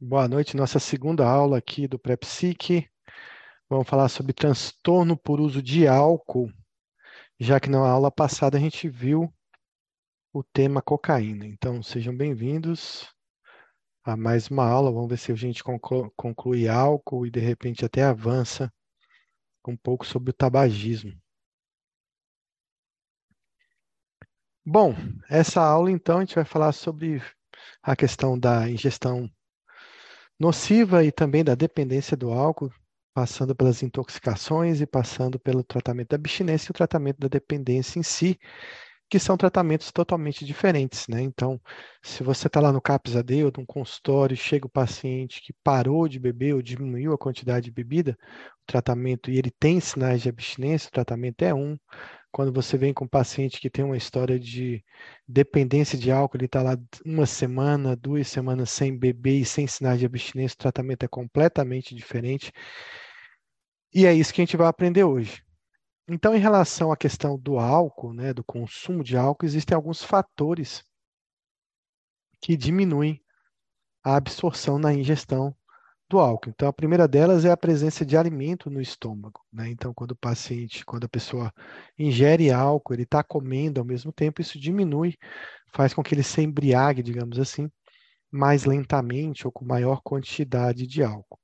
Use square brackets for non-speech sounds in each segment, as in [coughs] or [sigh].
Boa noite, nossa segunda aula aqui do PrEPSIC. Vamos falar sobre transtorno por uso de álcool, já que na aula passada a gente viu o tema cocaína. Então, sejam bem-vindos a mais uma aula. Vamos ver se a gente conclu- conclui álcool e de repente até avança um pouco sobre o tabagismo. Bom, essa aula então a gente vai falar sobre a questão da ingestão nociva e também da dependência do álcool, passando pelas intoxicações e passando pelo tratamento da abstinência e o tratamento da dependência em si, que são tratamentos totalmente diferentes, né? Então, se você está lá no CAPS-AD ou num consultório, chega o paciente que parou de beber ou diminuiu a quantidade de bebida, o tratamento, e ele tem sinais de abstinência, o tratamento é um. Quando você vem com um paciente que tem uma história de dependência de álcool, ele está lá uma semana, duas semanas sem beber e sem sinais de abstinência, o tratamento é completamente diferente. E é isso que a gente vai aprender hoje. Então, em relação à questão do álcool, né, do consumo de álcool, existem alguns fatores que diminuem a absorção na ingestão do álcool. Então, a primeira delas é a presença de alimento no estômago, né? Então, quando o paciente, quando a pessoa ingere álcool, ele está comendo ao mesmo tempo, isso diminui, faz com que ele se embriague, digamos assim, mais lentamente ou com maior quantidade de álcool.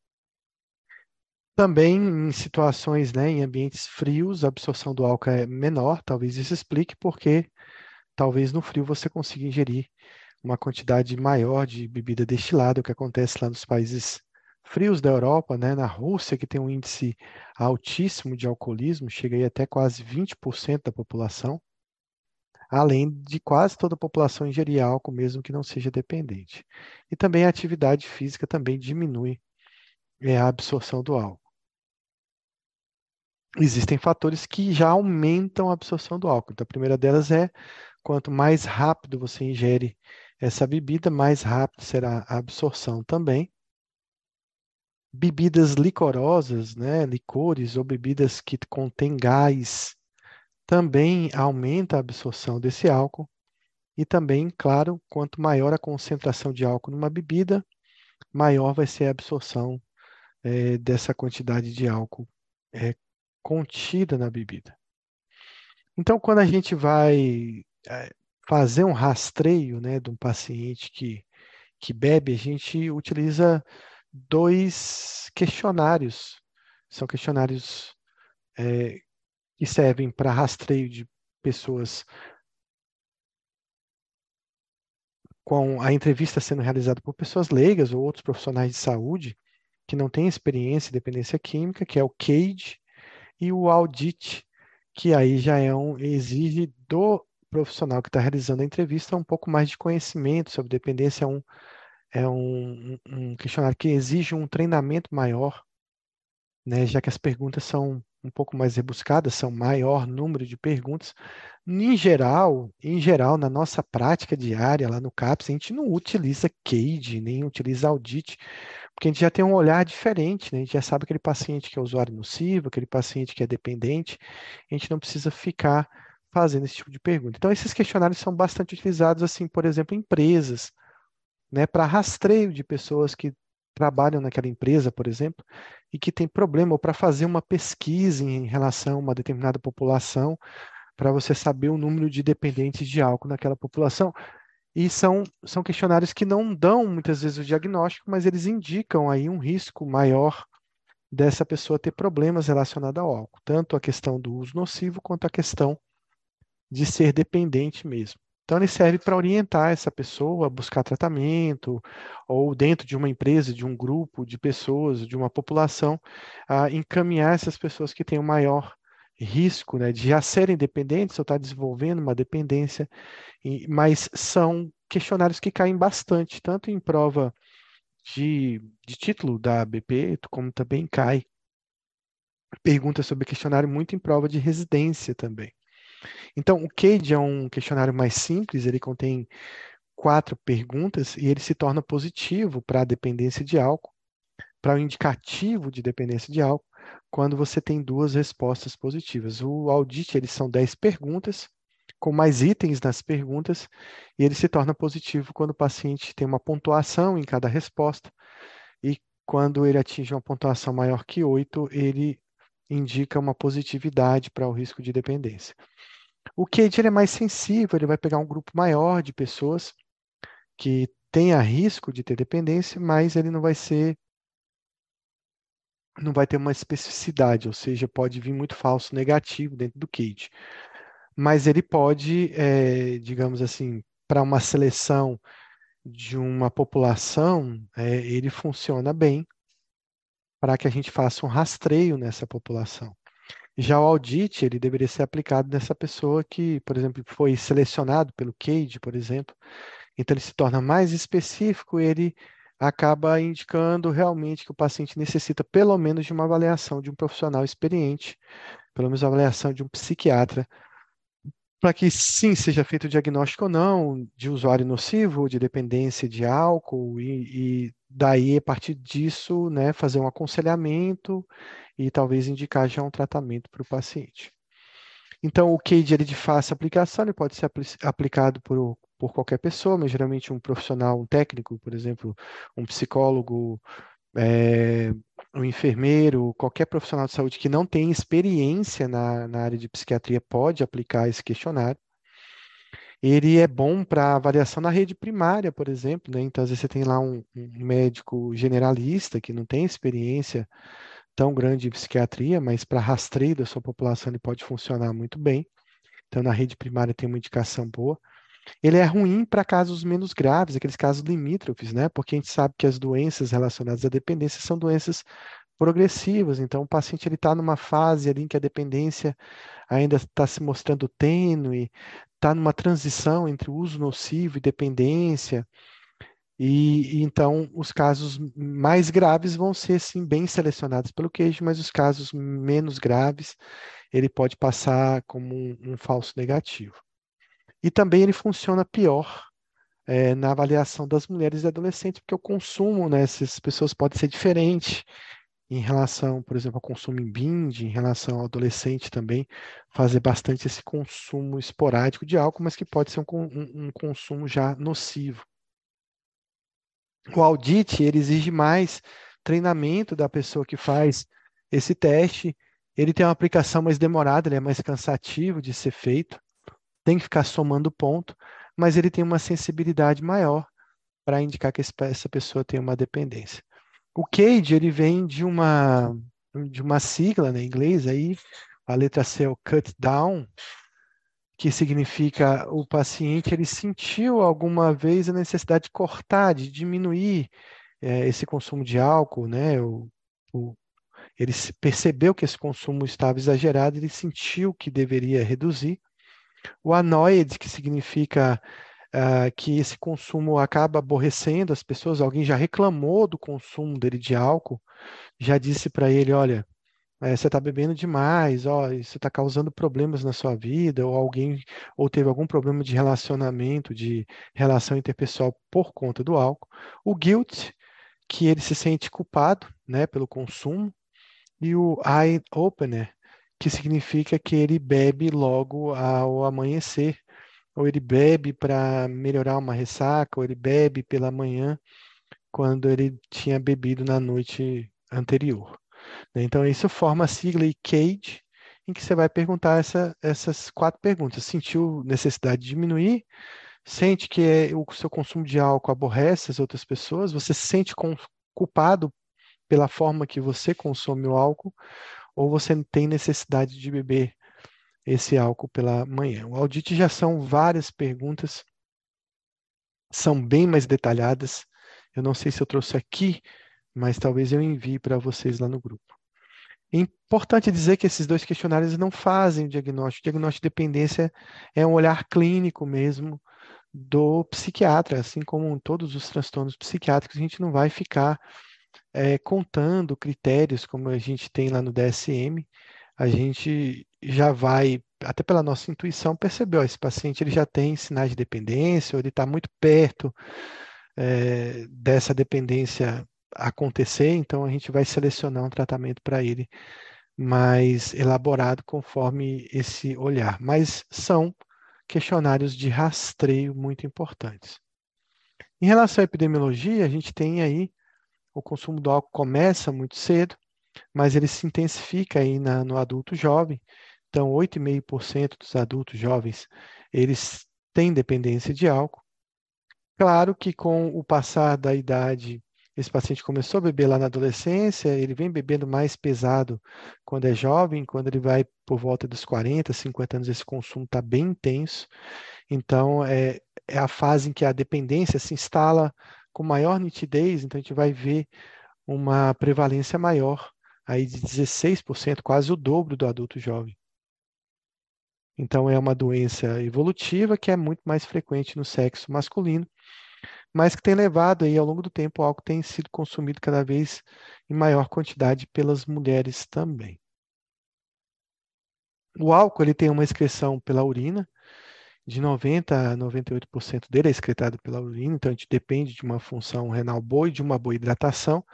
Também em situações, né, em ambientes frios, a absorção do álcool é menor, talvez isso explique porque talvez no frio você consiga ingerir uma quantidade maior de bebida destilada, o que acontece lá nos países frios da Europa, né, na Rússia, que tem um índice altíssimo de alcoolismo, chega aí até quase 20% da população, além de quase toda a população ingerir álcool, mesmo que não seja dependente. E também a atividade física também diminui é, a absorção do álcool. Existem fatores que já aumentam a absorção do álcool. Então, a primeira delas é quanto mais rápido você ingere essa bebida, mais rápido será a absorção também. Bebidas licorosas, né, licores ou bebidas que contêm gás, também aumenta a absorção desse álcool. E também, claro, quanto maior a concentração de álcool numa bebida, maior vai ser a absorção eh, dessa quantidade de álcool eh, contida na bebida. Então, quando a gente vai eh, fazer um rastreio né, de um paciente que, que bebe, a gente utiliza dois questionários. São questionários é, que servem para rastreio de pessoas com a entrevista sendo realizada por pessoas leigas ou outros profissionais de saúde que não têm experiência em dependência química, que é o CAGE, e o audit, que aí já é um exige do profissional que está realizando a entrevista um pouco mais de conhecimento sobre dependência, um, é um, um questionário que exige um treinamento maior, né, já que as perguntas são um pouco mais rebuscadas, são maior número de perguntas. Em geral, em geral, na nossa prática diária lá no CAPS, a gente não utiliza CAGE, nem utiliza audit, porque a gente já tem um olhar diferente, né? A gente já sabe aquele paciente que é usuário nocivo, aquele paciente que é dependente, a gente não precisa ficar fazendo esse tipo de pergunta. Então, esses questionários são bastante utilizados, assim, por exemplo, em empresas, né, para rastreio de pessoas que trabalham naquela empresa, por exemplo, e que tem problema, ou para fazer uma pesquisa em relação a uma determinada população, para você saber o número de dependentes de álcool naquela população. E são, são questionários que não dão muitas vezes o diagnóstico, mas eles indicam aí um risco maior dessa pessoa ter problemas relacionados ao álcool, tanto a questão do uso nocivo quanto a questão de ser dependente mesmo. Então, ele serve para orientar essa pessoa a buscar tratamento, ou dentro de uma empresa, de um grupo de pessoas, de uma população, a encaminhar essas pessoas que têm o maior risco né, de já serem dependentes ou estar tá desenvolvendo uma dependência, e, mas são questionários que caem bastante, tanto em prova de, de título da BP, como também cai perguntas sobre questionário muito em prova de residência também. Então, o CAGE é um questionário mais simples, ele contém quatro perguntas e ele se torna positivo para a dependência de álcool, para o indicativo de dependência de álcool quando você tem duas respostas positivas. O audit, eles são 10 perguntas, com mais itens nas perguntas, e ele se torna positivo quando o paciente tem uma pontuação em cada resposta, e quando ele atinge uma pontuação maior que 8, ele indica uma positividade para o risco de dependência. O CAGE ele é mais sensível, ele vai pegar um grupo maior de pessoas que tenha risco de ter dependência, mas ele não vai ser não vai ter uma especificidade, ou seja, pode vir muito falso negativo dentro do CAGE. Mas ele pode, é, digamos assim, para uma seleção de uma população, é, ele funciona bem para que a gente faça um rastreio nessa população. Já o audit, ele deveria ser aplicado nessa pessoa que, por exemplo, foi selecionado pelo CAGE, por exemplo, então ele se torna mais específico, ele acaba indicando realmente que o paciente necessita pelo menos de uma avaliação de um profissional experiente, pelo menos avaliação de um psiquiatra, para que sim seja feito o diagnóstico ou não de usuário nocivo, de dependência de álcool, e, e daí, a partir disso, né, fazer um aconselhamento e talvez indicar já um tratamento para o paciente. Então, o CADE ele de fácil aplicação, ele pode ser aplicado por por qualquer pessoa, mas geralmente um profissional, um técnico, por exemplo, um psicólogo, é, um enfermeiro, qualquer profissional de saúde que não tem experiência na, na área de psiquiatria pode aplicar esse questionário. Ele é bom para avaliação na rede primária, por exemplo, né? Então, às vezes você tem lá um, um médico generalista que não tem experiência tão grande em psiquiatria, mas para rastreio da sua população ele pode funcionar muito bem. Então, na rede primária tem uma indicação boa. Ele é ruim para casos menos graves, aqueles casos limítrofes, né? Porque a gente sabe que as doenças relacionadas à dependência são doenças progressivas. Então, o paciente ele está numa fase ali em que a dependência ainda está se mostrando tênue, está numa transição entre uso nocivo e dependência. E, então os casos mais graves vão ser sim bem selecionados pelo queijo, mas os casos menos graves ele pode passar como um, um falso negativo. E também ele funciona pior é, na avaliação das mulheres e adolescentes, porque o consumo nessas né, pessoas pode ser diferente em relação, por exemplo, ao consumo em bind, em relação ao adolescente também, fazer bastante esse consumo esporádico de álcool, mas que pode ser um, um, um consumo já nocivo. O audit, ele exige mais treinamento da pessoa que faz esse teste, ele tem uma aplicação mais demorada, ele é mais cansativo de ser feito, tem que ficar somando ponto, mas ele tem uma sensibilidade maior para indicar que essa pessoa tem uma dependência. O CAGE, ele vem de uma, de uma sigla né, em inglês, aí, a letra C é o cut down, que significa o paciente ele sentiu alguma vez a necessidade de cortar, de diminuir é, esse consumo de álcool, né? O, o, ele percebeu que esse consumo estava exagerado, ele sentiu que deveria reduzir, o anoid, que significa uh, que esse consumo acaba aborrecendo as pessoas, alguém já reclamou do consumo dele de álcool, já disse para ele, olha, é, você está bebendo demais, ó, isso está causando problemas na sua vida, ou alguém, ou teve algum problema de relacionamento, de relação interpessoal por conta do álcool. O guilt, que ele se sente culpado, né, pelo consumo, e o eye opener, que significa que ele bebe logo ao amanhecer, ou ele bebe para melhorar uma ressaca, ou ele bebe pela manhã, quando ele tinha bebido na noite anterior. Né? Então, isso forma a sigla CAGE, em que você vai perguntar essa, essas quatro perguntas. Sentiu necessidade de diminuir? Sente que é, o seu consumo de álcool aborrece as outras pessoas? Você se sente culpado pela forma que você consome o álcool? ou você tem necessidade de beber esse álcool pela manhã. O audit já são várias perguntas, são bem mais detalhadas. Eu não sei se eu trouxe aqui, mas talvez eu envie para vocês lá no grupo. É importante dizer que esses dois questionários não fazem o diagnóstico. O diagnóstico de dependência é um olhar clínico mesmo do psiquiatra, assim como todos os transtornos psiquiátricos, a gente não vai ficar é, contando critérios como a gente tem lá no DSM, a gente já vai, até pela nossa intuição, perceber, ó, esse paciente ele já tem sinais de dependência, ou ele está muito perto é, dessa dependência acontecer, então a gente vai selecionar um tratamento para ele mais elaborado conforme esse olhar. Mas são questionários de rastreio muito importantes. Em relação à epidemiologia, a gente tem aí o consumo do álcool começa muito cedo, mas ele se intensifica aí na, no adulto jovem. Então, 8,5% dos adultos jovens, eles têm dependência de álcool. Claro que com o passar da idade, esse paciente começou a beber lá na adolescência, ele vem bebendo mais pesado quando é jovem, quando ele vai por volta dos 40, 50 anos, esse consumo está bem intenso. Então, é, é a fase em que a dependência se instala com maior nitidez, então a gente vai ver uma prevalência maior, aí de 16%, quase o dobro do adulto jovem. Então, é uma doença evolutiva que é muito mais frequente no sexo masculino, mas que tem levado aí ao longo do tempo o álcool tem sido consumido cada vez em maior quantidade pelas mulheres também. O álcool ele tem uma excreção pela urina, de 90 a 98% dele é excretado pela urina, então a gente depende de uma função renal boa e de uma boa hidratação.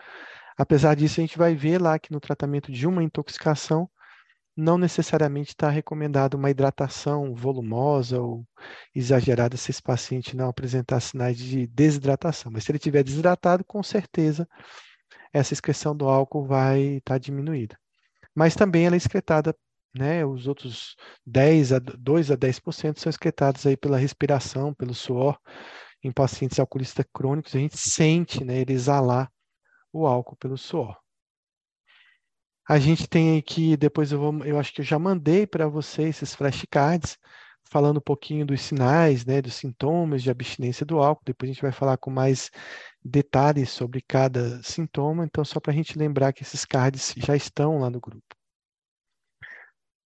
Apesar disso, a gente vai ver lá que no tratamento de uma intoxicação, não necessariamente está recomendado uma hidratação volumosa ou exagerada se esse paciente não apresentar sinais de desidratação. Mas se ele estiver desidratado, com certeza essa excreção do álcool vai estar tá diminuída. Mas também ela é excretada né? Os outros 10 a 2 a 10% são excretados aí pela respiração, pelo suor. Em pacientes alcoolistas crônicos, a gente sente, né, ele exalar o álcool pelo suor. A gente tem aqui, depois eu vou, eu acho que eu já mandei para vocês esses flashcards, falando um pouquinho dos sinais, né, dos sintomas de abstinência do álcool. Depois a gente vai falar com mais detalhes sobre cada sintoma. Então, só para a gente lembrar que esses cards já estão lá no grupo.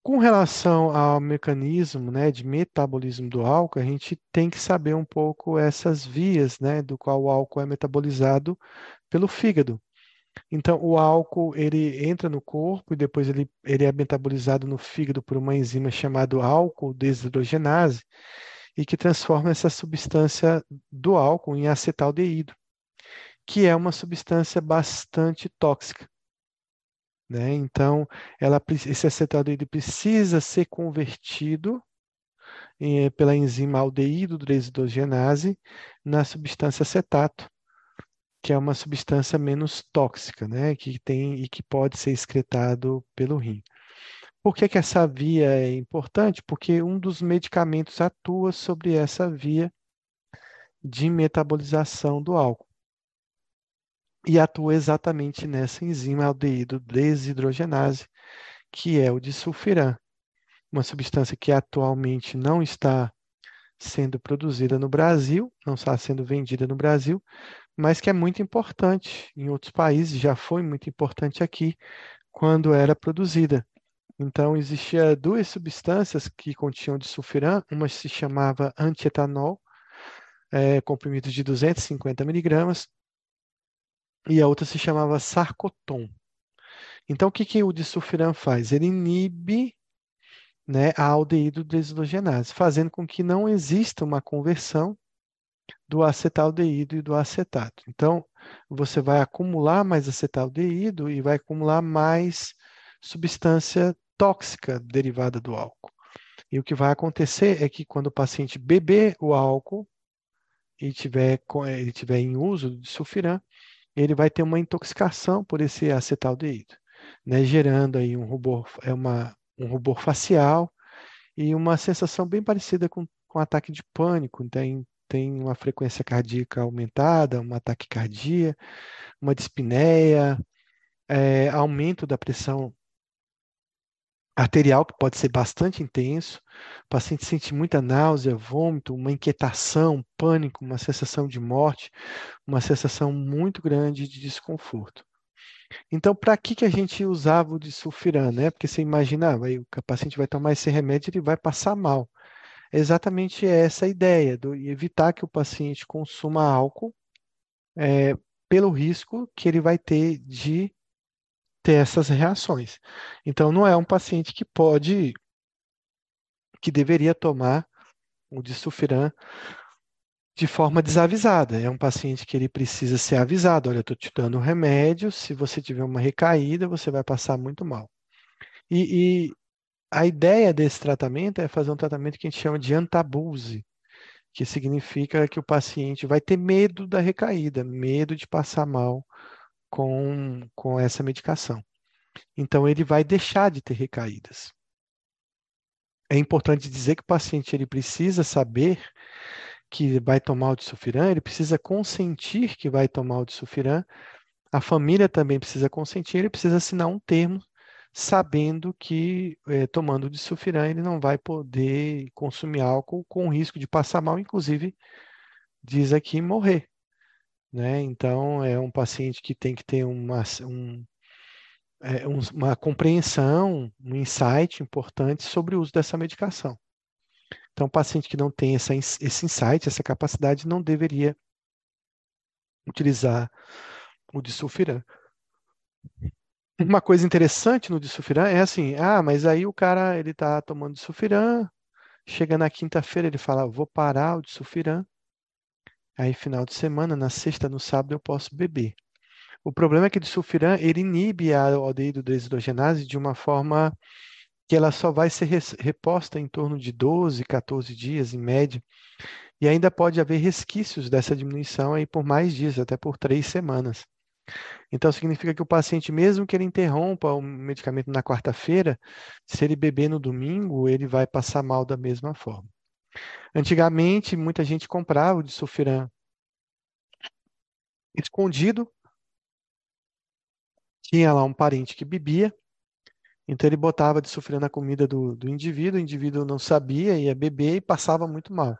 Com relação ao mecanismo né, de metabolismo do álcool, a gente tem que saber um pouco essas vias né, do qual o álcool é metabolizado pelo fígado. Então, o álcool ele entra no corpo e depois ele, ele é metabolizado no fígado por uma enzima chamada álcool desidrogenase e que transforma essa substância do álcool em acetaldeído, que é uma substância bastante tóxica. Né? Então, ela, esse acetaldeído precisa ser convertido eh, pela enzima aldeído desidogenase na substância acetato, que é uma substância menos tóxica, né? que tem e que pode ser excretado pelo rim. Por que, que essa via é importante? Porque um dos medicamentos atua sobre essa via de metabolização do álcool e atua exatamente nessa enzima aldeído desidrogenase, que é o disulfiram, uma substância que atualmente não está sendo produzida no Brasil, não está sendo vendida no Brasil, mas que é muito importante em outros países, já foi muito importante aqui quando era produzida. Então, existia duas substâncias que continham disulfiram, uma se chamava antietanol, é, comprimidos de 250 miligramas, e a outra se chamava sarcoton. Então, o que, que o disulfiram faz? Ele inibe né, a aldeído desilogenase, fazendo com que não exista uma conversão do acetaldeído e do acetato. Então, você vai acumular mais acetaldeído e vai acumular mais substância tóxica derivada do álcool. E o que vai acontecer é que quando o paciente beber o álcool e tiver, ele tiver em uso de sulfiram, ele vai ter uma intoxicação por esse acetaldeído, né, gerando aí um rubor, é uma, um rubor facial e uma sensação bem parecida com, com ataque de pânico. Tem, tem uma frequência cardíaca aumentada, uma taquicardia, uma dispneia, é, aumento da pressão arterial, que pode ser bastante intenso. O paciente sente muita náusea, vômito, uma inquietação, pânico, uma sensação de morte, uma sensação muito grande de desconforto. Então, para que, que a gente usava o disulfiram? Né? Porque você imaginava, aí, o paciente vai tomar esse remédio ele vai passar mal. Exatamente essa ideia, do, evitar que o paciente consuma álcool é, pelo risco que ele vai ter de ter essas reações. Então, não é um paciente que pode, que deveria tomar o disulfiram de forma desavisada. É um paciente que ele precisa ser avisado: olha, estou te dando um remédio, se você tiver uma recaída, você vai passar muito mal. E, e, a ideia desse tratamento é fazer um tratamento que a gente chama de antabuse, que significa que o paciente vai ter medo da recaída, medo de passar mal com, com essa medicação. Então, ele vai deixar de ter recaídas. É importante dizer que o paciente ele precisa saber que vai tomar o disulfiram, ele precisa consentir que vai tomar o disulfiram, a família também precisa consentir, ele precisa assinar um termo sabendo que é, tomando disulfiram ele não vai poder consumir álcool com risco de passar mal, inclusive diz aqui morrer. Né? Então, é um paciente que tem que ter uma, um, é, uma compreensão, um insight importante sobre o uso dessa medicação. Então, o paciente que não tem essa, esse insight, essa capacidade, não deveria utilizar o disulfiram. Uma coisa interessante no disulfiram é assim, ah, mas aí o cara ele está tomando disulfiram, chega na quinta-feira ele fala, vou parar o disulfiram, aí final de semana, na sexta, no sábado eu posso beber. O problema é que o disulfiram ele inibe a aldeído desidrogenase de uma forma que ela só vai ser reposta em torno de 12, 14 dias, em média, e ainda pode haver resquícios dessa diminuição aí por mais dias, até por três semanas. Então, significa que o paciente, mesmo que ele interrompa o medicamento na quarta-feira, se ele beber no domingo, ele vai passar mal da mesma forma. Antigamente, muita gente comprava o disulfiram escondido, tinha lá um parente que bebia, então ele botava de sofrer na comida do, do indivíduo, o indivíduo não sabia, ia beber e passava muito mal.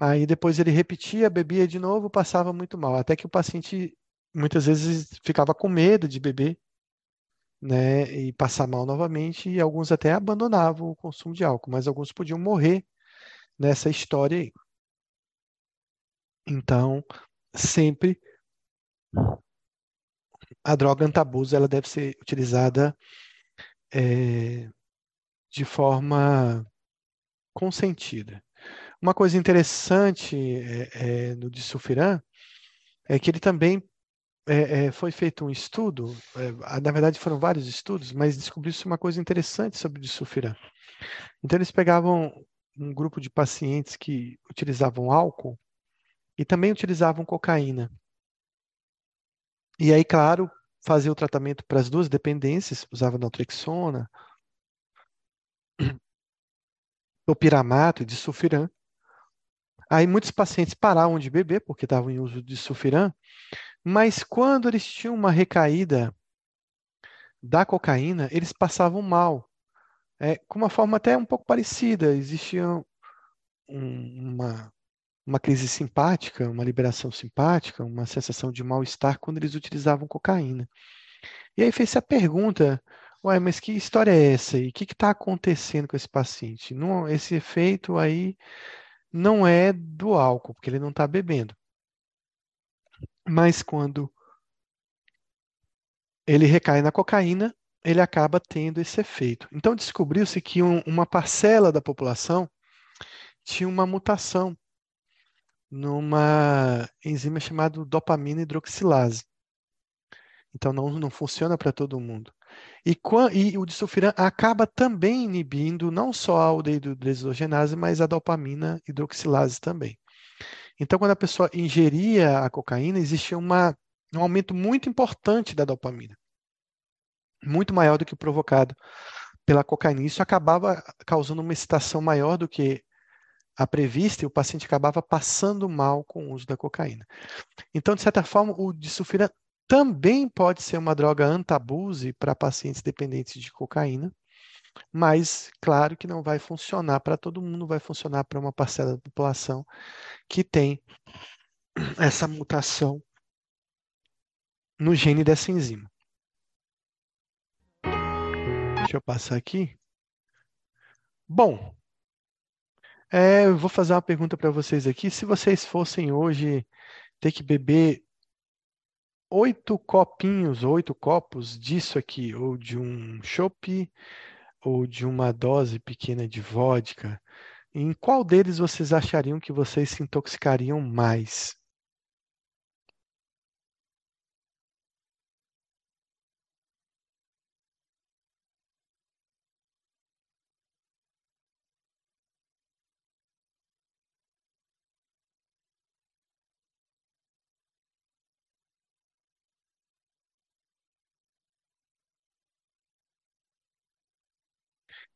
Aí depois ele repetia, bebia de novo, passava muito mal, até que o paciente muitas vezes ficava com medo de beber, né, e passar mal novamente, e alguns até abandonavam o consumo de álcool, mas alguns podiam morrer nessa história aí. Então, sempre a droga antabuso ela deve ser utilizada é, de forma consentida. Uma coisa interessante é, é, no disulfiram é que ele também é, é, foi feito um estudo, é, na verdade foram vários estudos, mas descobriu-se uma coisa interessante sobre o disulfiram. Então eles pegavam um grupo de pacientes que utilizavam álcool e também utilizavam cocaína. E aí, claro, fazia o tratamento para as duas dependências, usava naltrexona, [clears throat] topiramato e disulfiram. Aí muitos pacientes paravam de beber porque estavam em uso de sulfiram, mas quando eles tinham uma recaída da cocaína, eles passavam mal, é, com uma forma até um pouco parecida. Existia um, uma uma crise simpática, uma liberação simpática, uma sensação de mal-estar quando eles utilizavam cocaína. E aí fez-se a pergunta, ué, mas que história é essa aí? O que está acontecendo com esse paciente? Não, esse efeito aí não é do álcool, porque ele não está bebendo. Mas quando ele recai na cocaína, ele acaba tendo esse efeito. Então descobriu-se que um, uma parcela da população tinha uma mutação numa enzima chamada dopamina hidroxilase. Então não, não funciona para todo mundo. E, e, o disulfiram acaba também inibindo não só a aldeído-desidrogenase, mas a dopamina hidroxilase também. Então, quando a pessoa ingeria a cocaína, existia uma, um aumento muito importante da dopamina, muito maior do que provocado pela cocaína. Isso acabava causando uma excitação maior do que a prevista e o paciente acabava passando mal com o uso da cocaína. Então, de certa forma, o disulfiram também pode ser uma droga antabuse para pacientes dependentes de cocaína, mas claro que não vai funcionar para todo mundo, vai funcionar para uma parcela da população que tem essa mutação no gene dessa enzima. Deixa eu passar aqui. Bom, é, eu vou fazer uma pergunta para vocês aqui. Se vocês fossem hoje ter que beber oito copinhos, oito copos disso aqui, ou de um chopp, ou de uma dose pequena de vodka, Em qual deles vocês achariam que vocês se intoxicariam mais?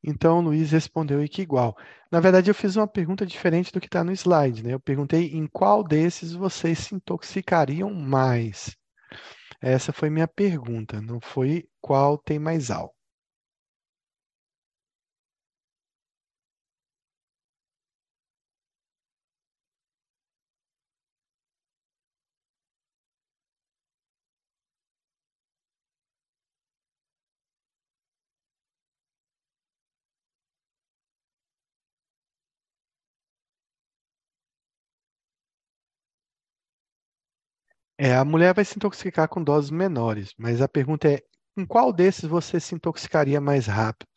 Então, o Luiz respondeu que igual. Na verdade, eu fiz uma pergunta diferente do que está no slide, né? Eu perguntei em qual desses vocês se intoxicariam mais. Essa foi minha pergunta, não foi qual tem mais álcool. É, a mulher vai se intoxicar com doses menores, mas a pergunta é: em qual desses você se intoxicaria mais rápido?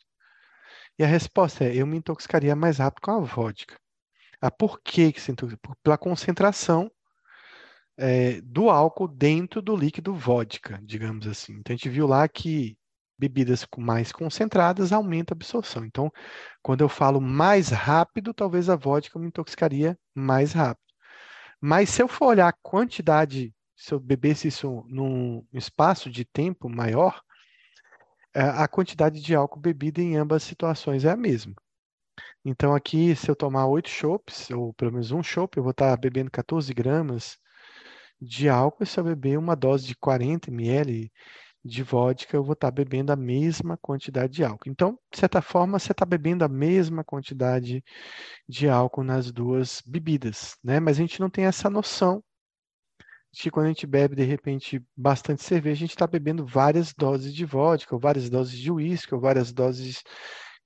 E a resposta é: eu me intoxicaria mais rápido com a vodka. Ah, por que que se intoxica? Pela concentração é, do álcool dentro do líquido vodka, digamos assim. Então a gente viu lá que bebidas mais concentradas aumentam a absorção. Então, quando eu falo mais rápido, talvez a vodka me intoxicaria mais rápido. Mas se eu for olhar a quantidade se eu bebesse isso num espaço de tempo maior, é, a quantidade de álcool bebido em ambas situações é a mesma. Então, aqui, se eu tomar oito chopps, ou pelo menos um chopp, eu vou estar bebendo 14 gramas de álcool. E se eu beber uma dose de 40 ml de vodka, eu vou estar bebendo a mesma quantidade de álcool. Então, de certa forma, você está bebendo a mesma quantidade de álcool nas duas bebidas, né? Mas a gente não tem essa noção que quando a gente bebe, de repente, bastante cerveja, a gente está bebendo várias doses de vodka, ou várias doses de uísque, ou várias doses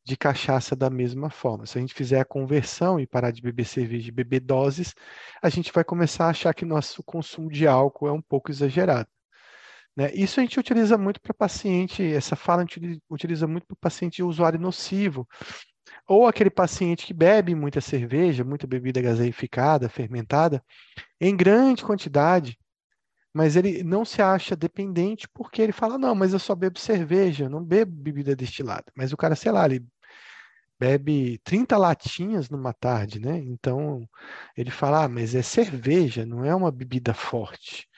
de cachaça da mesma forma. Se a gente fizer a conversão e parar de beber cerveja e beber doses, a gente vai começar a achar que nosso consumo de álcool é um pouco exagerado. Né? Isso a gente utiliza muito para paciente, essa fala a gente utiliza muito para paciente usuário nocivo, ou aquele paciente que bebe muita cerveja, muita bebida gaseificada, fermentada, em grande quantidade, mas ele não se acha dependente porque ele fala: não, mas eu só bebo cerveja, não bebo bebida destilada. Mas o cara, sei lá, ele bebe 30 latinhas numa tarde, né? Então ele fala: ah, mas é cerveja, não é uma bebida forte.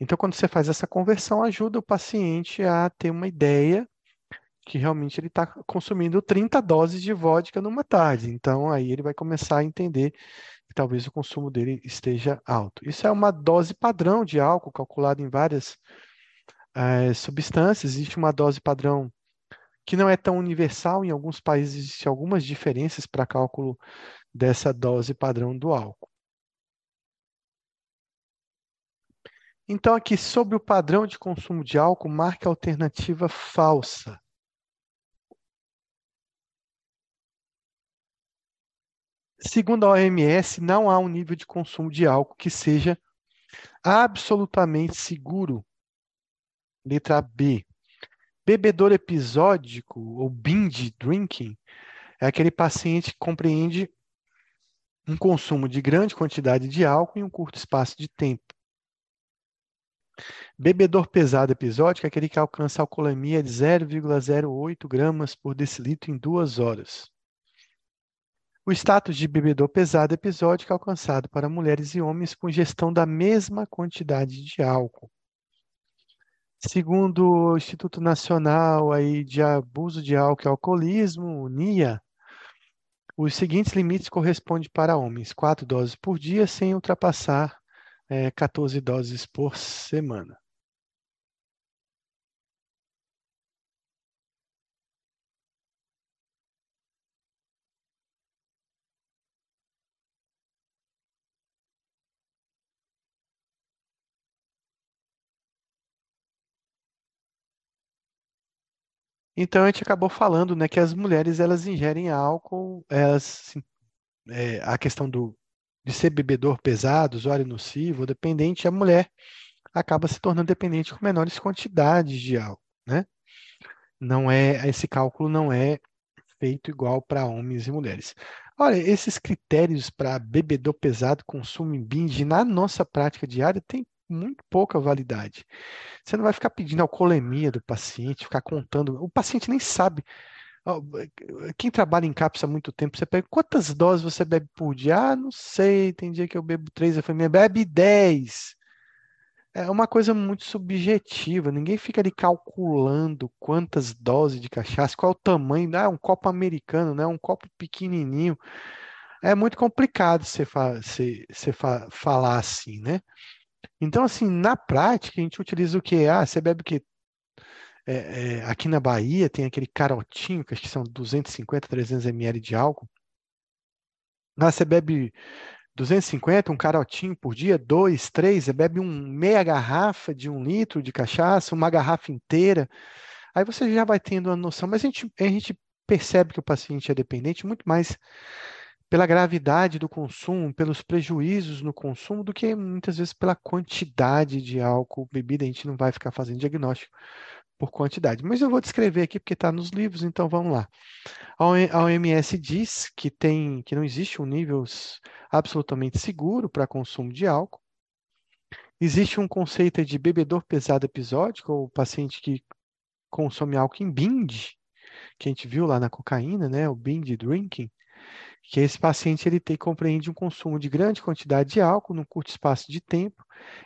Então, quando você faz essa conversão, ajuda o paciente a ter uma ideia que realmente ele está consumindo 30 doses de vodka numa tarde. Então, aí ele vai começar a entender que talvez o consumo dele esteja alto. Isso é uma dose padrão de álcool calculada em várias é, substâncias. Existe uma dose padrão que não é tão universal. Em alguns países existem algumas diferenças para cálculo dessa dose padrão do álcool. Então, aqui sobre o padrão de consumo de álcool, marque a alternativa falsa. Segundo a OMS, não há um nível de consumo de álcool que seja absolutamente seguro. Letra B. Bebedor episódico ou binge drinking é aquele paciente que compreende um consumo de grande quantidade de álcool em um curto espaço de tempo. Bebedor pesado episódico é aquele que alcança alcoolemia de 0,08 gramas por decilitro em duas horas. O status de bebedor pesado episódico é alcançado para mulheres e homens com gestão da mesma quantidade de álcool. Segundo o Instituto Nacional aí de Abuso de Álcool e Alcoolismo, NIA, os seguintes limites correspondem para homens: 4 doses por dia, sem ultrapassar é, 14 doses por semana. Então a gente acabou falando, né, que as mulheres elas ingerem álcool, elas, é, a questão do, de ser bebedor pesado, usuário nocivo, dependente, a mulher acaba se tornando dependente com menores quantidades de álcool, né? Não é, esse cálculo não é feito igual para homens e mulheres. Olha, esses critérios para bebedor pesado, consumo em binge, na nossa prática diária, tem muito pouca validade. Você não vai ficar pedindo alcoolemia do paciente, ficar contando. O paciente nem sabe. Quem trabalha em cápsula há muito tempo, você pega quantas doses você bebe por dia? Ah, não sei, tem dia que eu bebo três, eu falei, bebe dez. É uma coisa muito subjetiva, ninguém fica ali calculando quantas doses de cachaça, qual é o tamanho, ah, um copo americano, né? um copo pequenininho. É muito complicado você, fa fa falar assim, né? Então, assim, na prática, a gente utiliza o quê? Ah, você bebe o quê? É, é, aqui na Bahia tem aquele carotinho, que acho que são 250, 300 ml de álcool. Ah, você bebe 250, um carotinho por dia, dois, três, você bebe um meia garrafa de um litro de cachaça, uma garrafa inteira. Aí você já vai tendo uma noção, mas a gente, a gente percebe que o paciente é dependente muito mais pela gravidade do consumo, pelos prejuízos no consumo, do que muitas vezes pela quantidade de álcool bebida. A gente não vai ficar fazendo diagnóstico por quantidade. Mas eu vou descrever aqui porque está nos livros, então vamos lá. A OMS diz que tem que não existe um nível absolutamente seguro para consumo de álcool. Existe um conceito de bebedor pesado episódico, ou paciente que consome álcool em binge, que a gente viu lá na cocaína, né, o binge drinking, que esse paciente ele tem, compreende um consumo de grande quantidade de álcool num curto espaço de tempo.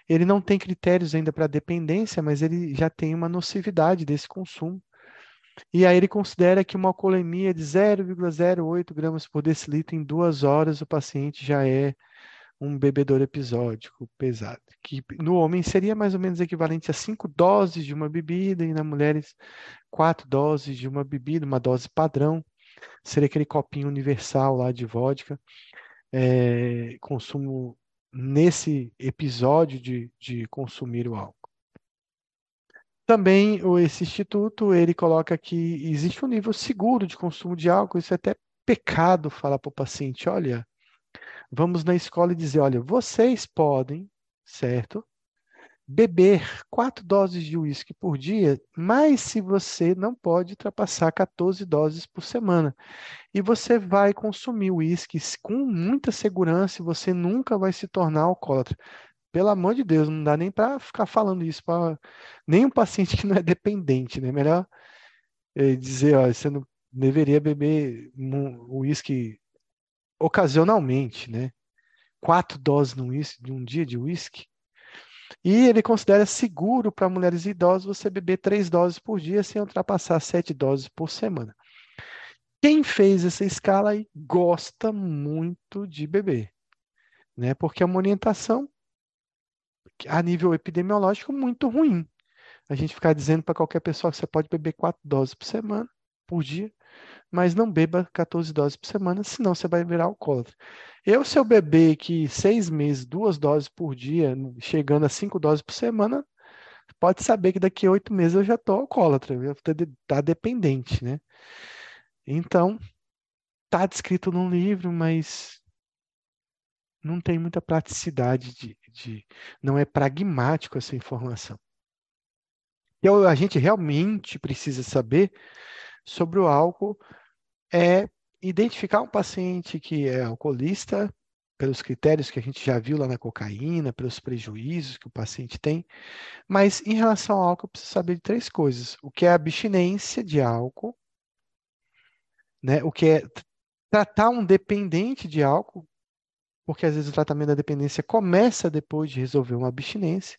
Ele não tem critérios ainda para dependência, mas ele já tem uma nocividade desse consumo. E aí ele considera que uma alcoolemia de 0,08 gramas por decilitro em duas horas o paciente já é um bebedor episódico pesado, que no homem seria mais ou menos equivalente a cinco doses de uma bebida e na mulheres quatro doses de uma bebida, uma dose padrão, seria aquele copinho universal lá de vodka, é, consumo nesse episódio de, de consumir o álcool. Também esse instituto ele coloca que existe um nível seguro de consumo de álcool. Isso é até pecado falar para o paciente, olha, vamos na escola e dizer, olha, vocês podem, certo, beber quatro doses de uísque por dia, mas se você não pode ultrapassar 14 doses por semana. E você vai consumir uísque com muita segurança e você nunca vai se tornar alcoólatra pelo amor de Deus, não dá nem para ficar falando isso para nenhum paciente que não é dependente, né? Melhor é, dizer, ó, você não deveria beber uísque ocasionalmente, né? Quatro doses de um dia de uísque. E ele considera seguro para mulheres idosas você beber três doses por dia sem ultrapassar sete doses por semana. Quem fez essa escala aí gosta muito de beber, né? Porque é uma orientação a nível epidemiológico muito ruim. A gente ficar dizendo para qualquer pessoa que você pode beber quatro doses por semana, por dia, mas não beba 14 doses por semana, senão você vai virar alcoólatra. Eu, se eu beber que seis meses, duas doses por dia, chegando a cinco doses por semana, pode saber que daqui a oito meses eu já estou alcoólatra, eu estou tá dependente, né? Então, está descrito num livro, mas não tem muita praticidade de, de não é pragmático essa informação. Então, a gente realmente precisa saber sobre o álcool é identificar um paciente que é alcoolista pelos critérios que a gente já viu lá na cocaína, pelos prejuízos que o paciente tem, mas em relação ao álcool, eu preciso saber de três coisas: o que é abstinência de álcool, né? o que é tratar um dependente de álcool, porque às vezes o tratamento da dependência começa depois de resolver uma abstinência.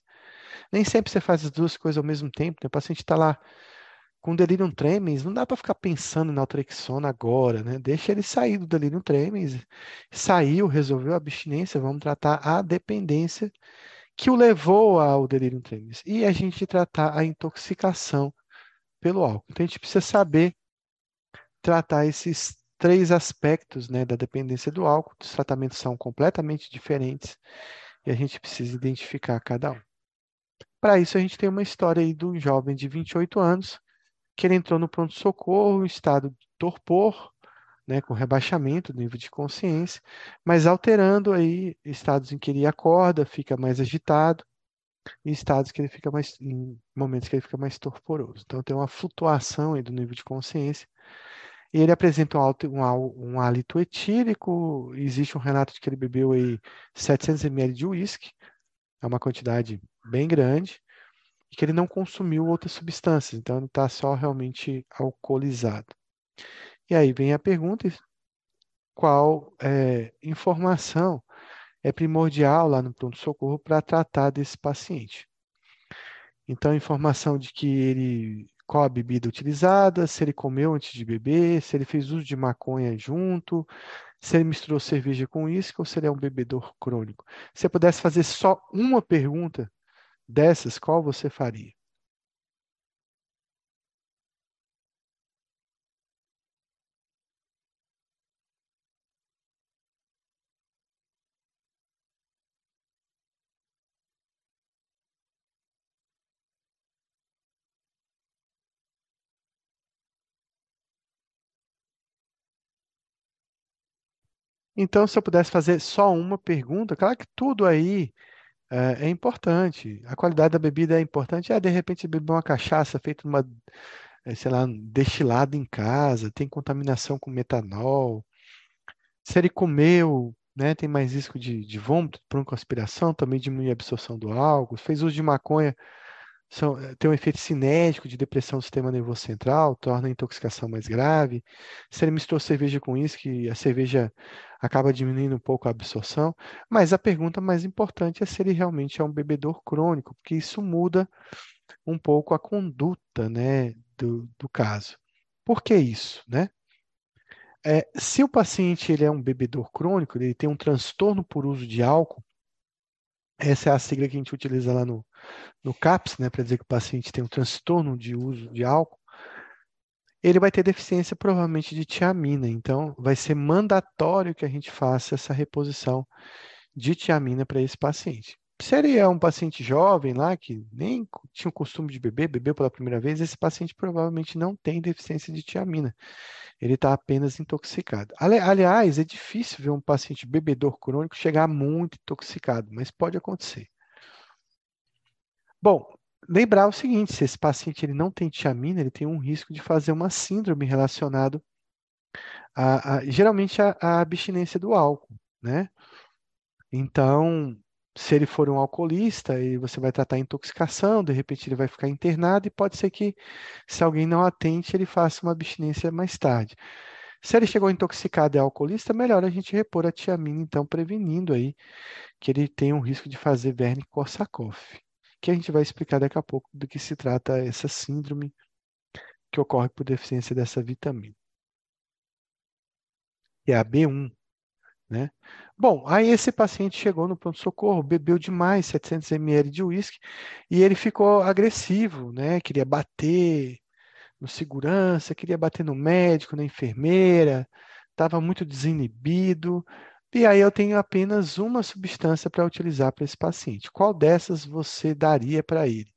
Nem sempre você faz as duas coisas ao mesmo tempo. Né? O paciente está lá com delirium tremens, não dá para ficar pensando em naltrexona agora, né? Deixa ele sair do delirium tremens. Saiu, resolveu a abstinência, vamos tratar a dependência que o levou ao delirium tremens. E a gente tratar a intoxicação pelo álcool. Então a gente precisa saber tratar esses três aspectos né, da dependência do álcool. Os tratamentos são completamente diferentes e a gente precisa identificar cada um. Para isso, a gente tem uma história aí de um jovem de 28 anos que ele entrou no pronto-socorro em estado de torpor, né, com rebaixamento do nível de consciência, mas alterando aí estados em que ele acorda, fica mais agitado, e estados que ele fica mais, em momentos que ele fica mais torporoso. Então tem uma flutuação aí do nível de consciência E ele apresenta um, alto, um, um hálito etílico, existe um relato de que ele bebeu aí 700 ml de uísque, é uma quantidade bem grande, e que ele não consumiu outras substâncias, então ele está só realmente alcoolizado. E aí vem a pergunta: qual é, informação é primordial lá no pronto-socorro para tratar desse paciente? Então, informação de que ele qual a bebida utilizada, se ele comeu antes de beber, se ele fez uso de maconha junto, se ele misturou cerveja com uísque ou se ele é um bebedor crônico. Se você pudesse fazer só uma pergunta dessas, qual você faria? Então, se eu pudesse fazer só uma pergunta, claro que tudo aí é, é importante. A qualidade da bebida é importante. Ah, de repente, beber uma cachaça feita numa, eh, sei lá, destilada em casa, tem contaminação com metanol. Se ele comeu, né, tem mais risco de, de vômito, broncoaspiração, também diminui a absorção do álcool. Fez uso de maconha, são, eh, tem um efeito cinético de depressão do sistema nervoso central, torna a intoxicação mais grave. Se ele misturou cerveja com uísque, a cerveja acaba diminuindo um pouco a absorção. Mas a pergunta mais importante é se ele realmente é um bebedor crônico, porque isso muda um pouco a conduta, né, do, do caso. Por que isso, né? É, se o paciente ele é um bebedor crônico, ele tem um transtorno por uso de álcool, essa é a sigla que a gente utiliza lá no, no CAPS, né, para dizer que o paciente tem um transtorno de uso de álcool, ele vai ter deficiência provavelmente de tiamina. Então, vai ser mandatório que a gente faça essa reposição de tiamina para esse paciente. Se ele é um paciente jovem lá, que nem tinha o costume de beber, bebeu pela primeira vez, esse paciente provavelmente não tem deficiência de tiamina. Ele está apenas intoxicado. Ali, aliás, é difícil ver um paciente bebedor crônico chegar muito intoxicado, mas pode acontecer. Bom, lembrar o seguinte, se esse paciente ele não tem tiamina, ele tem um risco de fazer uma síndrome relacionado a, a geralmente a, a, abstinência do álcool, né? Então, se ele for um alcoolista, e você vai tratar a intoxicação, de repente ele vai ficar internado e pode ser que, se alguém não atente, ele faça uma abstinência mais tarde. Se ele chegou intoxicado e é alcoolista, melhor a gente repor a tiamina, então, prevenindo aí que ele tenha um risco de fazer verme Korsakoff que a gente vai explicar daqui a pouco do que se trata essa síndrome que ocorre por deficiência dessa vitamina. É a B1, né? Bom, aí esse paciente chegou no pronto-socorro, bebeu demais 700 ml de uísque e ele ficou agressivo, né? Queria bater no segurança, queria bater no médico, na enfermeira, estava muito desinibido, e aí eu tenho apenas uma substância para utilizar para esse paciente. Qual dessas você daria para ele?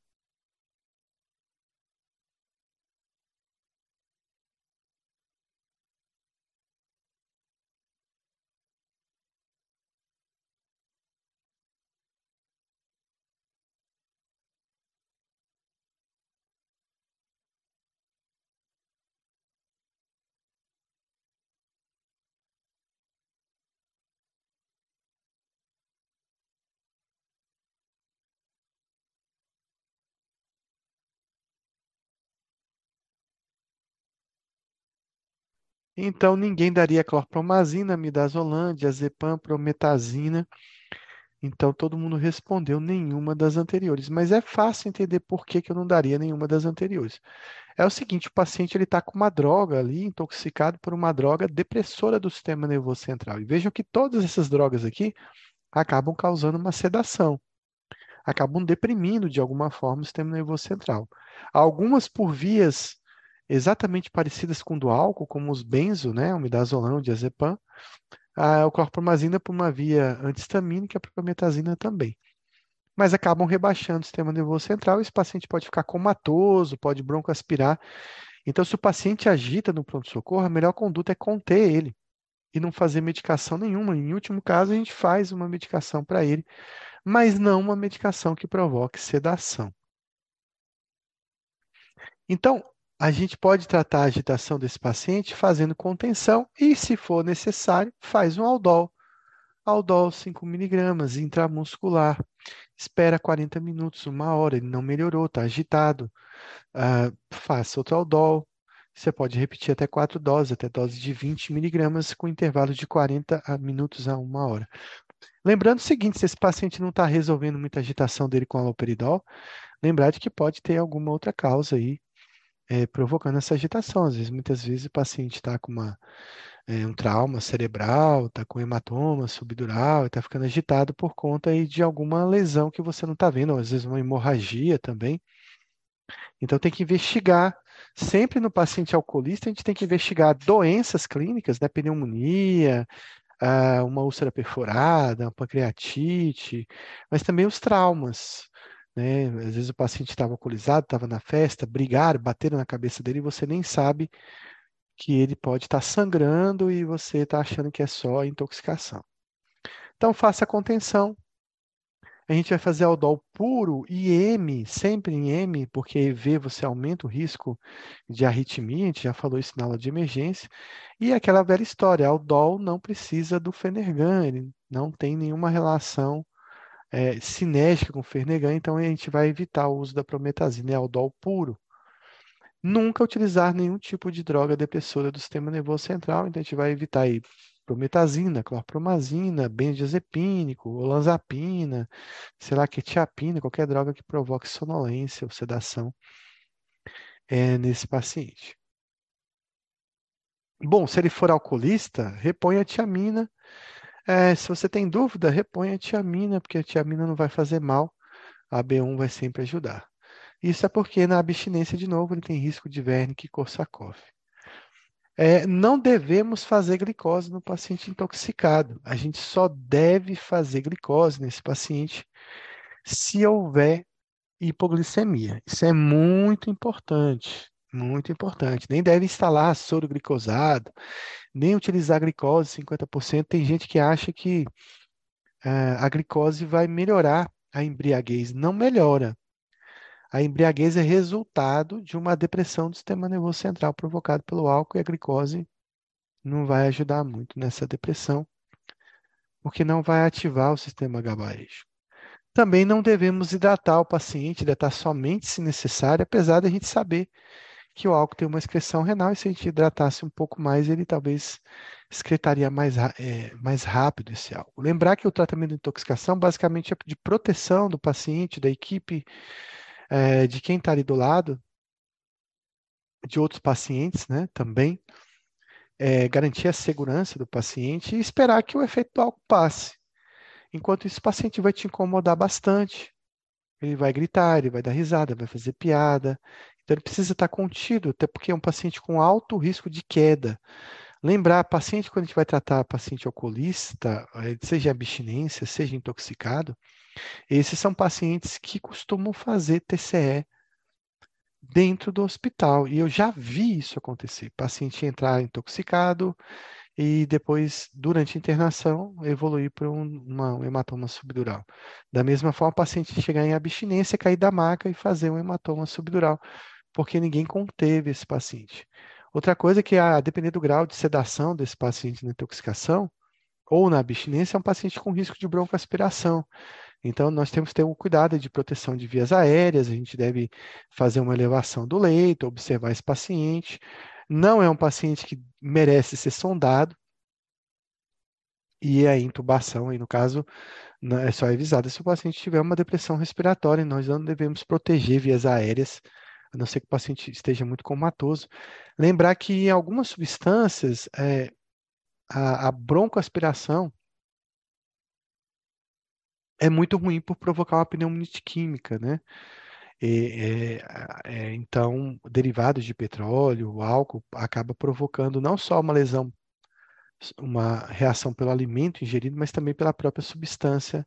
Então, ninguém daria clorpromazina, midazolam, diazepam, prometazina. Então, todo mundo respondeu nenhuma das anteriores. Mas é fácil entender por que, que eu não daria nenhuma das anteriores. É o seguinte, o paciente está com uma droga ali, intoxicado por uma droga depressora do sistema nervoso central. E vejam que todas essas drogas aqui acabam causando uma sedação. Acabam deprimindo, de alguma forma, o sistema nervoso central. Algumas por vias exatamente parecidas com do álcool, como os benzo, né, o midazolam, o diazepam, a, o clorpromazina por uma via antihistamínica, a prometazina também. Mas acabam rebaixando o sistema nervoso central e esse paciente pode ficar comatoso, pode broncoaspirar. Então, se o paciente agita no pronto-socorro, a melhor conduta é conter ele e não fazer medicação nenhuma. Em último caso, a gente faz uma medicação para ele, mas não uma medicação que provoque sedação. Então, a gente pode tratar a agitação desse paciente fazendo contenção e, se for necessário, faz um aldol. Aldol 5 miligramas intramuscular. Espera 40 minutos, uma hora, ele não melhorou, está agitado. Uh, faça outro aldol. Você pode repetir até quatro doses, até doses de 20 miligramas, com intervalo de 40 minutos a uma hora. Lembrando o seguinte, se esse paciente não está resolvendo muita agitação dele com aloperidol, lembrar de que pode ter alguma outra causa aí é, provocando essa agitação. Às vezes, muitas vezes o paciente está com uma, é, um trauma cerebral, está com hematoma subdural, está ficando agitado por conta aí de alguma lesão que você não está vendo, ou às vezes uma hemorragia também. Então tem que investigar. Sempre no paciente alcoolista, a gente tem que investigar doenças clínicas, né? Pneumonia, uh, uma úlcera perforada, uma pancreatite, mas também os traumas. Né? Às vezes o paciente estava alcoolizado, estava na festa, brigaram, bateram na cabeça dele e você nem sabe que ele pode estar tá sangrando e você está achando que é só intoxicação. Então faça a contenção. A gente vai fazer aldol puro e M, sempre em M, porque EV você aumenta o risco de arritmia, a gente já falou isso na aula de emergência. E aquela velha história, aldol não precisa do Fenergan, ele não tem nenhuma relação é, com o Fenergan, então a gente vai evitar o uso da prometazina, é aldol puro. Nunca utilizar nenhum tipo de droga depressora do sistema nervoso central, então a gente vai evitar aí prometazina, clorpromazina, benzodiazepínico, olanzapina, sei lá, quetiapina, qualquer droga que provoque sonolência ou sedação é, nesse paciente. Bom, se ele for alcoolista, repõe a tiamina. É, se você tem dúvida, repõe a tiamina, porque a tiamina não vai fazer mal, a B1 vai sempre ajudar. Isso é porque na abstinência, de novo, ele tem risco de Wernicke e Korsakoff. É, não devemos fazer glicose no paciente intoxicado. A gente só deve fazer glicose nesse paciente se houver hipoglicemia. Isso é muito importante. Muito importante. Nem deve instalar soro glicosado, nem utilizar glicose 50%. Tem gente que acha que uh, a glicose vai melhorar a embriaguez. Não melhora. A embriaguez é resultado de uma depressão do sistema nervoso central provocado pelo álcool e a glicose não vai ajudar muito nessa depressão, porque não vai ativar o sistema GABAérgico. Também não devemos hidratar o paciente, hidratar somente se necessário, apesar de a gente saber que o álcool tem uma excreção renal e se a gente hidratasse um pouco mais, ele talvez excretaria mais, é, mais rápido esse álcool. Lembrar que o tratamento de intoxicação basicamente é de proteção do paciente, da equipe, é, de quem está ali do lado, de outros pacientes, né, também, é, garantir a segurança do paciente e esperar que o efeito do álcool passe. Enquanto isso, o paciente vai te incomodar bastante. Ele vai gritar, ele vai dar risada, vai fazer piada, então, ele precisa estar contido, até porque é um paciente com alto risco de queda. Lembrar, paciente, quando a gente vai tratar paciente alcoolista, eh, seja abstinência, seja intoxicado, esses são pacientes que costumam fazer TCE dentro do hospital. E eu já vi isso acontecer. Paciente entrar intoxicado e depois, durante a internação, evoluir para um, uma, um hematoma subdural. Da mesma forma, o paciente chegar em abstinência, cair da maca e fazer um hematoma subdural porque ninguém conteve esse paciente. Outra coisa é que, a depender do grau de sedação desse paciente na intoxicação ou na abstinência, é um paciente com risco de broncoaspiração. Então, nós temos que ter um cuidado de proteção de vias aéreas, a gente deve fazer uma elevação do leito, observar esse paciente. Não é um paciente que merece ser sondado, e a intubação, aí no caso, é só avisada se o paciente tiver uma depressão respiratória, nós não devemos proteger vias aéreas a não ser que o paciente esteja muito comatoso. Lembrar que em algumas substâncias, é, a, a broncoaspiração é muito ruim por provocar uma pneumonite química, né? É, é, então, derivados de petróleo, álcool, acaba provocando não só uma lesão, uma reação pelo alimento ingerido, mas também pela própria substância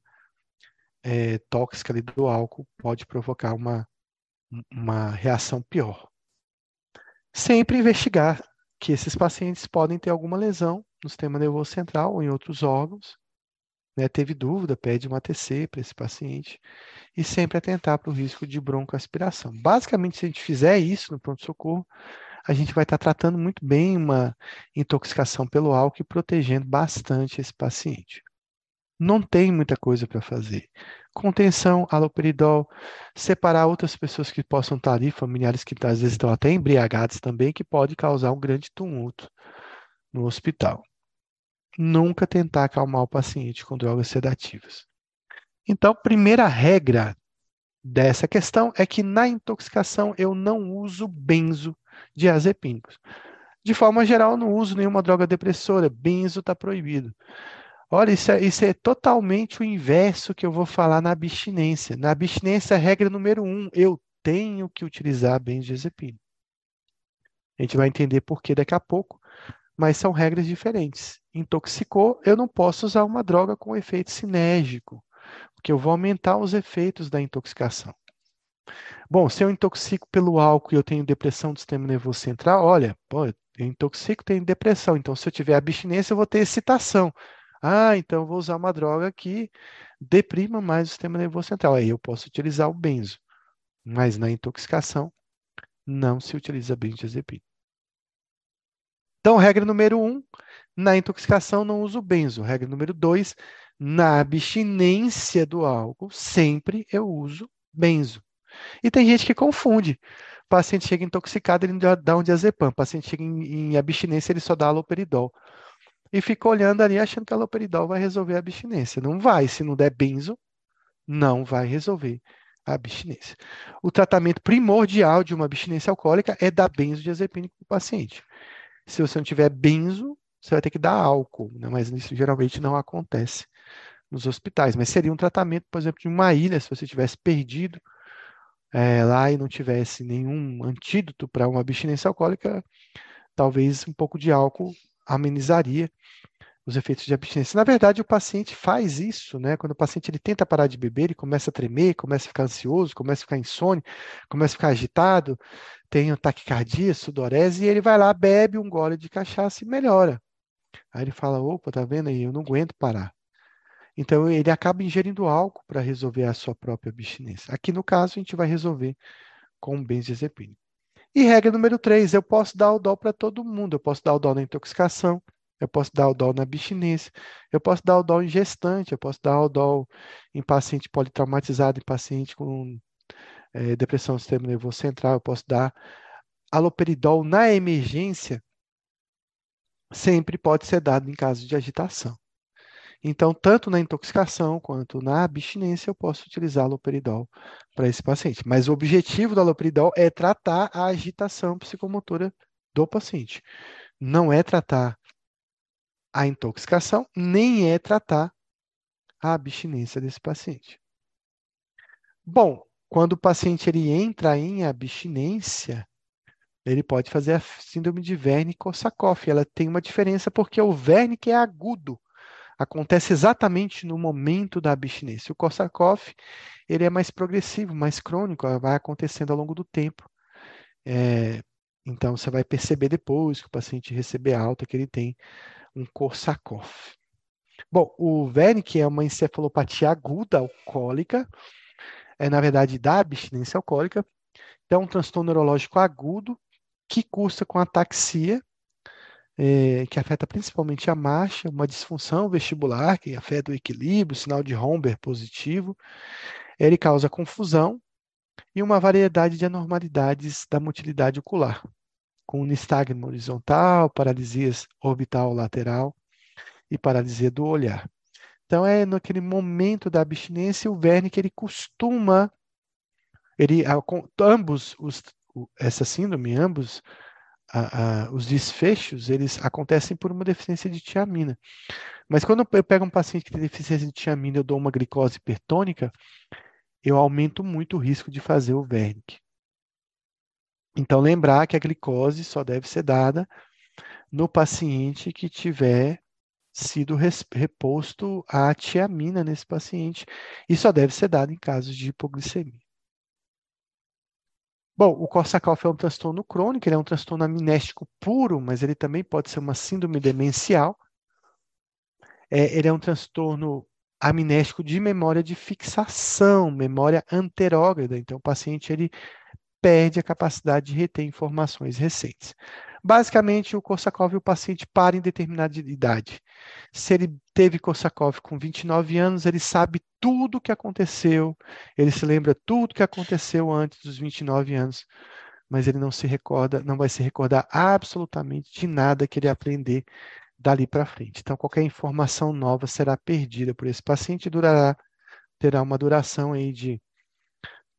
é, tóxica ali do álcool, pode provocar uma, uma reação pior. Sempre investigar que esses pacientes podem ter alguma lesão no sistema nervoso central ou em outros órgãos né, teve dúvida, pede um ATC para esse paciente e sempre atentar para o risco de broncoaspiração. Basicamente, se a gente fizer isso no pronto-socorro, a gente vai estar tratando muito bem uma intoxicação pelo álcool e protegendo bastante esse paciente. Não tem muita coisa para fazer. Contenção, aloperidol, separar outras pessoas que possam estar ali, familiares que às vezes estão até embriagados também, que pode causar um grande tumulto no hospital. Nunca tentar acalmar o paciente com drogas sedativas. Então, primeira regra dessa questão é que na intoxicação eu não uso benzo diazepínicos. De forma geral, eu não uso nenhuma droga depressora, benzo está proibido. Olha, isso é, isso é, totalmente o inverso que eu vou falar na abstinência. Na abstinência, regra número um, eu tenho que utilizar benzodiazepina. A gente vai entender por que daqui a pouco, mas são regras diferentes. Intoxicou, eu não posso usar uma droga com efeito sinérgico porque eu vou aumentar os efeitos da intoxicação. Bom, se eu intoxico pelo álcool e eu tenho depressão do sistema nervoso central, olha, pô, eu intoxico, tenho depressão. Então, se eu tiver abstinência, eu vou ter excitação. Ah, então eu vou usar uma droga que deprima mais o sistema nervoso central. Aí eu posso utilizar o benzo. Mas na intoxicação, não se utiliza benzodiazepina. Então, regra número um, na intoxicação não uso benzo. Regra número dois, na abstinência do álcool, sempre eu uso benzo. E tem gente que confunde. O paciente chega intoxicado, ele dá um diazepam. O paciente chega em, em abstinência, ele só dá aloperidol. E fica olhando ali achando que aloperidol vai resolver a abstinência. Não vai. Se não der benzo, não vai resolver a abstinência. O tratamento primordial de uma abstinência alcoólica é dar benzodiazepínico para o paciente. Se você não tiver benzo, você vai ter que dar álcool, né? mas isso geralmente não acontece nos hospitais. Mas seria um tratamento, por exemplo, de uma ilha, se você tivesse perdido é, lá e não tivesse nenhum antídoto para uma abstinência alcoólica, talvez um pouco de álcool amenizaria os efeitos de abstinência. Na verdade, o paciente faz isso, né? Quando o paciente ele tenta parar de beber, ele começa a tremer, começa a ficar ansioso, começa a ficar insônia, começa a ficar agitado, tem taquicardia, sudorese, e ele vai lá, bebe um gole de cachaça e melhora. Aí ele fala: opa, tá vendo aí? Eu não aguento parar. Então ele acaba ingerindo álcool para resolver a sua própria abstinência. Aqui no caso, a gente vai resolver com benzodiazepina. E regra número 3, eu posso dar o dó para todo mundo. Eu posso dar o dó na intoxicação, eu posso dar o dó na abstinência, eu posso dar o dó em gestante, eu posso dar o dó em paciente politraumatizado, em paciente com é, depressão do sistema nervoso central, eu posso dar aloperidol na emergência sempre pode ser dado em caso de agitação. Então, tanto na intoxicação quanto na abstinência, eu posso utilizar aloperidol para esse paciente. Mas o objetivo do aloperidol é tratar a agitação psicomotora do paciente. Não é tratar a intoxicação, nem é tratar a abstinência desse paciente. Bom, quando o paciente ele entra em abstinência, ele pode fazer a síndrome de Wernicke-Korsakoff. Ela tem uma diferença porque o Wernicke é agudo, acontece exatamente no momento da abstinência. O Korsakoff ele é mais progressivo, mais crônico, vai acontecendo ao longo do tempo. É, então você vai perceber depois que o paciente receber alta que ele tem um Korsakoff. Bom, o Wernicke é uma encefalopatia aguda alcoólica, é na verdade da abstinência alcoólica. Então, é um transtorno neurológico agudo que cursa com ataxia, é, que afeta principalmente a marcha, uma disfunção vestibular, que afeta o equilíbrio, sinal de Romber positivo. Ele causa confusão e uma variedade de anormalidades da motilidade ocular, com nistagmo horizontal, paralisias orbital lateral e paralisia do olhar. Então, é naquele momento da abstinência, o Wernicke ele costuma, ele, ambos os, essa síndrome, ambos a, a, os desfechos, eles acontecem por uma deficiência de tiamina. Mas quando eu pego um paciente que tem deficiência de tiamina, eu dou uma glicose hipertônica, eu aumento muito o risco de fazer o Wernicke. Então, lembrar que a glicose só deve ser dada no paciente que tiver sido reposto a tiamina nesse paciente e só deve ser dado em casos de hipoglicemia. Bom, o Korsakoff é um transtorno crônico, ele é um transtorno amnéstico puro, mas ele também pode ser uma síndrome demencial. É, ele é um transtorno amnésico de memória de fixação, memória anterógrada. Então, o paciente ele perde a capacidade de reter informações recentes. Basicamente, o Korsakov, o paciente para em determinada idade. Se ele teve Korsakov com 29 anos, ele sabe tudo o que aconteceu, ele se lembra tudo o que aconteceu antes dos 29 anos, mas ele não se recorda, não vai se recordar absolutamente de nada que ele aprender dali para frente. Então, qualquer informação nova será perdida por esse paciente e durará, terá uma duração aí de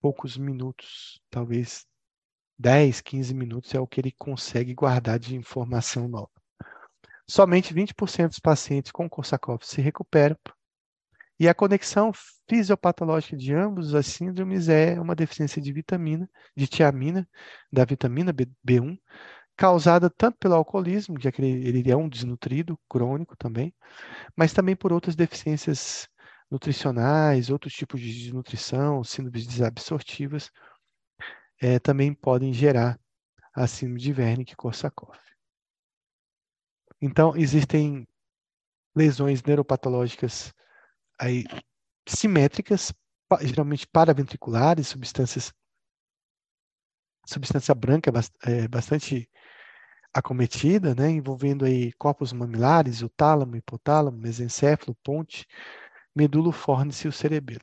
poucos minutos, talvez 10, 15 minutos é o que ele consegue guardar de informação nova. Somente 20% dos pacientes com Korsakoff se recuperam e a conexão fisiopatológica de ambos as síndromes é uma deficiência de vitamina, de tiamina, da vitamina B1, causada tanto pelo alcoolismo, que ele, ele é um desnutrido crônico também, mas também por outras deficiências nutricionais, outros tipos de desnutrição, síndromes desabsortivas, é, também podem gerar a síndrome de Wernicke-Korsakoff. Então, existem lesões neuropatológicas aí, simétricas, geralmente paraventriculares, substâncias substância branca é, bastante acometida, né, envolvendo aí corpos mamilares, o tálamo, hipotálamo, mesencéfalo, ponte, medula fórnice e o cerebelo.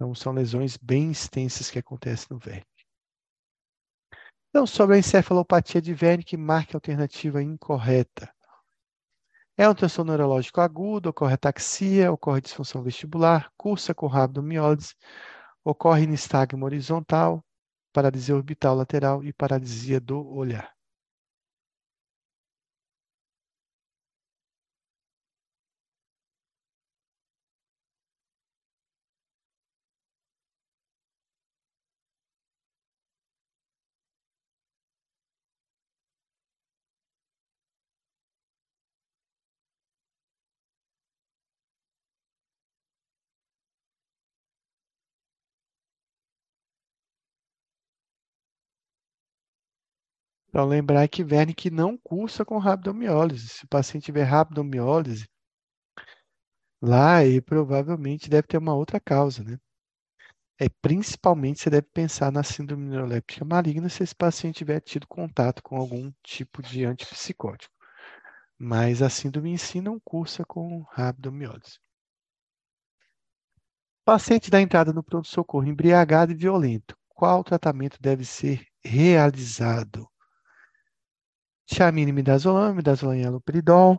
Então, são lesões bem extensas que acontecem no Wernicke. Então, sobre a encefalopatia de Wernicke, marque a alternativa incorreta. É um transtorno neurológico agudo, ocorre ataxia, ocorre disfunção vestibular, cursa com rabdomiólise, ocorre nistagmo horizontal, paralisia orbital lateral e paralisia do olhar. Então, lembrar que Wernicke não cursa com rabdomiólise. Se o paciente tiver rabdomiólise, lá ele provavelmente deve ter uma outra causa, né? É, principalmente você deve pensar na síndrome neuroléptica maligna se esse paciente tiver tido contato com algum tipo de antipsicótico. Mas a síndrome em si não cursa com rabdomiólise. Paciente da entrada no pronto-socorro embriagado e violento. Qual tratamento deve ser realizado? Tiamina e midazolam, midazolam e haloperidol,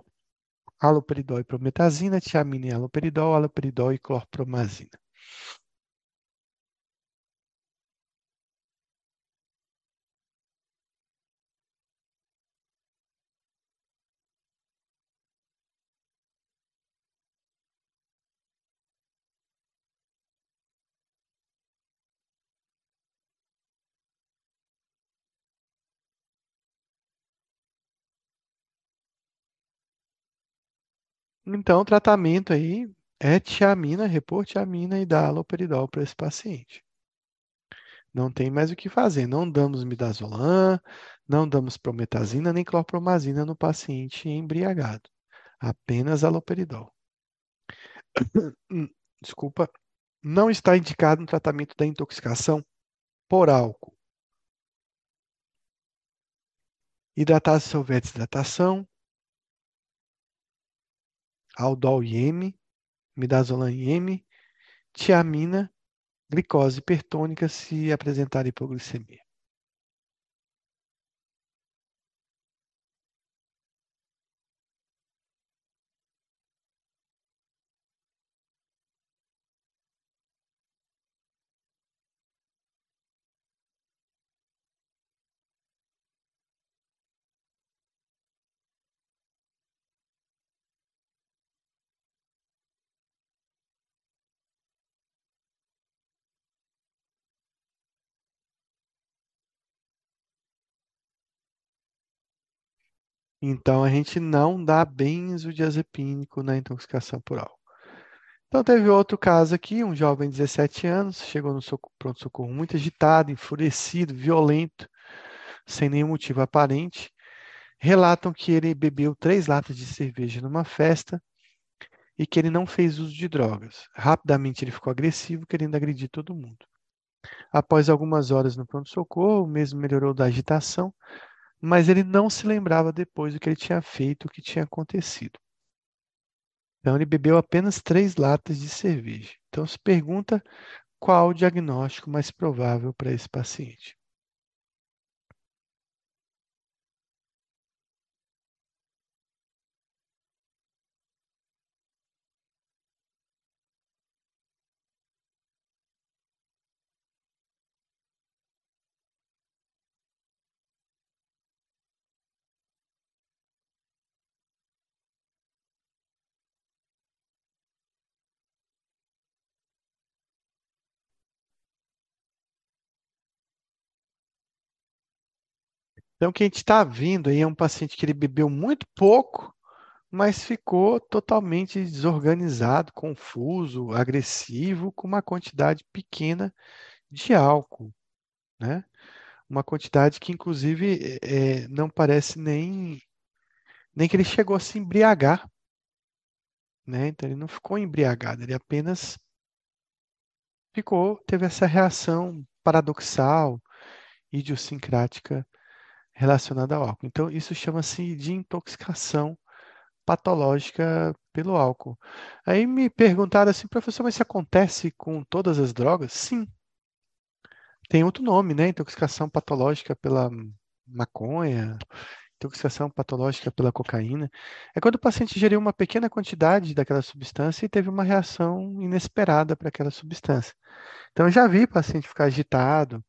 haloperidol e prometazina, tiamina e haloperidol, haloperidol e clorpromazina. Então, o tratamento aí é tiamina, repor tiamina e dar haloperidol para esse paciente. Não tem mais o que fazer. Não damos midazolam, não damos prometazina nem clorpromazina no paciente embriagado. Apenas haloperidol. [coughs] Desculpa. Não está indicado no tratamento da intoxicação por álcool. Hidratar se houver desidratação, aldol IM, midazolam IM, tiamina, glicose hipertônica se apresentar hipoglicemia. Então, a gente não dá benzodiazepínico na intoxicação por álcool. Então, teve outro caso aqui, um jovem de 17 anos, chegou no pronto-socorro muito agitado, enfurecido, violento, sem nenhum motivo aparente. Relatam que ele bebeu três latas de cerveja numa festa e que ele não fez uso de drogas. Rapidamente ele ficou agressivo, querendo agredir todo mundo. Após algumas horas no pronto-socorro, o mesmo melhorou da agitação, mas ele não se lembrava depois do que ele tinha feito, o que tinha acontecido. Então, ele bebeu apenas três latas de cerveja. Então, se pergunta qual o diagnóstico mais provável para esse paciente. Então, o que a gente está vendo aí é um paciente que ele bebeu muito pouco, mas ficou totalmente desorganizado, confuso, agressivo, com uma quantidade pequena de álcool, né? Uma quantidade que, inclusive, é, não parece nem, nem que ele chegou a se embriagar, né? Então, ele não ficou embriagado, ele apenas ficou, teve essa reação paradoxal, idiosincrática relacionada ao álcool. Então, isso chama-se de intoxicação patológica pelo álcool. Aí me perguntaram assim, professor, mas isso acontece com todas as drogas? Sim. Tem outro nome, né? Intoxicação patológica pela maconha, intoxicação patológica pela cocaína. É quando o paciente ingeriu uma pequena quantidade daquela substância e teve uma reação inesperada para aquela substância. Então, eu já vi paciente ficar agitado,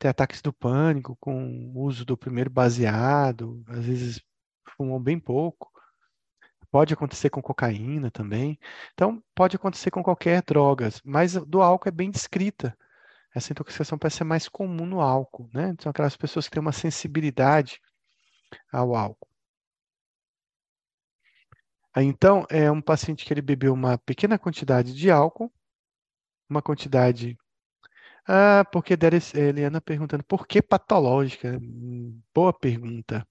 ter ataques do pânico com o uso do primeiro baseado, às vezes fumam bem pouco. Pode acontecer com cocaína também. Então, pode acontecer com qualquer droga, mas do álcool é bem descrita. Essa intoxicação parece ser mais comum no álcool, né? São aquelas pessoas que têm uma sensibilidade ao álcool. Então, é um paciente que ele bebeu uma pequena quantidade de álcool, uma quantidade ah, porque Deres, Eliana perguntando por que patológica? Boa pergunta.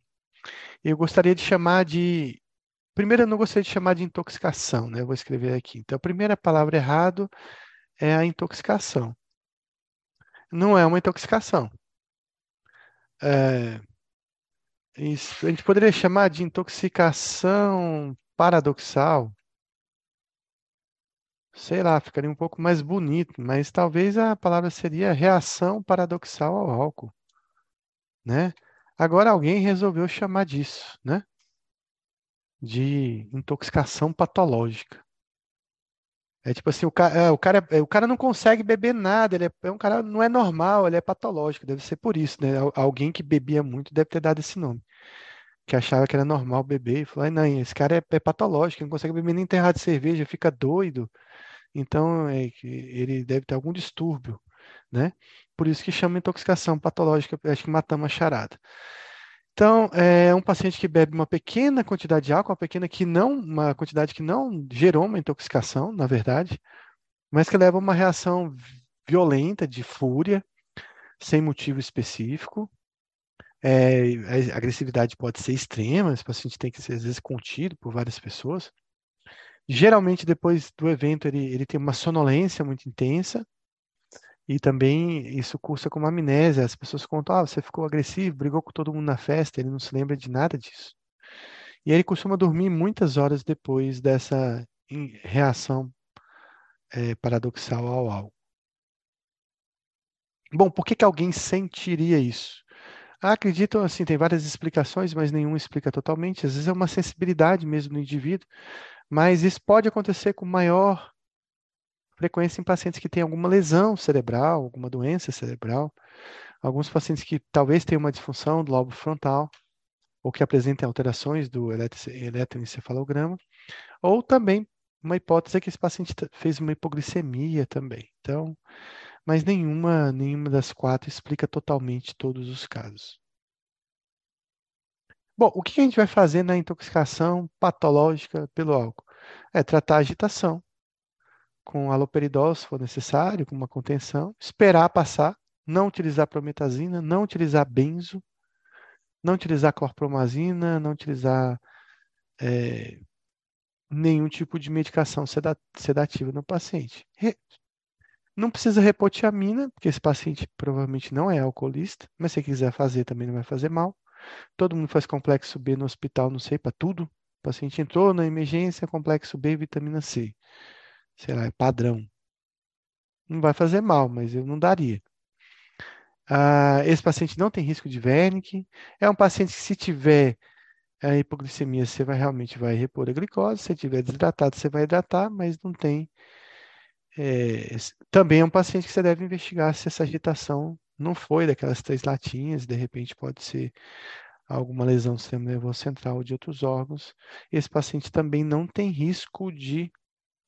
Eu gostaria de chamar de. Primeiro, eu não gostaria de chamar de intoxicação, né? Eu vou escrever aqui. Então, a primeira palavra errado é a intoxicação. Não é uma intoxicação. É, isso, a gente poderia chamar de intoxicação paradoxal sei lá, ficaria um pouco mais bonito, mas talvez a palavra seria reação paradoxal ao álcool, né? Agora alguém resolveu chamar disso, né? De intoxicação patológica. É tipo assim, o cara, é, o cara, é, o cara não consegue beber nada, ele é, é, um cara, não é normal, ele é patológico, deve ser por isso, né? Alguém que bebia muito deve ter dado esse nome. Que achava que era normal beber e falou, não, esse cara é, é patológico, não consegue beber nem enterrar de cerveja, fica doido. Então, é, ele deve ter algum distúrbio, né? Por isso que chama intoxicação patológica, acho que matamos a charada. Então, é um paciente que bebe uma pequena quantidade de álcool, uma pequena que não, uma quantidade que não gerou uma intoxicação, na verdade, mas que leva a uma reação violenta de fúria, sem motivo específico. É, a agressividade pode ser extrema, esse paciente tem que ser, às vezes, contido por várias pessoas. Geralmente, depois do evento, ele, ele tem uma sonolência muito intensa e também isso cursa como amnésia. As pessoas contam, ah, você ficou agressivo, brigou com todo mundo na festa, ele não se lembra de nada disso. E ele costuma dormir muitas horas depois dessa reação é, paradoxal ao álcool. Bom, por que, que alguém sentiria isso? Ah, acreditam, assim, tem várias explicações, mas nenhuma explica totalmente. Às vezes é uma sensibilidade mesmo do indivíduo. Mas isso pode acontecer com maior frequência em pacientes que têm alguma lesão cerebral, alguma doença cerebral, alguns pacientes que talvez tenham uma disfunção do lobo frontal, ou que apresentem alterações do eletroencefalograma, ou também uma hipótese é que esse paciente fez uma hipoglicemia também. Então, mas nenhuma, nenhuma das quatro explica totalmente todos os casos. Bom, o que a gente vai fazer na intoxicação patológica pelo álcool? É tratar a agitação com haloperidol, se for necessário, com uma contenção, esperar passar, não utilizar prometazina, não utilizar benzo, não utilizar clorpromazina, não utilizar é, nenhum tipo de medicação seda- sedativa no paciente. Não precisa repor tiamina, porque esse paciente provavelmente não é alcoolista, mas se quiser fazer também não vai fazer mal. Todo mundo faz complexo B no hospital, não sei, para tudo. O paciente entrou na emergência, complexo B, vitamina C. Sei lá, é padrão. Não vai fazer mal, mas eu não daria. Ah, esse paciente não tem risco de Wernicke. É um paciente que, se tiver a hipoglicemia, você vai realmente vai repor a glicose. Se tiver desidratado, você vai hidratar, mas não tem. é, também é um paciente que você deve investigar se essa agitação não foi daquelas três latinhas, de repente pode ser alguma lesão do sistema nervoso central ou de outros órgãos. Esse paciente também não tem risco de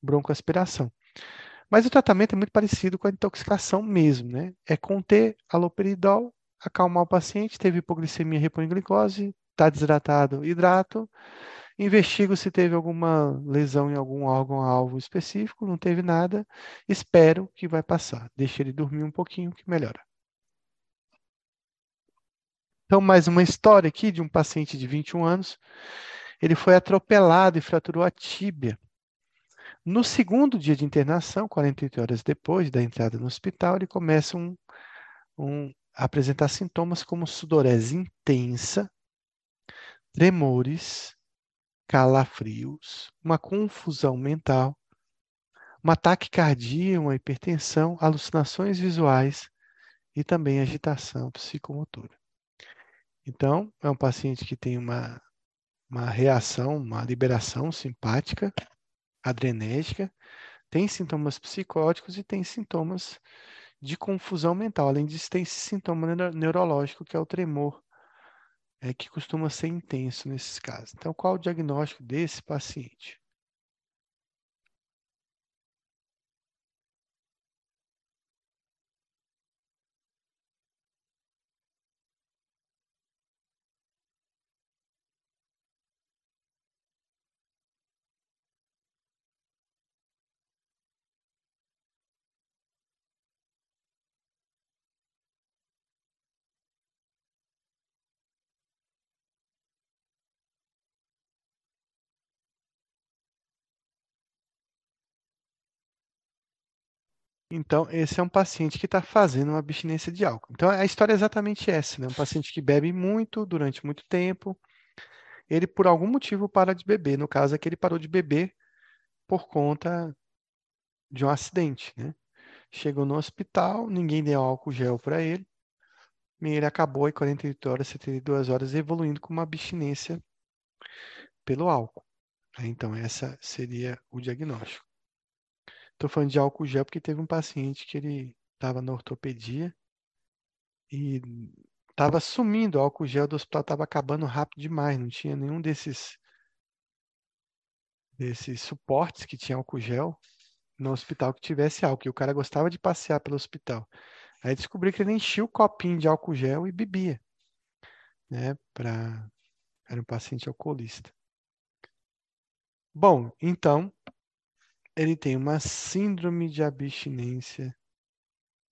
broncoaspiração. Mas o tratamento é muito parecido com a intoxicação mesmo, né? É conter haloperidol, acalmar o paciente, teve hipoglicemia, repõe glicose, está desidratado, hidrato, investigo se teve alguma lesão em algum órgão-alvo específico, não teve nada, espero que vai passar. Deixa ele dormir um pouquinho que melhora. Então, mais uma história aqui de um paciente de 21 anos. Ele foi atropelado e fraturou a tíbia. No segundo dia de internação, 48 horas depois da entrada no hospital, ele começa um, um- a apresentar sintomas como sudorese intensa, tremores, calafrios, uma confusão mental, uma taquicardia, uma hipertensão, alucinações visuais e também agitação psicomotora. Então, é um paciente que tem uma, uma reação, uma liberação simpática, adrenérgica, tem sintomas psicóticos e tem sintomas de confusão mental. Além disso, tem esse sintoma neuro- neurológico, que é o tremor, é, que costuma ser intenso nesses casos. Então, qual o diagnóstico desse paciente? Então, esse é um paciente que está fazendo uma abstinência de álcool. Então, a história é exatamente essa, né? Um paciente que bebe muito durante muito tempo, ele por algum motivo para de beber. No caso, é que ele parou de beber por conta de um acidente, né? Chegou no hospital, ninguém deu álcool gel para ele, e ele acabou em 48 horas, 72 horas, evoluindo com uma abstinência pelo álcool. né? Então, essa seria o diagnóstico. Estou falando de álcool gel porque teve um paciente que ele estava na ortopedia e estava sumindo, o álcool gel do hospital estava acabando rápido demais, não tinha nenhum desses, desses suportes que tinha álcool gel no hospital que tivesse álcool. E o cara gostava de passear pelo hospital. Aí descobri que ele enchia o copinho de álcool gel e bebia, né? Pra... Era um paciente alcoolista. Bom, então ele tem uma síndrome de abstinência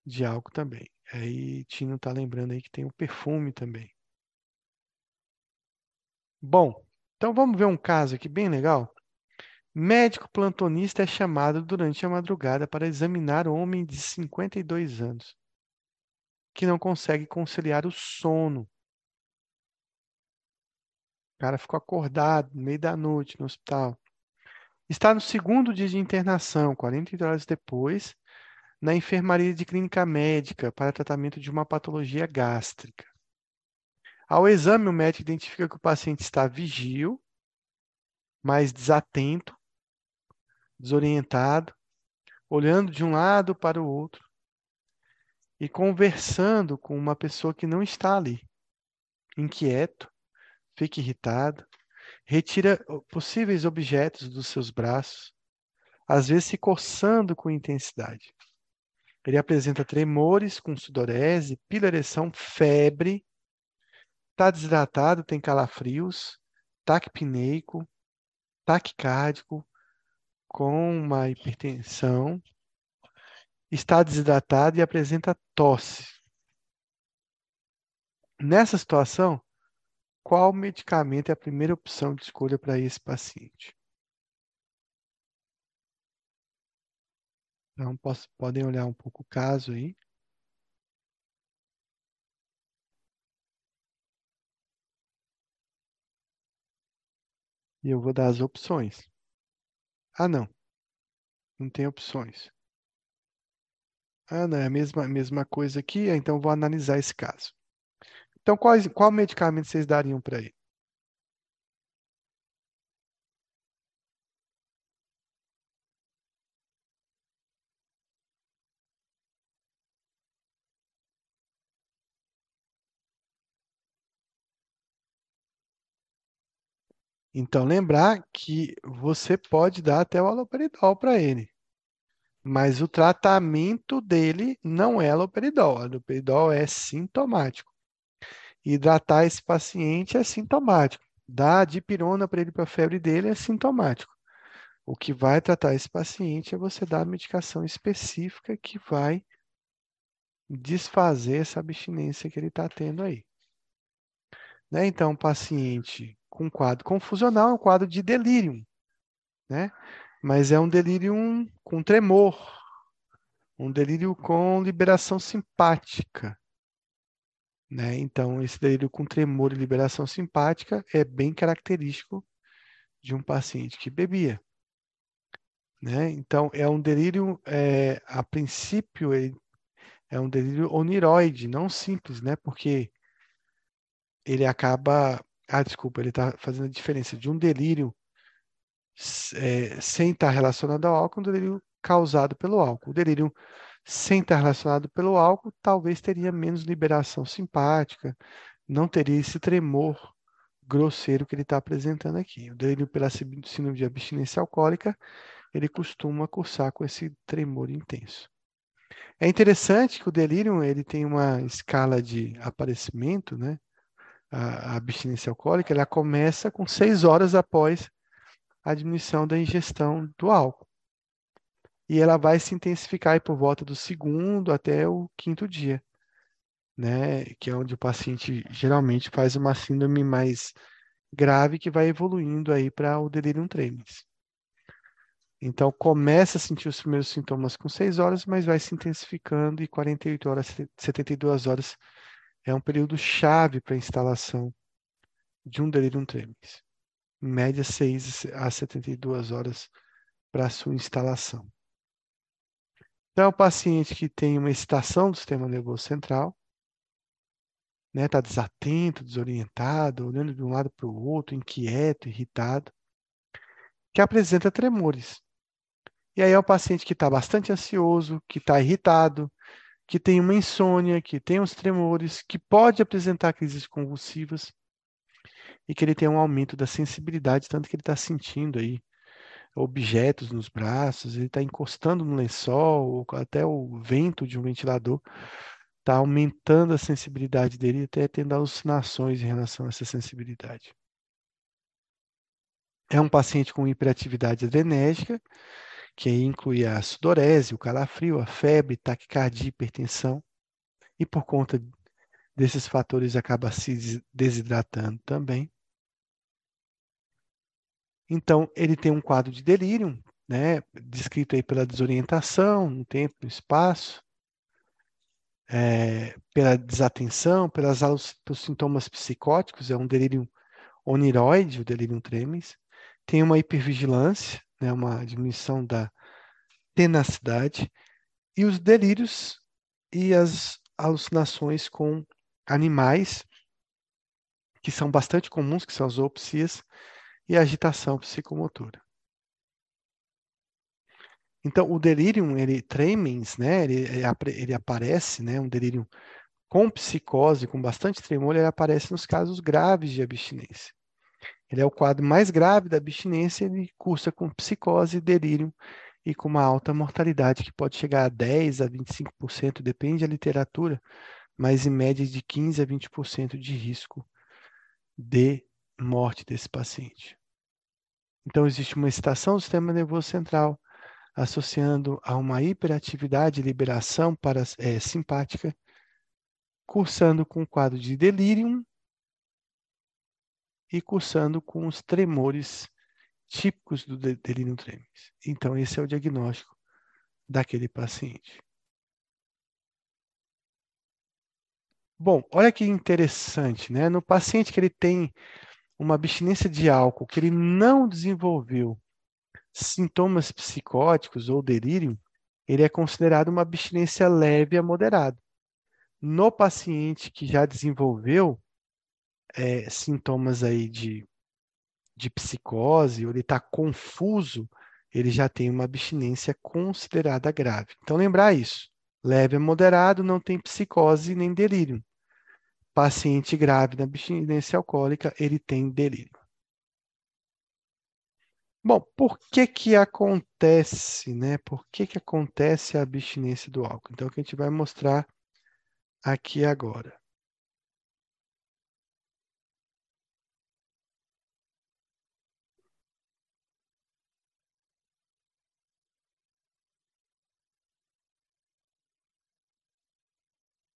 de álcool também. Aí Tino tá lembrando aí que tem o perfume também. Bom, então vamos ver um caso aqui bem legal. Médico plantonista é chamado durante a madrugada para examinar homem de 52 anos que não consegue conciliar o sono. O cara ficou acordado no meio da noite no hospital. Está no segundo dia de internação, 48 horas depois, na enfermaria de clínica médica para tratamento de uma patologia gástrica. Ao exame, o médico identifica que o paciente está vigio, mas desatento, desorientado, olhando de um lado para o outro e conversando com uma pessoa que não está ali. Inquieto, fica irritado, retira possíveis objetos dos seus braços, às vezes se coçando com intensidade. Ele apresenta tremores com sudorese, pilareção, febre, está desidratado, tem calafrios, taquipneico, taquicárdico, com uma hipertensão, está desidratado e apresenta tosse. Nessa situação, qual medicamento é a primeira opção de escolha para esse paciente? Então, posso, podem olhar um pouco o caso aí. E eu vou dar as opções. Ah, não. Não tem opções. Ah, não, é a mesma, mesma coisa aqui, então vou analisar esse caso. Então, quais, qual medicamento vocês dariam para ele? Então, lembrar que você pode dar até o haloperidol para ele, mas o tratamento dele não é haloperidol. O haloperidol é sintomático. Hidratar esse paciente é sintomático. Dar dipirona para ele para a febre dele é sintomático. O que vai tratar esse paciente é você dar a medicação específica que vai desfazer essa abstinência que ele está tendo aí. Né? Então, paciente com quadro confusional é um quadro de delírio, né? Mas é um delírio com tremor, um delírio com liberação simpática, né? Então, esse delírio com tremor e liberação simpática é bem característico de um paciente que bebia. Né? Então, é um delírio, é, a princípio, é um delírio oniroide, não simples, né? Porque ele acaba ah, desculpa, ele está fazendo a diferença de um delírio é, sem estar relacionado ao álcool, um delírio causado pelo álcool. O delírio sem estar relacionado pelo álcool, talvez teria menos liberação simpática, não teria esse tremor grosseiro que ele está apresentando aqui. O delírio pela síndrome de abstinência alcoólica, ele costuma cursar com esse tremor intenso. É interessante que o delírio ele tem uma escala de aparecimento, né? a, abstinência alcoólica, ela começa com seis horas após a diminuição da ingestão do álcool. E ela vai se intensificar por volta do segundo até o quinto dia, né? Que é onde o paciente geralmente faz uma síndrome mais grave que vai evoluindo aí para o delirium tremens. Então, começa a sentir os primeiros sintomas com 6 horas, mas vai se intensificando e 48 horas, 72 horas é um período chave para a instalação de um delirium tremens. Em média, 6 a 72 horas para a sua instalação. Então, é o paciente que tem uma excitação do sistema nervoso central, né, tá desatento, desorientado, olhando de um lado para o outro, inquieto, irritado, que apresenta tremores. E aí é o paciente que está bastante ansioso, que está irritado, que tem uma insônia, que tem os tremores, que pode apresentar crises convulsivas e que ele tem um aumento da sensibilidade, tanto que ele está sentindo aí objetos nos braços, ele está encostando no lençol, até o vento de um ventilador está aumentando a sensibilidade dele até tendo alucinações em relação a essa sensibilidade. É um paciente com hiperatividade adrenérgica, que aí inclui a sudorese, o calafrio, a febre, taquicardia, hipertensão, e por conta desses fatores acaba se desidratando também. Então, ele tem um quadro de delírio, né, descrito aí pela desorientação no tempo, no espaço, é, pela desatenção, pelas, pelos sintomas psicóticos, é um delírio oniroide, o delírio tremens, tem uma hipervigilância, né, uma diminuição da tenacidade, e os delírios e as alucinações com animais, que são bastante comuns, que são as zoopsias, e agitação psicomotora. Então, o delírio, ele tremens, né, ele, ele aparece, né, um delírio com psicose, com bastante tremor, ele aparece nos casos graves de abstinência. Ele é o quadro mais grave da abstinência, ele cursa com psicose, delírio e com uma alta mortalidade que pode chegar a 10 a 25%, depende da literatura, mas em média de 15 a 20% de risco de morte desse paciente. Então existe uma excitação do sistema nervoso central associando a uma hiperatividade e liberação para, é, simpática, cursando com um quadro de delírio e cursando com os tremores típicos do delírio tremens. Então, esse é o diagnóstico daquele paciente. Bom, olha que interessante, né? No paciente que ele tem uma abstinência de álcool, que ele não desenvolveu sintomas psicóticos ou delírio, ele é considerado uma abstinência leve a moderada. No paciente que já desenvolveu é, sintomas aí de, de psicose, ou ele está confuso, ele já tem uma abstinência considerada grave. Então, lembrar isso. Leve a moderado, não tem psicose nem delírio paciente grave na abstinência alcoólica, ele tem delírio. Bom, por que que acontece, né? Por que que acontece a abstinência do álcool? Então, o que a gente vai mostrar aqui agora.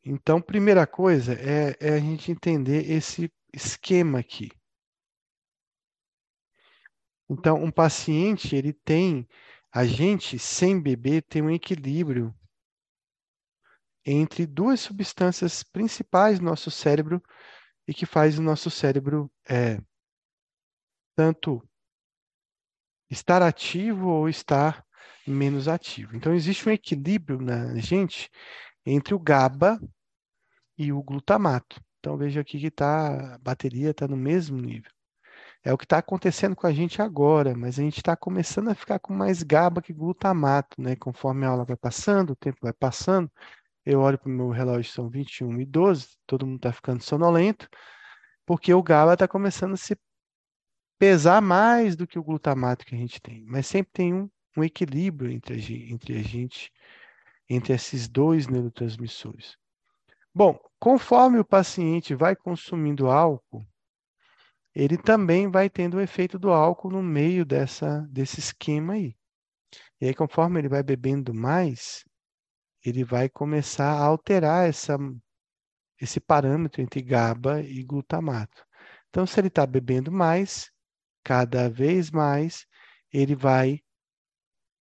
Então, primeira coisa é, é a gente entender esse esquema aqui. Então, um paciente, ele tem, a gente, sem beber, tem um equilíbrio entre duas substâncias principais do nosso cérebro e que faz o nosso cérebro é, tanto estar ativo ou estar menos ativo. Então, existe um equilíbrio na gente entre o GABA e o glutamato. Então veja aqui que tá, a bateria está no mesmo nível. É o que está acontecendo com a gente agora, mas a gente está começando a ficar com mais GABA que glutamato, né? Conforme a aula vai passando, o tempo vai passando, eu olho para o meu relógio, são 21 e 12, todo mundo está ficando sonolento, porque o GABA está começando a se pesar mais do que o glutamato que a gente tem. Mas sempre tem um, um equilíbrio entre a, entre a gente, entre esses dois neurotransmissores. Bom, conforme o paciente vai consumindo álcool, ele também vai tendo o efeito do álcool no meio dessa, desse esquema aí. E aí, conforme ele vai bebendo mais, ele vai começar a alterar essa, esse parâmetro entre GABA e glutamato. Então, se ele está bebendo mais, cada vez mais, ele vai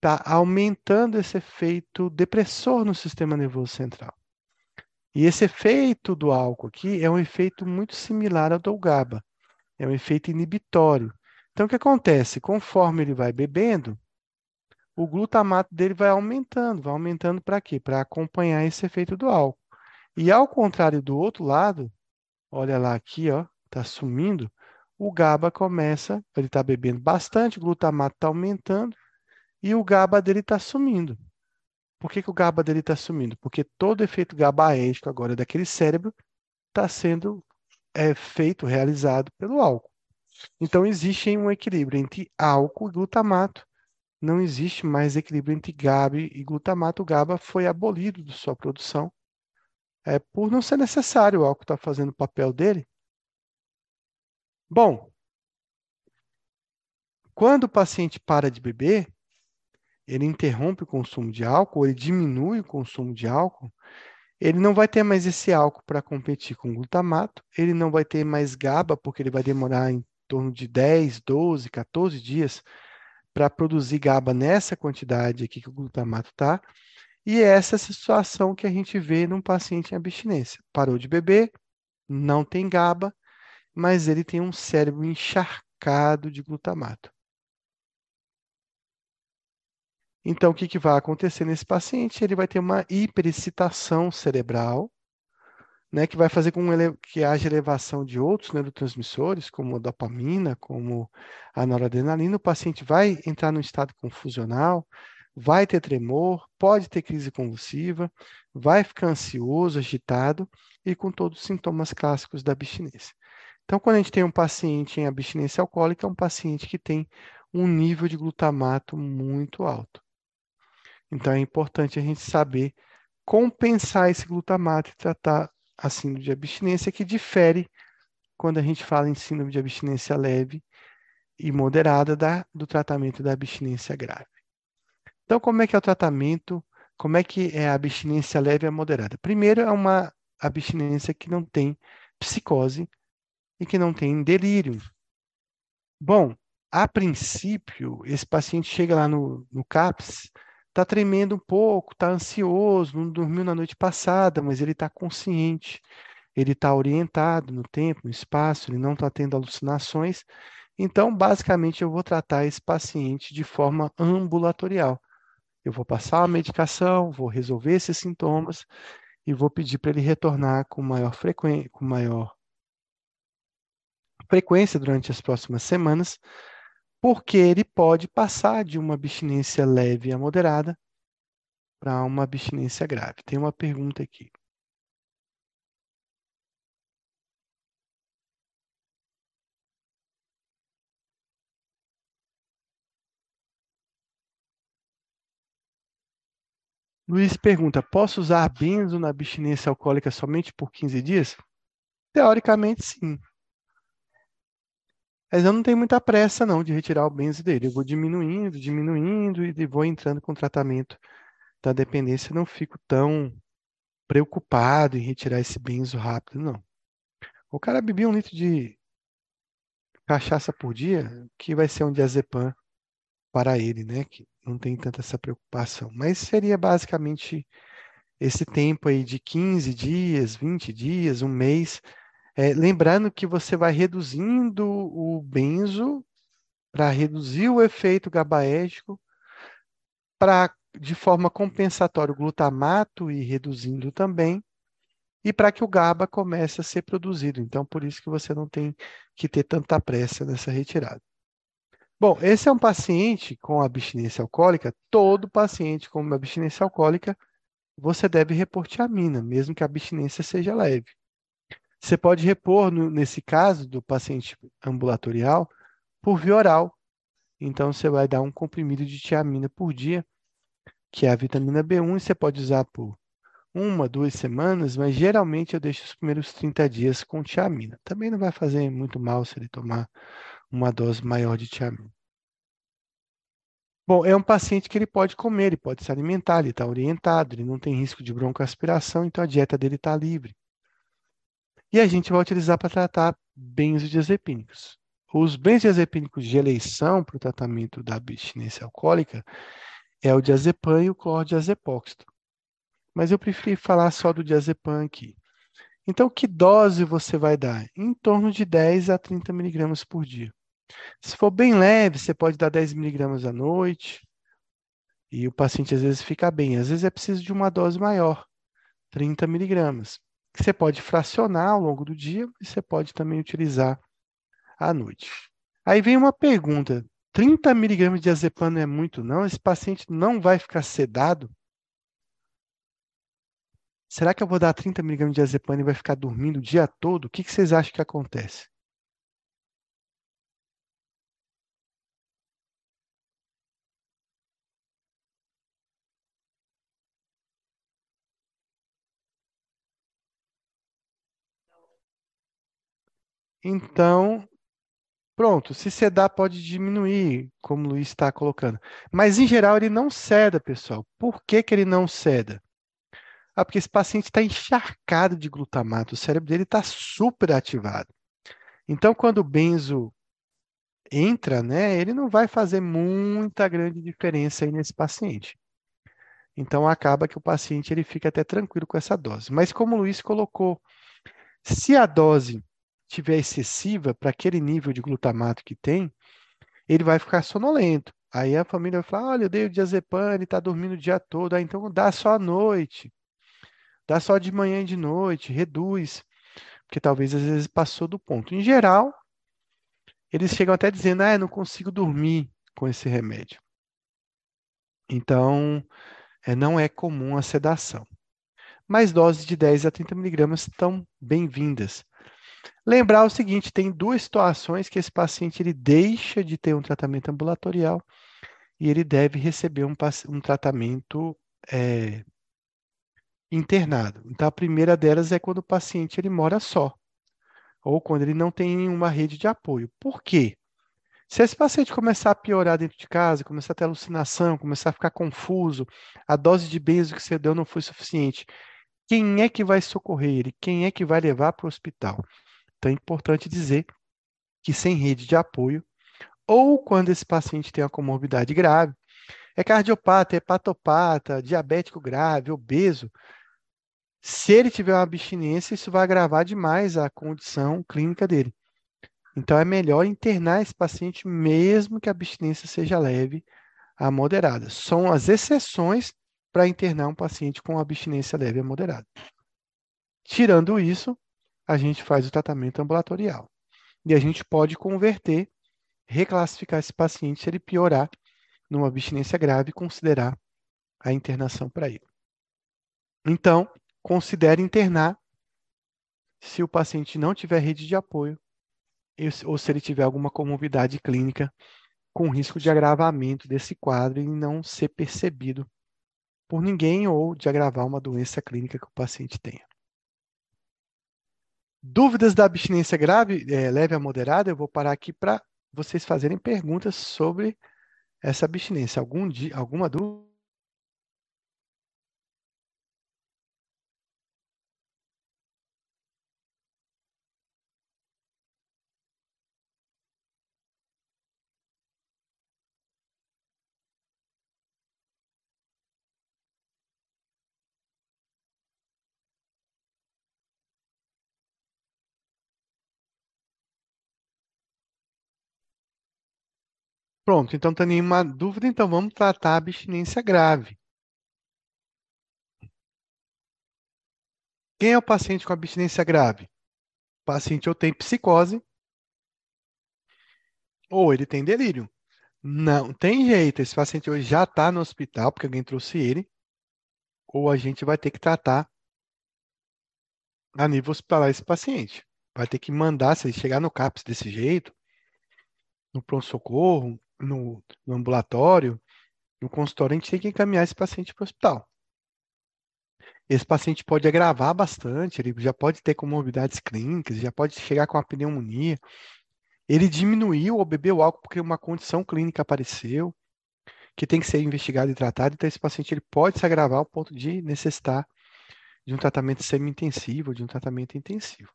estar tá aumentando esse efeito depressor no sistema nervoso central. E esse efeito do álcool aqui é um efeito muito similar ao do GABA. É um efeito inibitório. Então, o que acontece? Conforme ele vai bebendo, o glutamato dele vai aumentando. Vai aumentando para quê? Para acompanhar esse efeito do álcool. E ao contrário do outro lado, olha lá aqui, ó, está sumindo, o GABA começa, ele está bebendo bastante, o glutamato está aumentando e o GABA dele está sumindo. Por que, que o GABA dele está sumindo? Porque todo efeito GABAérgico agora daquele cérebro está sendo é, feito, realizado pelo álcool. Então, existe um equilíbrio entre álcool e glutamato. Não existe mais equilíbrio entre GABA e glutamato. O GABA foi abolido de sua produção é, por não ser necessário. O álcool está fazendo o papel dele. Bom, quando o paciente para de beber, ele interrompe o consumo de álcool, ele diminui o consumo de álcool, ele não vai ter mais esse álcool para competir com o glutamato, ele não vai ter mais GABA, porque ele vai demorar em torno de 10, 12, 14 dias para produzir GABA nessa quantidade aqui que o glutamato está. E essa é a situação que a gente vê num paciente em abstinência. Parou de beber, não tem GABA, mas ele tem um cérebro encharcado de glutamato. Então, o que, que vai acontecer nesse paciente? Ele vai ter uma hiperexcitação cerebral, né, que vai fazer com que haja elevação de outros neurotransmissores, como a dopamina, como a noradrenalina. O paciente vai entrar num estado confusional, vai ter tremor, pode ter crise convulsiva, vai ficar ansioso, agitado e com todos os sintomas clássicos da abstinência. Então, quando a gente tem um paciente em abstinência alcoólica, é um paciente que tem um nível de glutamato muito alto. Então é importante a gente saber compensar esse glutamato e tratar a síndrome de abstinência, que difere quando a gente fala em síndrome de abstinência leve e moderada da, do tratamento da abstinência grave. Então, como é que é o tratamento? Como é que é a abstinência leve e moderada? Primeiro, é uma abstinência que não tem psicose e que não tem delírio. Bom, a princípio, esse paciente chega lá no, no CAPS está tremendo um pouco, está ansioso, não dormiu na noite passada, mas ele está consciente, ele está orientado no tempo, no espaço, ele não está tendo alucinações. Então, basicamente, eu vou tratar esse paciente de forma ambulatorial. Eu vou passar a medicação, vou resolver esses sintomas e vou pedir para ele retornar com maior, com maior frequência durante as próximas semanas, porque ele pode passar de uma abstinência leve a moderada para uma abstinência grave. Tem uma pergunta aqui. Luiz pergunta: posso usar benzo na abstinência alcoólica somente por 15 dias? Teoricamente, sim. Mas eu não tenho muita pressa, não, de retirar o benzo dele. Eu vou diminuindo, diminuindo e vou entrando com o tratamento da dependência. Não fico tão preocupado em retirar esse benzo rápido, não. O cara bebia um litro de cachaça por dia, que vai ser um diazepam para ele, né? Que não tem tanta essa preocupação. Mas seria basicamente esse tempo aí de 15 dias, 20 dias, um mês. É, lembrando que você vai reduzindo o benzo para reduzir o efeito gabaético, para de forma compensatória o glutamato e reduzindo também, e para que o GABA comece a ser produzido. Então, por isso que você não tem que ter tanta pressa nessa retirada. Bom, esse é um paciente com abstinência alcoólica. Todo paciente com abstinência alcoólica, você deve repor tiamina, mesmo que a abstinência seja leve. Você pode repor, no, nesse caso do paciente ambulatorial, por via oral. Então, você vai dar um comprimido de tiamina por dia, que é a vitamina B1, e você pode usar por uma, duas semanas, mas geralmente eu deixo os primeiros 30 dias com tiamina. Também não vai fazer muito mal se ele tomar uma dose maior de tiamina. Bom, é um paciente que ele pode comer, ele pode se alimentar, ele está orientado, ele não tem risco de broncoaspiração, então a dieta dele está livre. E a gente vai utilizar para tratar benzodiazepínicos. Os benzodiazepínicos de eleição para o tratamento da abstinência alcoólica é o diazepam e o clordiazepóxito. Mas eu preferi falar só do diazepam aqui. Então, que dose você vai dar? Em torno de 10 a 30 miligramas por dia. Se for bem leve, você pode dar 10 miligramas à noite, e o paciente às vezes fica bem. Às vezes é preciso de uma dose maior, 30 miligramas, que você pode fracionar ao longo do dia e você pode também utilizar à noite. Aí vem uma pergunta: 30 miligramas de azepam não é muito, não? Esse paciente não vai ficar sedado? Será que eu vou dar 30 miligramas de azepam e vai ficar dormindo o dia todo? O que vocês acham que acontece? Então, pronto, se sedar pode diminuir, como o Luiz está colocando. Mas, em geral, ele não ceda, pessoal. Por que, que ele não ceda? Ah, porque esse paciente está encharcado de glutamato, o cérebro dele está super ativado. Então, quando o benzo entra, né, ele não vai fazer muita grande diferença aí nesse paciente. Então, acaba que o paciente ele fica até tranquilo com essa dose. Mas, como o Luiz colocou, se a dose tiver excessiva para aquele nível de glutamato que tem, ele vai ficar sonolento. Aí a família vai falar: olha, eu dei o diazepam, está dormindo o dia todo, ah, então dá só à noite, dá só de manhã e de noite, reduz, porque talvez às vezes passou do ponto. Em geral, eles chegam até dizendo: ah, eu não consigo dormir com esse remédio. Então, é, não é comum a sedação. Mas doses de 10 a 30 miligramas estão bem-vindas. Lembrar o seguinte, tem duas situações que esse paciente ele deixa de ter um tratamento ambulatorial e ele deve receber um, um tratamento é, internado. Então, a primeira delas é quando o paciente ele mora só, ou quando ele não tem nenhuma rede de apoio. Por quê? Se esse paciente começar a piorar dentro de casa, começar a ter alucinação, começar a ficar confuso, a dose de benzo que você deu não foi suficiente, quem é que vai socorrer ele? Quem é que vai levar para o hospital? Então é importante dizer que sem rede de apoio, ou quando esse paciente tem uma comorbidade grave, é cardiopata, hepatopata, diabético grave, obeso, se ele tiver uma abstinência, isso vai agravar demais a condição clínica dele. Então, é melhor internar esse paciente, mesmo que a abstinência seja leve a moderada. São as exceções para internar um paciente com abstinência leve a moderada. Tirando isso, a gente faz o tratamento ambulatorial. E a gente pode converter, reclassificar esse paciente se ele piorar numa abstinência grave e considerar a internação para ele. Então, considere internar se o paciente não tiver rede de apoio ou se ele tiver alguma comorbidade clínica com risco de agravamento desse quadro e não ser percebido por ninguém ou de agravar uma doença clínica que o paciente tenha. Dúvidas da abstinência grave, é, leve a moderada, eu vou parar aqui para vocês fazerem perguntas sobre essa abstinência. Algum dia, alguma dúvida? Pronto, então tem nenhuma dúvida, então vamos tratar a abstinência grave. Quem é o paciente com abstinência grave? O paciente ou tem psicose, ou ele tem delírio. Não tem jeito, esse paciente hoje já está no hospital, porque alguém trouxe ele, ou a gente vai ter que tratar a nível hospitalar esse paciente. Vai ter que mandar, se ele chegar no CAPS desse jeito, no pronto-socorro, no, no ambulatório, no consultório, a gente tem que encaminhar esse paciente para o hospital. Esse paciente pode agravar bastante, ele já pode ter comorbidades clínicas, já pode chegar com a pneumonia. Ele diminuiu ou bebeu álcool porque uma condição clínica apareceu, que tem que ser investigado e tratado. Então, esse paciente ele pode se agravar ao ponto de necessitar de um tratamento semi-intensivo, de um tratamento intensivo.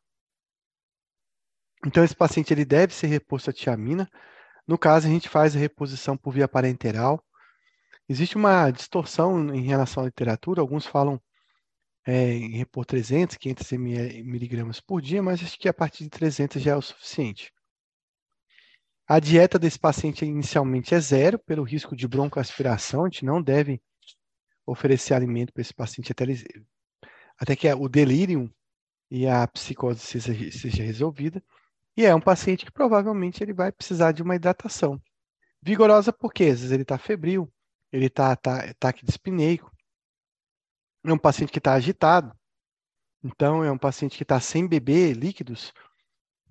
Então, esse paciente ele deve ser reposto a tiamina no caso, a gente faz a reposição por via parenteral. Existe uma distorção em relação à literatura, alguns falam é, em repor 300, 500 miligramas por dia, mas acho que a partir de 300 já é o suficiente. A dieta desse paciente inicialmente é zero, pelo risco de broncoaspiração, a gente não deve oferecer alimento para esse paciente até, até que o delírio e a psicose seja, seja resolvida. E é um paciente que provavelmente ele vai precisar de uma hidratação. Vigorosa porque às vezes ele está febril, ele está tá, taquidispineico. É um paciente que está agitado. Então, é um paciente que está sem beber líquidos.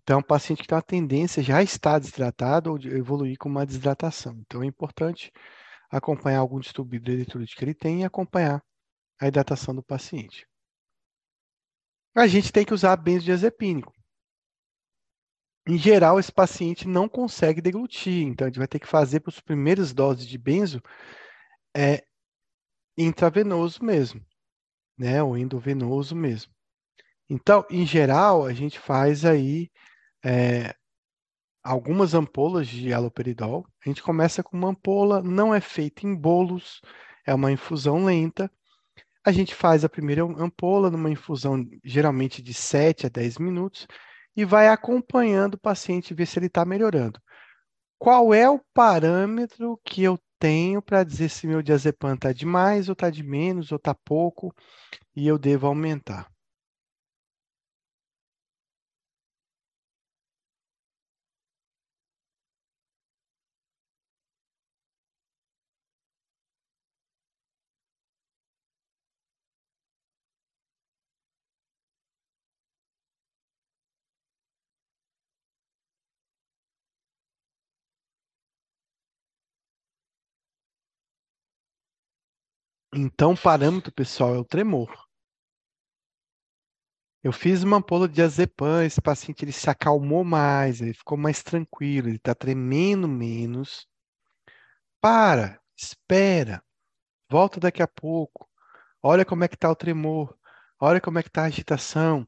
Então, é um paciente que tem uma tendência já a estar desidratado ou de evoluir com uma desidratação. Então, é importante acompanhar algum distúrbio eletrolítico que ele tem e acompanhar a hidratação do paciente. A gente tem que usar benzodiazepínico. Em geral, esse paciente não consegue deglutir, então a gente vai ter que fazer para as primeiras doses de benzo é, intravenoso mesmo, né, ou endovenoso mesmo. Então, em geral, a gente faz aí é, algumas ampolas de haloperidol. A gente começa com uma ampola, não é feita em bolos, é uma infusão lenta. A gente faz a primeira ampola numa infusão geralmente de 7 a 10 minutos e vai acompanhando o paciente, ver se ele está melhorando. Qual é o parâmetro que eu tenho para dizer se meu diazepam está de mais, ou está de menos, ou está pouco, e eu devo aumentar? Então, o parâmetro, pessoal, é o tremor. Eu fiz uma ampola de diazepam, esse paciente ele se acalmou mais, ele ficou mais tranquilo, ele está tremendo menos. Para, espera, volta daqui a pouco. Olha como é que está o tremor, olha como é que está a agitação.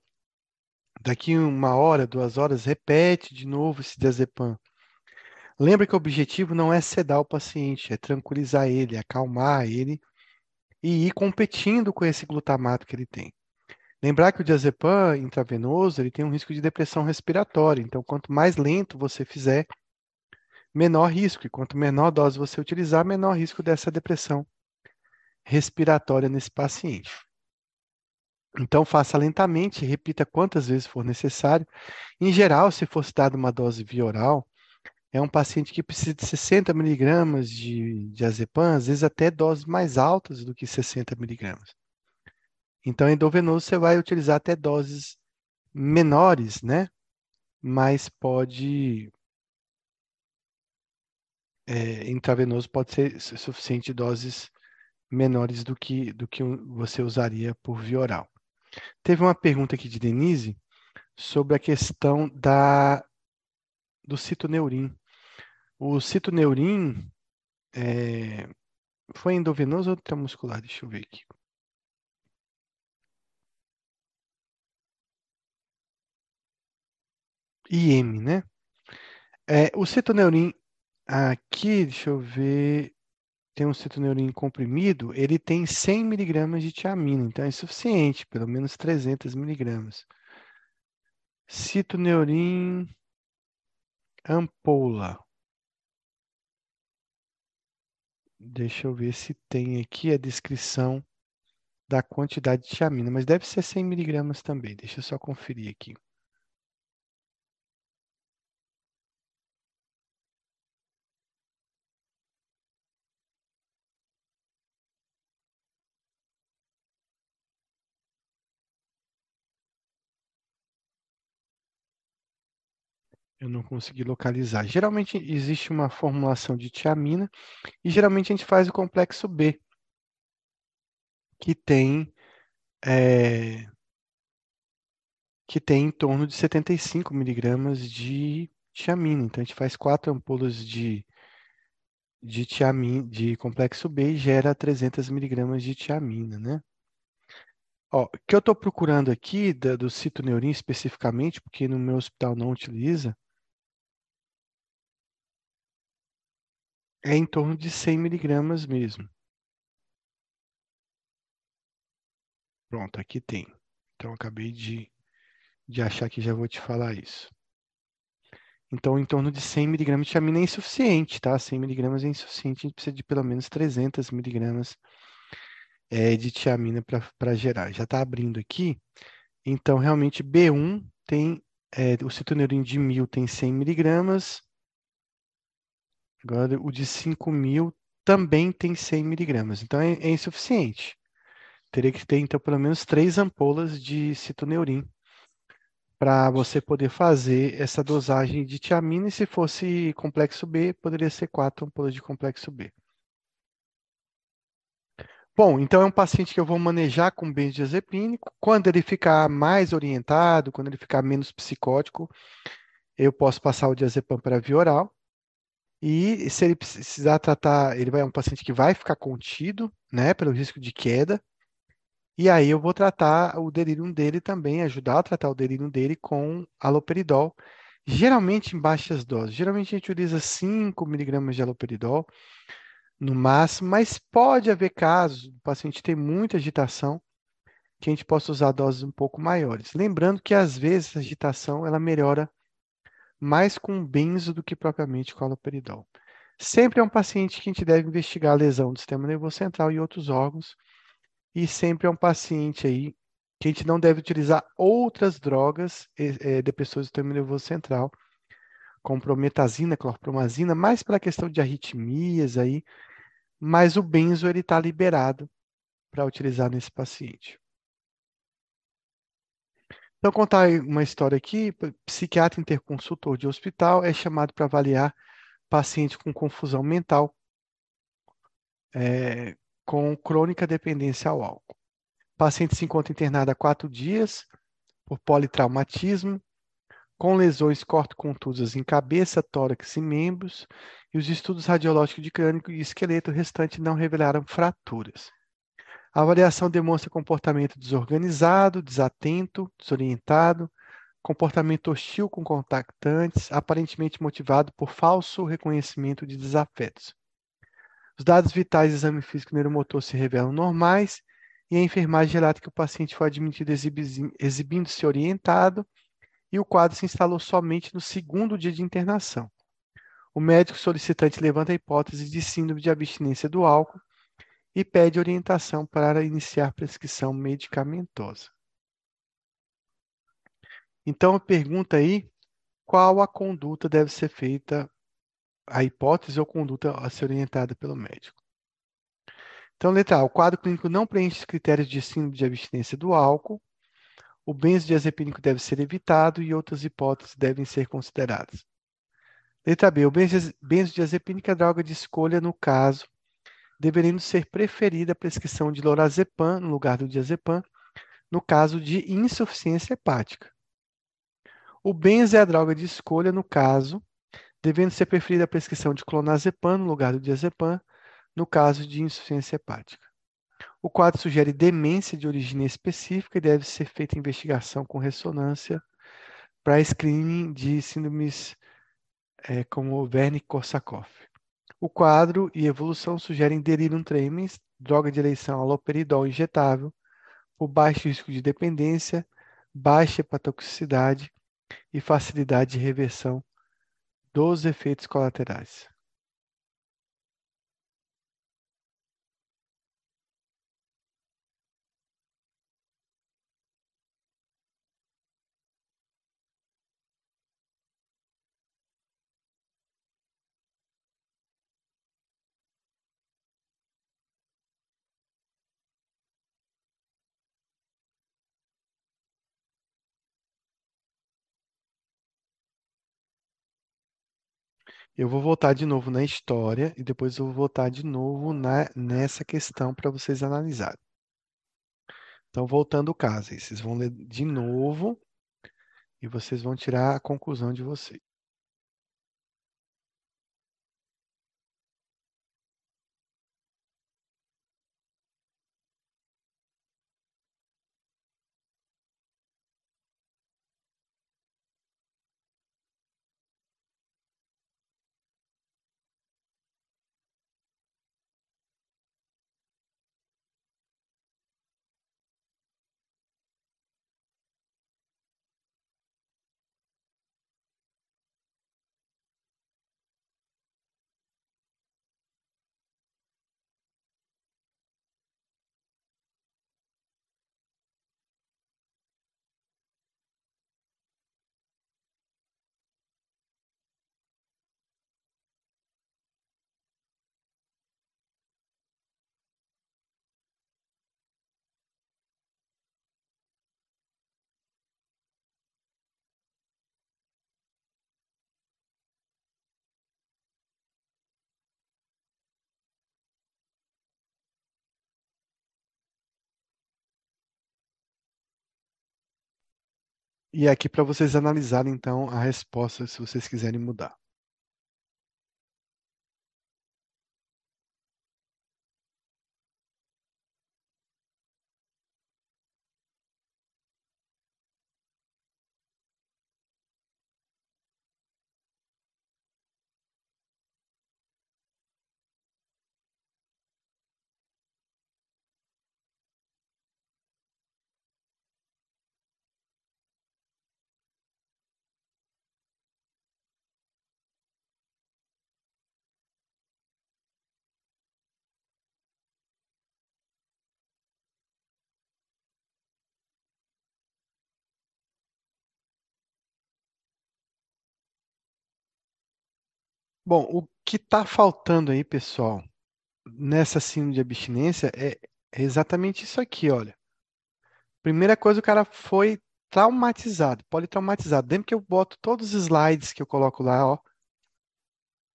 Daqui uma hora, duas horas, repete de novo esse diazepam. Lembra que o objetivo não é sedar o paciente, é tranquilizar ele, acalmar ele e ir competindo com esse glutamato que ele tem. Lembrar que o diazepam intravenoso ele tem um risco de depressão respiratória, então quanto mais lento você fizer, menor risco, e quanto menor dose você utilizar, menor risco dessa depressão respiratória nesse paciente. Então, faça lentamente, repita quantas vezes for necessário. Em geral, se fosse dada uma dose via oral, é um paciente que precisa de 60 miligramas de diazepam, às vezes até doses mais altas do que 60 miligramas. Então, endovenoso você vai utilizar até doses menores, né? Mas pode é, intravenoso pode ser suficiente doses menores do que, do que você usaria por via oral. Teve uma pergunta aqui de Denise sobre a questão da, do citoneurim. O citoneurim é, foi endovenoso ou intramuscular? Deixa eu ver aqui. IM, né? É, o citoneurim aqui, deixa eu ver, tem um citoneurim comprimido, ele tem 100 miligramas de tiamina, então é suficiente, pelo menos 300 miligramas. Citoneurim ampola. Deixa eu ver se tem aqui a descrição da quantidade de tiamina, mas deve ser 100 miligramas também. Deixa eu só conferir aqui. Eu não consegui localizar. Geralmente existe uma formulação de tiamina e geralmente a gente faz o complexo B, que tem é, que tem em torno de 75 miligramas de tiamina. Então a gente faz quatro ampolas de de tiamina, de complexo B e gera 300 miligramas de tiamina, né? O que eu estou procurando aqui da, do citoneurim especificamente, porque no meu hospital não utiliza, é em torno de 100 miligramas mesmo. Pronto, aqui tem. Então, acabei de, de achar que já vou te falar isso. Então, em torno de 100 miligramas de tiamina é insuficiente, tá? 100 miligramas é insuficiente, a gente precisa de pelo menos 300 miligramas é, de tiamina para gerar. Já está abrindo aqui. Então, realmente, B1 tem, é, o citoneurim de 1000 tem 100 miligramas, Agora, o de 5 mil também tem 100 miligramas, então é, é, insuficiente. Teria que ter, então, pelo menos três ampolas de citoneurim para você poder fazer essa dosagem de tiamina. E se fosse complexo B, poderia ser quatro ampolas de complexo B. Bom, então é um paciente que eu vou manejar com benzodiazepínico. Quando ele ficar mais orientado, quando ele ficar menos psicótico, eu posso passar o diazepam para via oral. E se ele precisar tratar, ele vai é um paciente que vai ficar contido, né, pelo risco de queda. E aí eu vou tratar o delírio dele também, ajudar a tratar o delírio dele com aloperidol, geralmente em baixas doses. Geralmente a gente utiliza 5 miligramas de aloperidol no máximo, mas pode haver casos, o paciente tem muita agitação, que a gente possa usar doses um pouco maiores. Lembrando que às vezes a agitação ela melhora mais com benzo do que propriamente com haloperidol. Sempre é um paciente que a gente deve investigar a lesão do sistema nervoso central e outros órgãos, e sempre é um paciente aí que a gente não deve utilizar outras drogas é, depressores do sistema nervoso central, como prometazina, clorpromazina, mais para a questão de arritmias aí, mas o benzo ele está liberado para utilizar nesse paciente. Então, contar uma história aqui: psiquiatra interconsultor de hospital é chamado para avaliar paciente com confusão mental é, com crônica dependência ao álcool. O paciente se encontra internado há quatro dias por politraumatismo, com lesões cortocontusas em cabeça, tórax e membros, e os estudos radiológicos de crânio e esqueleto restante não revelaram fraturas. A avaliação demonstra comportamento desorganizado, desatento, desorientado, comportamento hostil com contactantes, aparentemente motivado por falso reconhecimento de desafetos. Os dados vitais do exame físico neuromotor se revelam normais e a enfermagem relata que o paciente foi admitido exibindo-se orientado e o quadro se instalou somente no segundo dia de internação. O médico solicitante levanta a hipótese de síndrome de abstinência do álcool e pede orientação para iniciar prescrição medicamentosa. Então, a pergunta aí, qual a conduta deve ser feita, a hipótese ou conduta a ser orientada pelo médico? Então, letra A, o quadro clínico não preenche os critérios de síndrome de abstinência do álcool, o benzodiazepínico deve ser evitado e outras hipóteses devem ser consideradas. Letra B, o benzodiazepínico é droga de escolha no caso, devendo ser preferida a prescrição de lorazepam no lugar do diazepam, no caso de insuficiência hepática. O benzo é a droga de escolha no caso, devendo ser preferida a prescrição de clonazepam no lugar do diazepam, no caso de insuficiência hepática. O quadro sugere demência de origem específica e deve ser feita investigação com ressonância para screening de síndromes é, como Wernicke-Korsakoff. O quadro e evolução sugerem delirium tremens, droga de eleição aloperidol injetável, por baixo risco de dependência, baixa hepatotoxicidade e facilidade de reversão dos efeitos colaterais. Eu vou voltar de novo na história e depois eu vou voltar de novo na, nessa questão para vocês analisarem. Então, voltando o caso, vocês vão ler de novo e vocês vão tirar a conclusão de vocês. E aqui para vocês analisarem então a resposta, se vocês quiserem mudar. Bom, o que está faltando aí, pessoal, nessa síndrome de abstinência é, exatamente isso aqui, olha. Primeira coisa, o cara foi traumatizado, politraumatizado. Lembra que eu boto todos os slides que eu coloco lá, ó.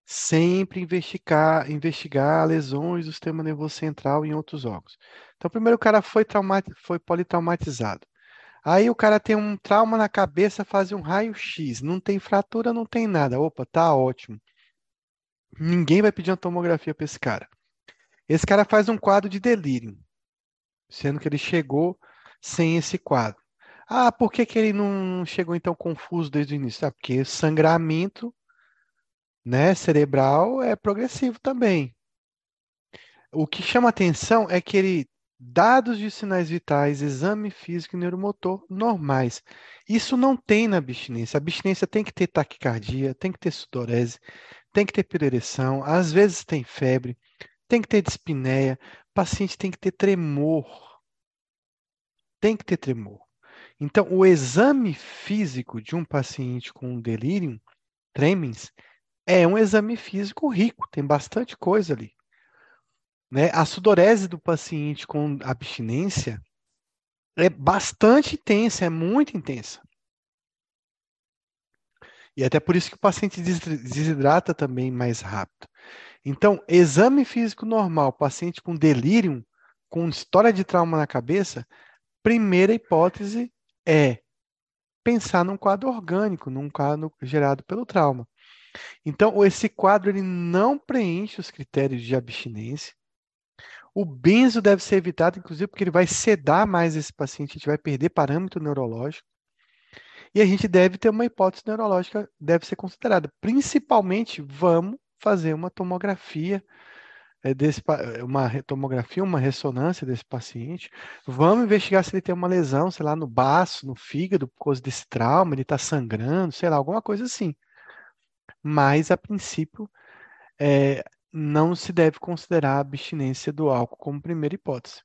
Sempre investigar, investigar lesões do sistema nervoso central em outros órgãos. Então, primeiro o cara foi, foi politraumatizado. Aí o cara tem um trauma na cabeça, faz um raio-x. Não tem fratura, não tem nada. Opa, tá ótimo. Ninguém vai pedir uma tomografia para esse cara. Esse cara faz um quadro de delírio, sendo que ele chegou sem esse quadro. Ah, por que, que ele não chegou então confuso desde o início? Ah, porque sangramento né, cerebral é progressivo também. O que chama atenção é que ele dados de sinais vitais, exame físico e neuromotor normais. Isso não tem na abstinência. A abstinência tem que ter taquicardia, tem que ter sudorese, tem que ter pirereção, às vezes tem febre, tem que ter dispneia, paciente tem que ter tremor. Tem que ter tremor. Então, o exame físico de um paciente com delírio, tremens, é um exame físico rico, tem bastante coisa ali. Né? A sudorese do paciente com abstinência é bastante intensa, é muito intensa. E até por isso que o paciente desidrata também mais rápido. Então, exame físico normal, paciente com delírio, com história de trauma na cabeça, primeira hipótese é pensar num quadro orgânico, num quadro gerado pelo trauma. Então, esse quadro ele não preenche os critérios de abstinência. O benzo deve ser evitado, inclusive, porque ele vai sedar mais esse paciente, a gente vai perder parâmetro neurológico. E a gente deve ter uma hipótese neurológica, deve ser considerada. Principalmente, vamos fazer uma tomografia é, desse, uma tomografia, uma ressonância desse paciente. Vamos investigar se ele tem uma lesão, sei lá, no baço, no fígado, por causa desse trauma, ele está sangrando, sei lá, alguma coisa assim. Mas, a princípio, é, não se deve considerar a abstinência do álcool como primeira hipótese.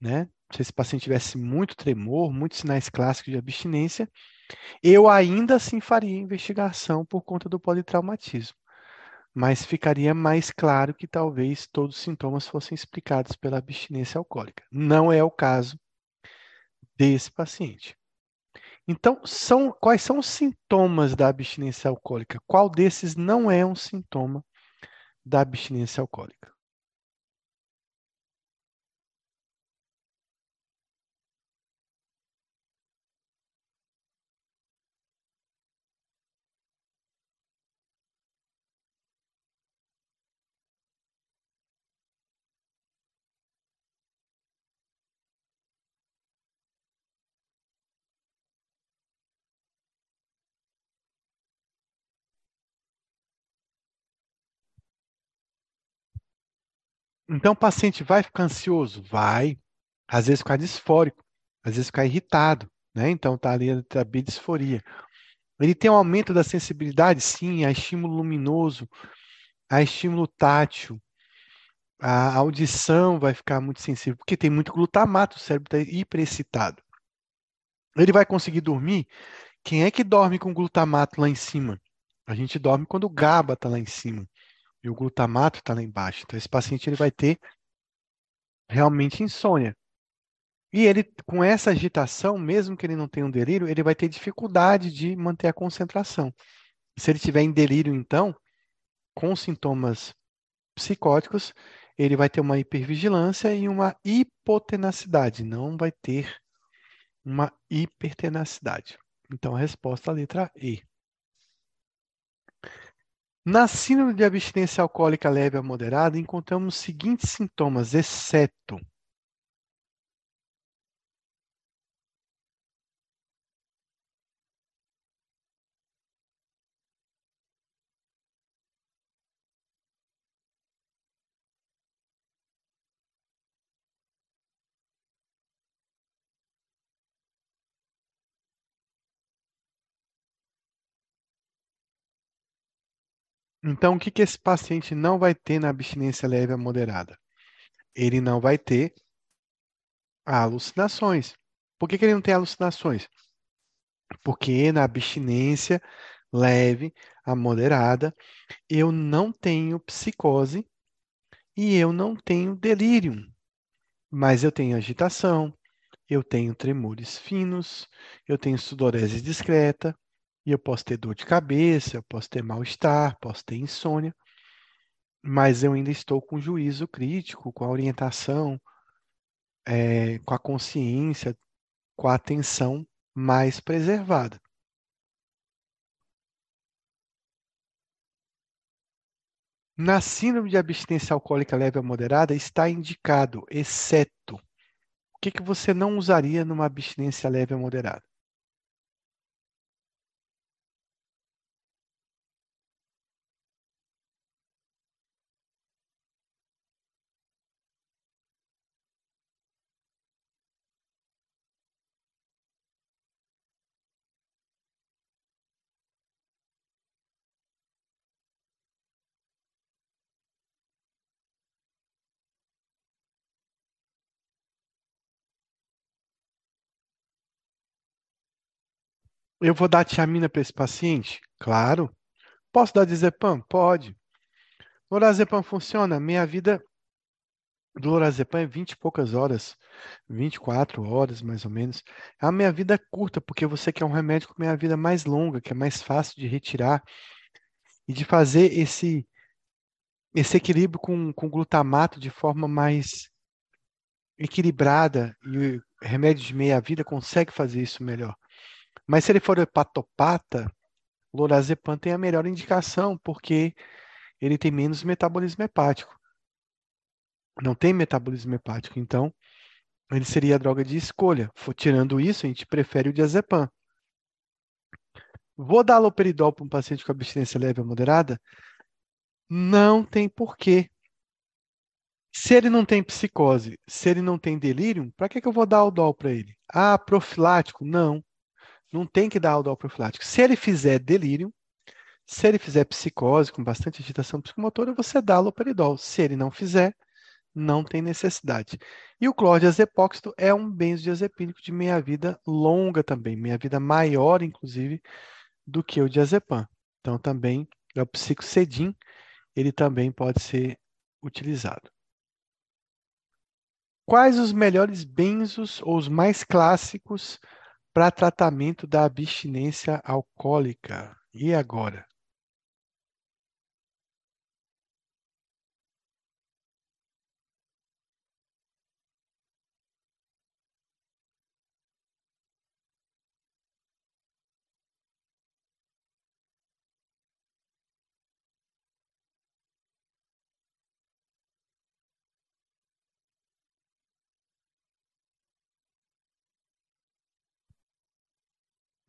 Né? Se esse paciente tivesse muito tremor, muitos sinais clássicos de abstinência, eu ainda assim faria investigação por conta do politraumatismo. Mas ficaria mais claro que talvez todos os sintomas fossem explicados pela abstinência alcoólica. Não é o caso desse paciente. Então, são, quais são os sintomas da abstinência alcoólica? Qual desses não é um sintoma da abstinência alcoólica. Então, o paciente vai ficar ansioso? Vai. Às vezes ficar disfórico, às vezes ficar irritado, né? Então, tá ali a bidisforia. Ele tem um aumento da sensibilidade? Sim, a estímulo luminoso, a estímulo tátil, a audição vai ficar muito sensível, porque tem muito glutamato, o cérebro está hiperexcitado. Ele vai conseguir dormir? Quem é que dorme com glutamato lá em cima? A gente dorme quando o GABA está lá em cima e o glutamato está lá embaixo. Então, esse paciente ele vai ter realmente insônia. E ele, com essa agitação, mesmo que ele não tenha um delírio, ele vai ter dificuldade de manter a concentração. Se ele tiver em delírio, então, com sintomas psicóticos, ele vai ter uma hipervigilância e uma hipotenacidade, não vai ter uma hipertenacidade. Então, a resposta é a letra E. Na síndrome de abstinência alcoólica leve a moderada, encontramos os seguintes sintomas, exceto Então, o que, que esse paciente não vai ter na abstinência leve a moderada? Ele não vai ter alucinações. Por que, que ele não tem alucinações? Porque na abstinência leve a moderada, eu não tenho psicose e eu não tenho delírio, mas eu tenho agitação, eu tenho tremores finos, eu tenho sudorese discreta, e eu posso ter dor de cabeça, eu posso ter mal-estar, posso ter insônia, mas eu ainda estou com juízo crítico, com a orientação, é, com a consciência, com a atenção mais preservada. Na síndrome de abstinência alcoólica leve a moderada está indicado, exceto que, que você não usaria numa abstinência leve ou moderada? Eu vou dar tiamina para esse paciente? Claro. Posso dar diazepam? Pode. Lorazepam funciona? Minha vida do lorazepam é 20 e poucas horas, 24 horas mais ou menos. A minha vida é curta, porque você quer um remédio com minha vida mais longa, que é mais fácil de retirar e de fazer esse, esse equilíbrio com, com glutamato de forma mais equilibrada. E o remédio de meia vida consegue fazer isso melhor. Mas se ele for hepatopata, lorazepam tem a melhor indicação, porque ele tem menos metabolismo hepático. Não tem metabolismo hepático, então ele seria a droga de escolha. Tirando isso, a gente prefere o diazepam. Vou dar aloperidol para um paciente com abstinência leve ou moderada? Não tem porquê. Se ele não tem psicose, se ele não tem delírio, para que, que eu vou dar o dol para ele? Ah, profilático? Não. Não tem que dar aldol profilático. Se ele fizer delírio, se ele fizer psicose com bastante agitação psicomotora, você dá aloperidol. Se ele não fizer, não tem necessidade. E o clordiazepóxito é um benzodiazepínico de meia-vida longa também, meia-vida maior, inclusive, do que o diazepam. Então, também é o psicocedim, ele também pode ser utilizado. Quais os melhores benzos ou os mais clássicos para tratamento da abstinência alcoólica. E agora?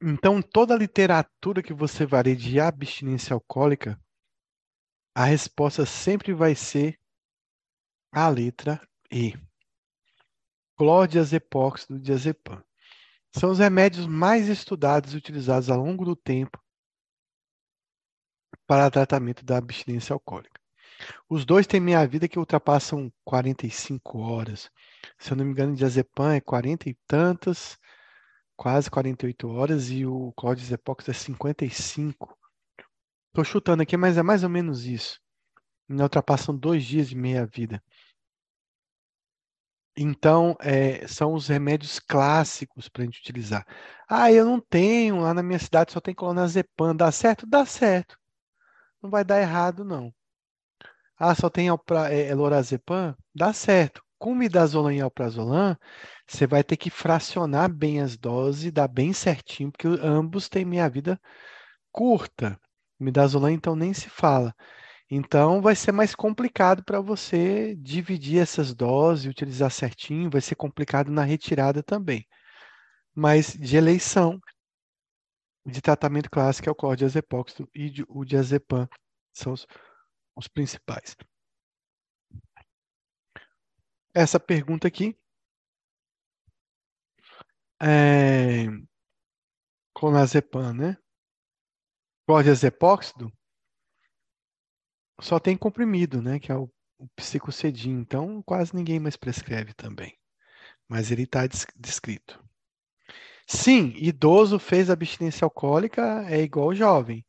Então, toda a literatura que você ler de abstinência alcoólica, a resposta sempre vai ser a letra E. Clordiazepóxido diazepam. São os remédios mais estudados e utilizados ao longo do tempo para tratamento da abstinência alcoólica. Os dois têm meia-vida que ultrapassam 45 horas. Se eu não me engano, diazepam é 40 e tantas, quase 48 horas e o Cloud Epox é 55. Estou chutando aqui, mas é mais ou menos isso. Não ultrapassam dois dias de meia-vida. Então, é, são os remédios clássicos para a gente utilizar. Ah, eu não tenho, lá na minha cidade só tem clonazepam. Dá certo? Dá certo. Não vai dar errado, não. Ah, só tem é, lorazepam? Dá certo. Com midazolam e alprazolam, você vai ter que fracionar bem as doses, dar bem certinho, porque ambos têm minha vida curta. Midazolam, então, nem se fala. Então, vai ser mais complicado para você dividir essas doses, utilizar certinho, vai ser complicado na retirada também. Mas de eleição, de tratamento clássico é o clordiazepóxito e o diazepam são os, os principais. Essa pergunta aqui é, clonazepam, né? Clordiazepóxido só tem comprimido, né? Que é o, o psicocedim. Então, quase ninguém mais prescreve também. Mas ele está descrito. Sim, idoso fez abstinência alcoólica é igual jovem.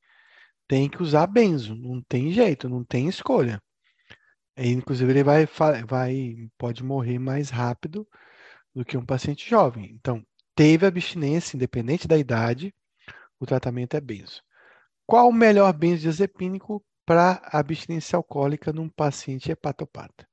Tem que usar benzo, não tem jeito, não tem escolha. E, inclusive, ele vai, vai, pode morrer mais rápido do que um paciente jovem. Então, teve abstinência, independente da idade, o tratamento é benzo. Qual o melhor benzodiazepínico para abstinência alcoólica num paciente hepatopata?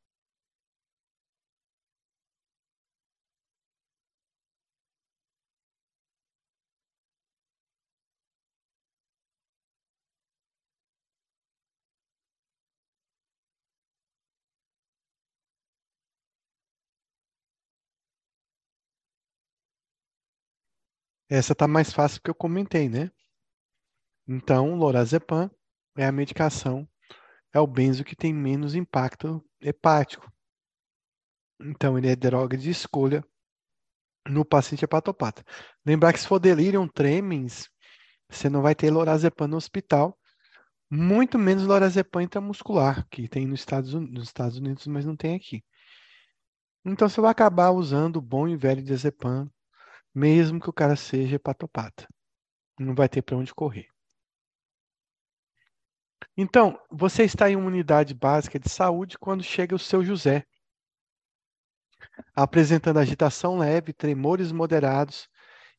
Essa tá mais fácil porque eu comentei, né? Então, lorazepam é a medicação, é o benzo que tem menos impacto hepático. Então, ele é droga de escolha no paciente hepatopata. Lembrar que se for delirium tremens, você não vai ter lorazepam no hospital, muito menos lorazepam intramuscular, que tem nos Estados, nos Estados Unidos, mas não tem aqui. Então, você vai acabar usando o bom e velho diazepam, mesmo que o cara seja hepatopata. Não vai ter para onde correr. Então, você está em uma unidade básica de saúde quando chega o seu José, apresentando agitação leve, tremores moderados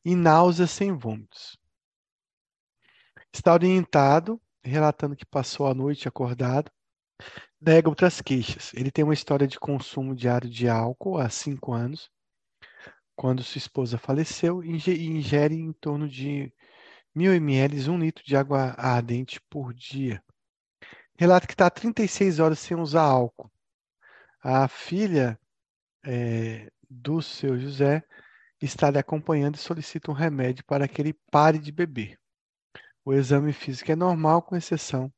e náuseas sem vômitos. Está orientado, relatando que passou a noite acordado, nega outras queixas. Ele tem uma história de consumo diário de álcool há cinco anos, quando sua esposa faleceu, ingere em torno de mil ml, um litro de água ardente por dia. Relata que está 36 horas sem usar álcool. A filha é, do seu José está lhe acompanhando e solicita um remédio para que ele pare de beber. O exame físico é normal, com exceção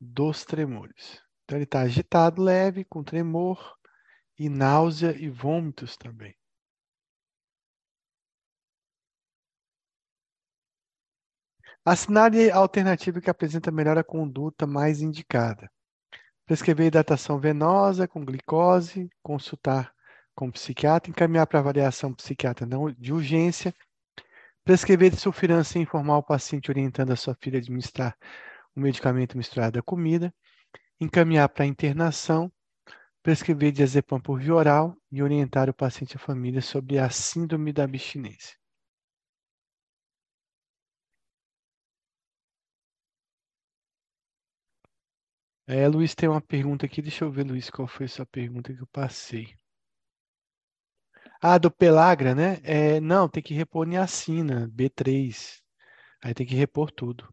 dos tremores. Então, ele está agitado, leve, com tremor e náusea e vômitos também. A a alternativa que apresenta melhor a conduta mais indicada. Prescrever hidratação venosa com glicose, consultar com psiquiatra, encaminhar para avaliação psiquiatra não de urgência, prescrever sulfirância e informar o paciente orientando a sua filha a administrar o medicamento misturado à comida, encaminhar para internação, prescrever diazepam por via oral e orientar o paciente e a família sobre a síndrome da abstinência. É, Luiz tem uma pergunta aqui. Deixa eu ver, Luiz, qual foi essa pergunta que eu passei. Ah, do Pelagra, né? É, não, tem que repor niacina, B3. Aí tem que repor tudo.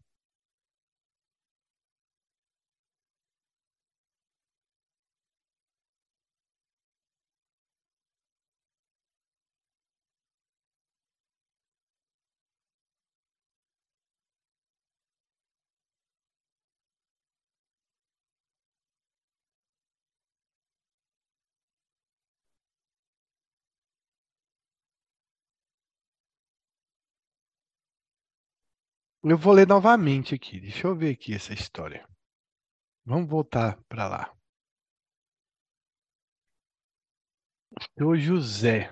Eu vou ler novamente aqui. Deixa eu ver aqui essa história. Vamos voltar para lá. O José.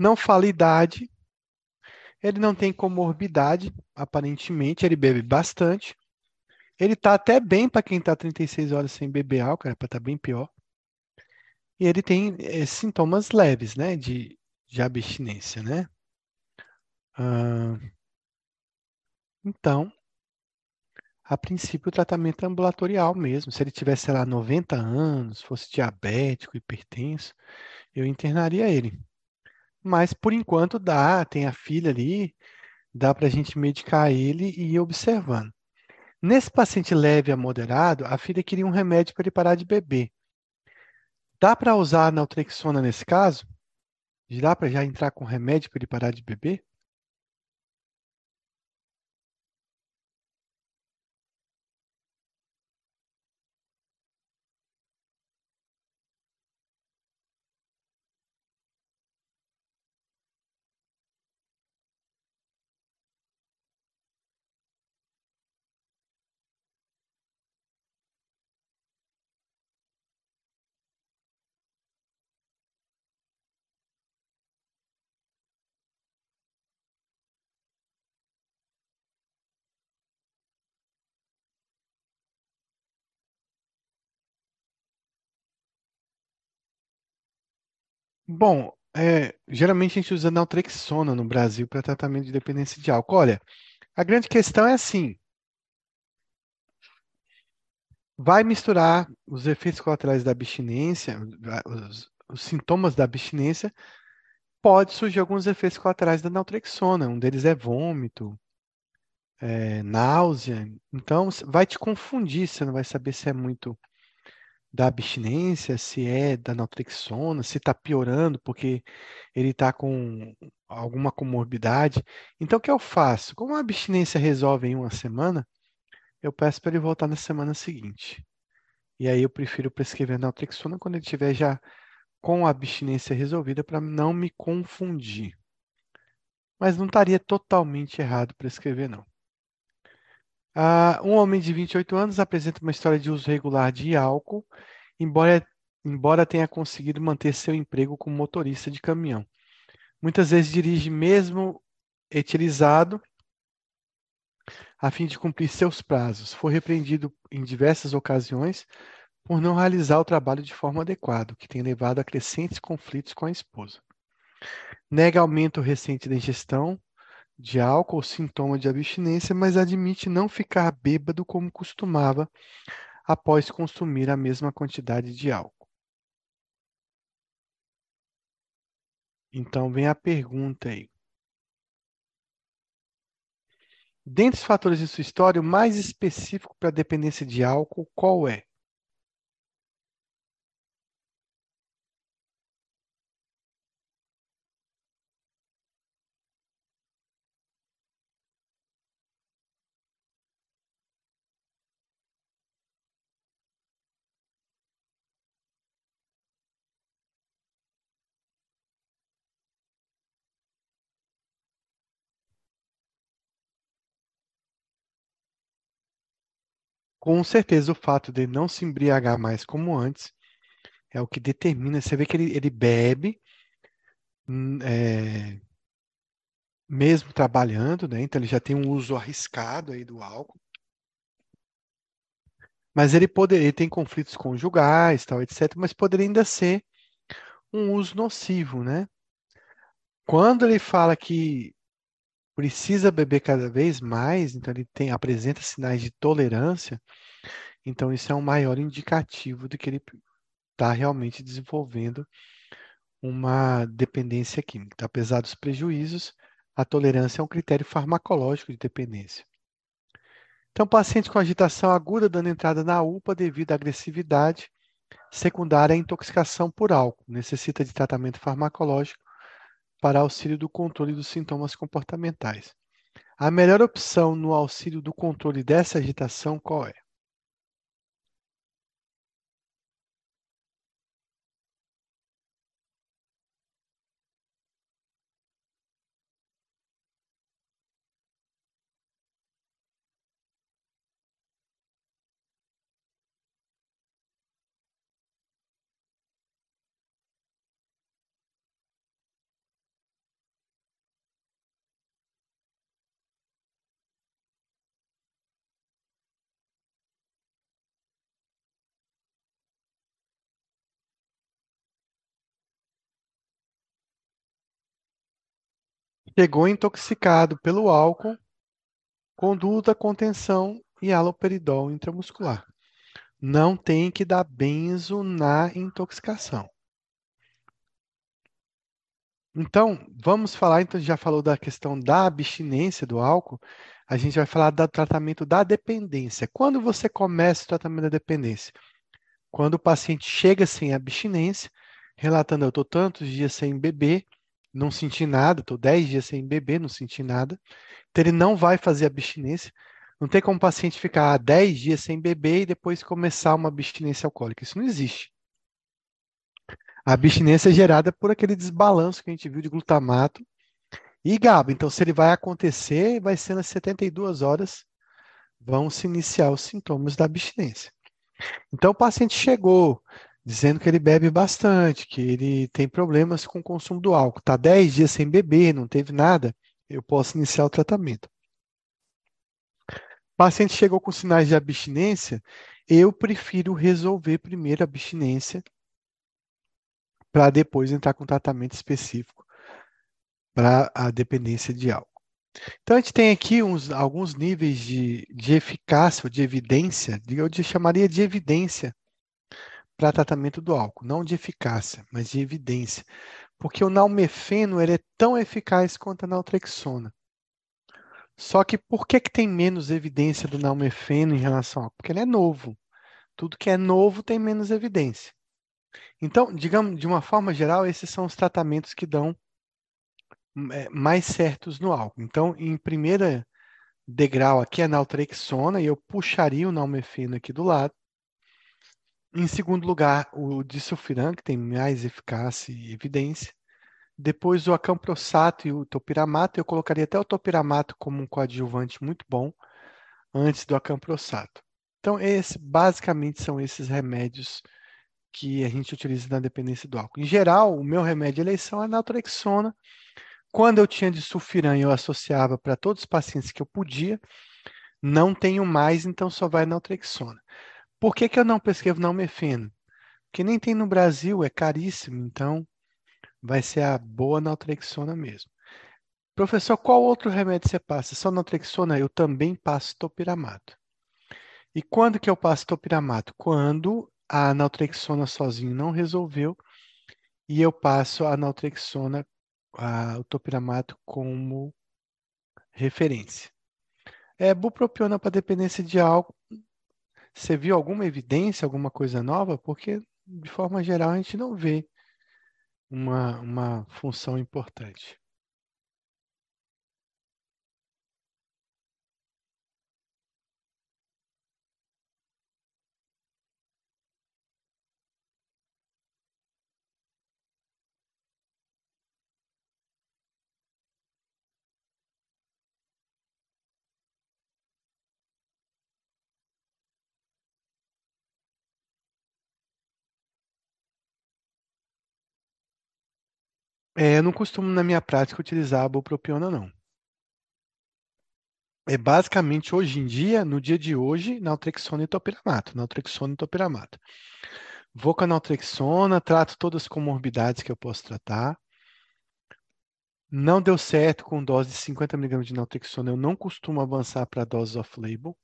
Não fala idade. Ele não tem comorbidade, aparentemente. Ele bebe bastante. Ele está até bem para quem está 36 horas sem beber álcool, era para tá bem pior. E ele tem é, sintomas leves, né, de, de abstinência, né? Ah, então, a princípio, o tratamento é ambulatorial mesmo. Se ele tivesse, sei lá, 90 anos, fosse diabético, hipertenso, eu internaria ele. Mas por enquanto dá, tem a filha ali, dá para a gente medicar ele e ir observando. Nesse paciente leve a moderado, a filha queria um remédio para ele parar de beber. Dá para usar naltrexona nesse caso? Dá para já entrar com remédio para ele parar de beber? Bom, é, geralmente a gente usa naltrexona no Brasil para tratamento de dependência de álcool. Olha, a grande questão é assim: vai misturar os efeitos colaterais da abstinência, os, os sintomas da abstinência, pode surgir alguns efeitos colaterais da naltrexona. Um deles é vômito, é, náusea. Então, vai te confundir, você não vai saber se é muito da abstinência, se é da naltrexona, se está piorando porque ele está com alguma comorbidade. Então, o que eu faço? Como a abstinência resolve em uma semana, eu peço para ele voltar na semana seguinte. E aí eu prefiro prescrever naltrexona quando ele estiver já com a abstinência resolvida para não me confundir. Mas não estaria totalmente errado prescrever, não. Ah, um homem de 28 anos apresenta uma história de uso regular de álcool, embora, embora tenha conseguido manter seu emprego como motorista de caminhão. Muitas vezes dirige mesmo etilizado a fim de cumprir seus prazos. Foi repreendido em diversas ocasiões por não realizar o trabalho de forma adequada, o que tem levado a crescentes conflitos com a esposa. Nega aumento recente da ingestão, de álcool, sintoma de abstinência, mas admite não ficar bêbado como costumava após consumir a mesma quantidade de álcool. Então vem a pergunta aí. Dentre os fatores de sua história, o mais específico para a dependência de álcool, qual é? Com certeza, o fato de não se embriagar mais como antes é o que determina. Você vê que ele, ele bebe, hum, é, mesmo trabalhando, né? Então ele já tem um uso arriscado aí do álcool. Mas ele poderia, ele tem conflitos conjugais, tal, etc. Mas poderia ainda ser um uso nocivo, né? Quando ele fala que precisa beber cada vez mais, então ele tem, apresenta sinais de tolerância, então isso é um maior indicativo de que ele está realmente desenvolvendo uma dependência química. Apesar dos prejuízos, a tolerância é um critério farmacológico de dependência. Então, paciente com agitação aguda dando entrada na UPA devido à agressividade secundária à intoxicação por álcool, necessita de tratamento farmacológico para auxílio do controle dos sintomas comportamentais. A melhor opção no auxílio do controle dessa agitação qual é? Chegou intoxicado pelo álcool, conduta, contenção e haloperidol intramuscular. Não tem que dar benzo na intoxicação. Então, vamos falar, então já falou da questão da abstinência do álcool, a gente vai falar do tratamento da dependência. Quando você começa o tratamento da dependência? Quando o paciente chega sem abstinência, relatando, eu estou tantos dias sem beber, não senti nada, estou 10 dias sem beber, não senti nada. Então, ele não vai fazer abstinência. Não tem como o paciente ficar 10 dias sem beber e depois começar uma abstinência alcoólica. Isso não existe. A abstinência é gerada por aquele desbalanço que a gente viu de glutamato e GABA. Então, se ele vai acontecer, vai ser nas 72 horas, vão se iniciar os sintomas da abstinência. Então, o paciente chegou dizendo que ele bebe bastante, que ele tem problemas com o consumo do álcool. Está 10 dias sem beber, não teve nada, eu posso iniciar o tratamento. O paciente chegou com sinais de abstinência, eu prefiro resolver primeiro a abstinência para depois entrar com tratamento específico para a dependência de álcool. Então, a gente tem aqui uns, alguns níveis de, de eficácia ou de evidência, eu chamaria de evidência para tratamento do álcool, não de eficácia, mas de evidência. Porque o nalmefeno ele é tão eficaz quanto a naltrexona. Só que por que, que tem menos evidência do nalmefeno em relação ao álcool? Porque ele é novo. Tudo que é novo tem menos evidência. Então, digamos, de uma forma geral, esses são os tratamentos que dão é, mais certos no álcool. Então, em primeira degrau aqui é a naltrexona e eu puxaria o nalmefeno aqui do lado. Em segundo lugar, o disulfiram, que tem mais eficácia e evidência. Depois o acamprosato e o topiramato. Eu colocaria até o topiramato como um coadjuvante muito bom antes do acamprosato. Então, esse, basicamente são esses remédios que a gente utiliza na dependência do álcool. Em geral, o meu remédio de eleição é a naltrexona. Quando eu tinha disulfiram, eu associava para todos os pacientes que eu podia. Não tenho mais, então só vai naltrexona. Por que, que eu não prescrevo nalmefeno? Porque nem tem no Brasil, é caríssimo, então vai ser a boa naltrexona mesmo. Professor, qual outro remédio você passa? Só naltrexona? Eu também passo topiramato. E quando que eu passo topiramato? Quando a naltrexona sozinho não resolveu e eu passo a naltrexona, a, o topiramato como referência. É, bupropiona para dependência de álcool, você viu alguma evidência, alguma coisa nova? Porque, de forma geral, a gente não vê uma, uma função importante. É, eu não costumo, na minha prática, utilizar a bupropiona, não. É basicamente, hoje em dia, no dia de hoje, naltrexona e topiramato, naltrexona e topiramato. Vou com a naltrexona, trato todas as comorbidades que eu posso tratar. Não deu certo com dose de 50 mg de naltrexona, eu não costumo avançar para doses off-label.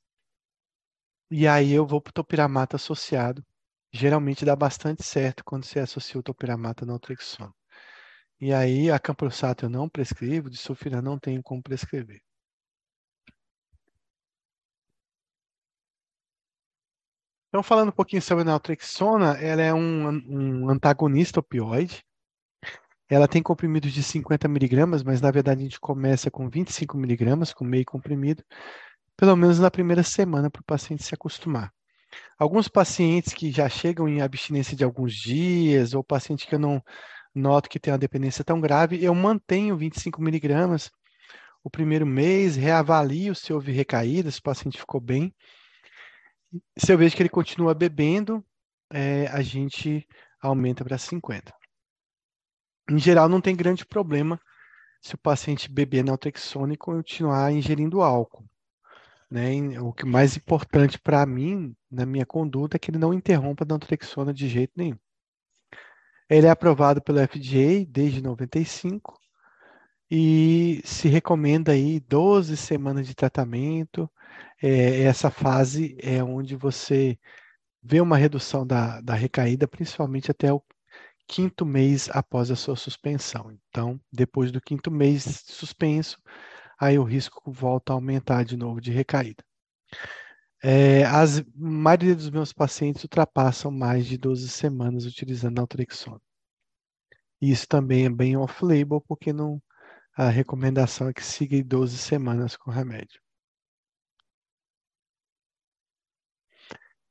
E aí eu vou para o topiramato associado. Geralmente dá bastante certo quando você associa o topiramato à naltrexona. E aí a camprosato eu não prescrevo, de sulfira não tenho como prescrever. Então, falando um pouquinho sobre a naltrexona, ela é um, um antagonista opioide. Ela tem comprimidos de 50 miligramas, mas na verdade a gente começa com 25 miligramas, com meio comprimido, pelo menos na primeira semana para o paciente se acostumar. Alguns pacientes que já chegam em abstinência de alguns dias, ou paciente que eu não noto que tem uma dependência tão grave, eu mantenho 25 miligramas o primeiro mês, reavalio se houve recaída, se o paciente ficou bem. Se eu vejo que ele continua bebendo, é, a gente aumenta para 50. Em geral, não tem grande problema se o paciente beber naltrexona e continuar ingerindo álcool. Né? O que mais importante para mim, na minha conduta, é que ele não interrompa a naltrexona de jeito nenhum. Ele é aprovado pelo FDA desde 95 e se recomenda aí 12 semanas de tratamento. É, essa fase é onde você vê uma redução da, da recaída, principalmente até o quinto mês após a sua suspensão. Então, depois do quinto mês suspenso, aí o risco volta a aumentar de novo de recaída. É, as maioria dos meus pacientes ultrapassam mais de 12 semanas utilizando naltrexona. Isso também é bem off-label, porque não, a recomendação é que siga 12 semanas com remédio.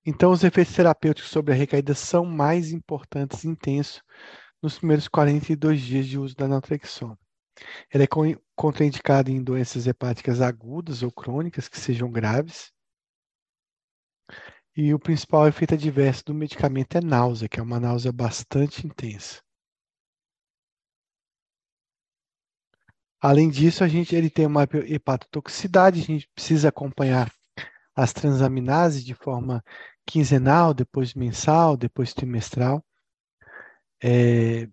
Então, os efeitos terapêuticos sobre a recaída são mais importantes e intensos nos primeiros 42 dias de uso da naltrexona. Ela é contraindicada em doenças hepáticas agudas ou crônicas que sejam graves, e o principal efeito adverso do medicamento é náusea, que é uma náusea bastante intensa. Além disso, a gente ele tem uma hepatotoxicidade, a gente precisa acompanhar as transaminases de forma quinzenal, depois mensal, depois trimestral. É,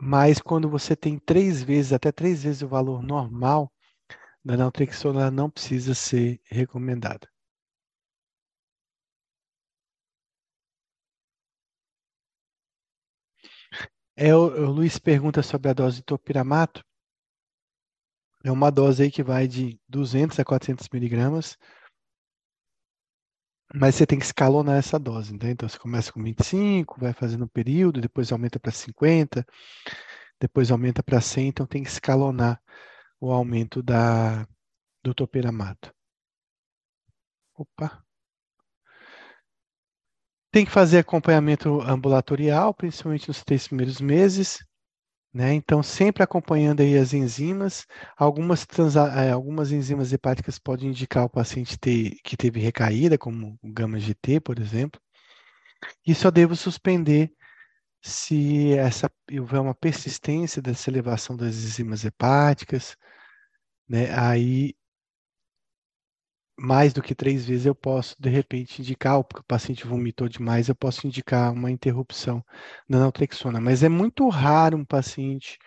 mas quando você tem três vezes, até três vezes o valor normal da naltrexona, ela não precisa ser recomendada. É, o, o Luiz pergunta sobre a dose de topiramato. É uma dose aí que vai de 200 a 400 miligramas, mas você tem que escalonar essa dose, né? Então você começa com 25, vai fazendo um período, depois aumenta para 50, depois aumenta para 100, então tem que escalonar o aumento da, do topiramato. Opa. Tem que fazer acompanhamento ambulatorial, principalmente nos três primeiros meses, né? Então, sempre acompanhando aí as enzimas. Algumas, eh, algumas enzimas hepáticas podem indicar o paciente ter, que teve recaída, como o gama-GT, por exemplo. E só devo suspender se essa, houver uma persistência dessa elevação das enzimas hepáticas, né? Aí mais do que três vezes, eu posso, de repente, indicar, porque o paciente vomitou demais, eu posso indicar uma interrupção da naltrexona. Mas é muito raro um paciente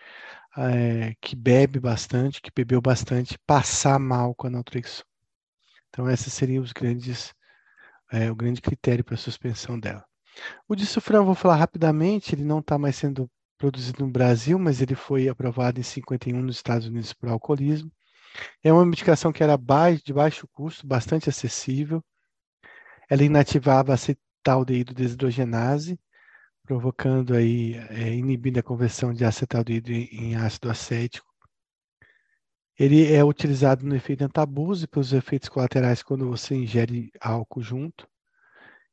é, que bebe bastante, que bebeu bastante, passar mal com a naltrexona. Então, esses seriam os grandes, é, o grande critério para a suspensão dela. O disufran, vou falar rapidamente, ele não está mais sendo produzido no Brasil, mas ele foi aprovado em 51 nos Estados Unidos por alcoolismo. É uma medicação que era de baixo custo, bastante acessível. Ela inativava acetaldeído desidrogenase, provocando aí, é, inibindo a conversão de acetaldeído em ácido acético. Ele é utilizado no efeito antabuse pelos efeitos colaterais quando você ingere álcool junto.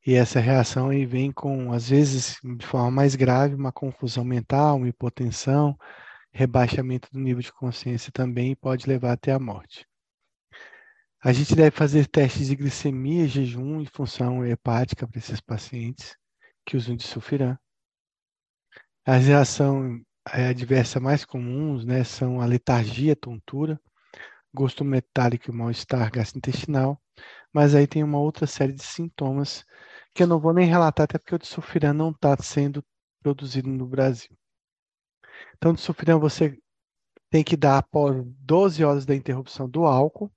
E essa reação aí vem com, às vezes, de forma mais grave, uma confusão mental, uma hipotensão, rebaixamento do nível de consciência também pode levar até a morte. A gente deve fazer testes de glicemia, jejum e função hepática para esses pacientes que usam de sulfiram. As reações é, adversas mais comuns né, são a letargia, tontura, gosto metálico e mal-estar gastrointestinal, mas aí tem uma outra série de sintomas que eu não vou nem relatar, até porque o de sulfiram não está sendo produzido no Brasil. Então, de sulfirão você tem que dar após 12 horas da interrupção do álcool,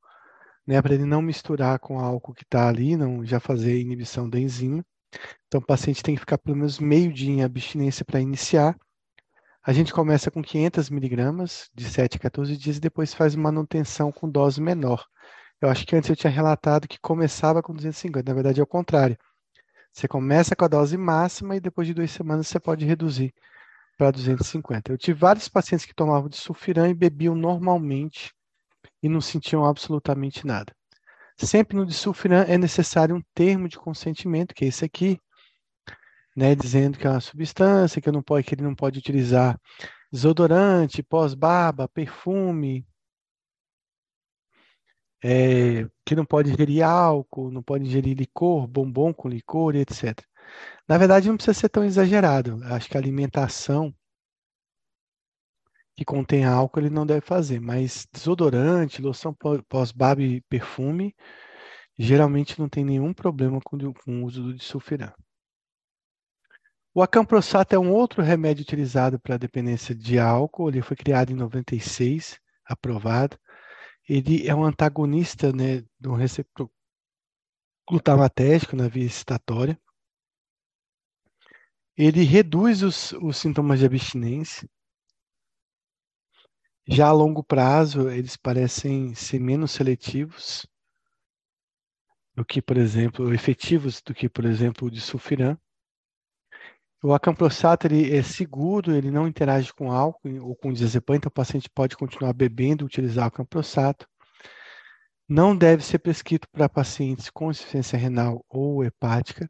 né, para ele não misturar com o álcool que está ali, não já fazer inibição da enzima. Então, o paciente tem que ficar pelo menos meio dia em abstinência para iniciar. A gente começa com 500 miligramas de 7 a 14 dias e depois faz manutenção com dose menor. Eu acho que antes eu tinha relatado que começava com 250, na verdade é o contrário. Você começa com a dose máxima e depois de duas semanas você pode reduzir para 250. Eu tive vários pacientes que tomavam de sulfiram e bebiam normalmente e não sentiam absolutamente nada. Sempre no disulfiram é necessário um termo de consentimento, que é esse aqui, né, dizendo que é uma substância que, não pode, que ele não pode utilizar desodorante, pós-barba, perfume, é, que não pode ingerir álcool, não pode ingerir licor, bombom com licor, etc. Na verdade, não precisa ser tão exagerado. Acho que a alimentação que contém álcool ele não deve fazer, mas desodorante, loção pós-barba e perfume, geralmente não tem nenhum problema com, o uso do disulfiram. O acamprossato é um outro remédio utilizado para dependência de álcool. Ele foi criado em 96, aprovado. Ele é um antagonista né, do receptor glutamatérgico na via excitatória. Ele reduz os, os sintomas de abstinência. Já a longo prazo, eles parecem ser menos seletivos do que, por exemplo, efetivos do que, por exemplo, o de sulfiram. O acamprossato ele é seguro, ele não interage com álcool ou com diazepam, então o paciente pode continuar bebendo, utilizar o acamprossato. Não deve ser prescrito para pacientes com insuficiência renal ou hepática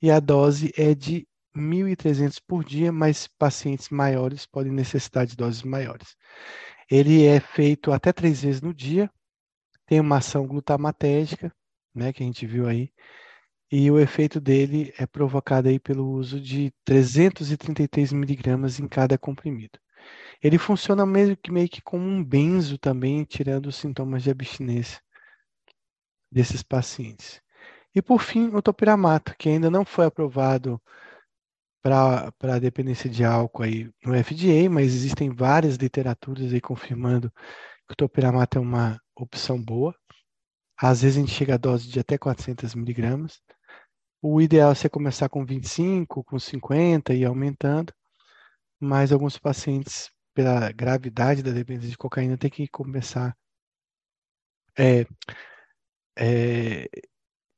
e a dose é de 1.300 por dia, mas pacientes maiores podem necessitar de doses maiores. Ele é feito até três vezes no dia, tem uma ação glutamatérgica, né, que a gente viu aí, e o efeito dele é provocado aí pelo uso de 333 miligramas em cada comprimido. Ele funciona meio que, meio que como um benzo também, tirando os sintomas de abstinência desses pacientes. E por fim, o topiramato, que ainda não foi aprovado para a dependência de álcool aí no FDA, mas existem várias literaturas aí confirmando que o topiramato é uma opção boa. Às vezes a gente chega a dose de até 400 miligramas. O ideal é você começar com 25, com 50 e aumentando. mas alguns pacientes, pela gravidade da dependência de cocaína, tem que começar. É, é,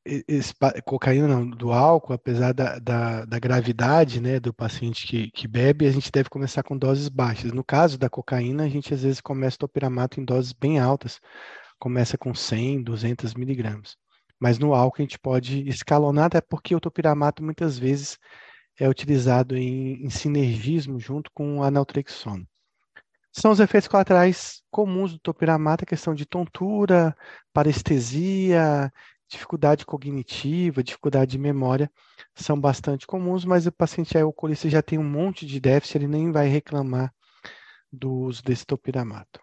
esse, cocaína não, do álcool, apesar da, da, da, gravidade né, do paciente que, que bebe, a gente deve começar com doses baixas. No caso da cocaína, a gente às vezes começa o topiramato em doses bem altas, começa com 100, 200 miligramas. Mas no álcool a gente pode escalonar, até porque o topiramato muitas vezes é utilizado em, em sinergismo junto com a naltrexona. São os efeitos colaterais comuns do topiramato, a questão de tontura, parestesia, dificuldade cognitiva, dificuldade de memória, são bastante comuns, mas o paciente alcoolista já tem um monte de déficit, ele nem vai reclamar do uso desse topiramato.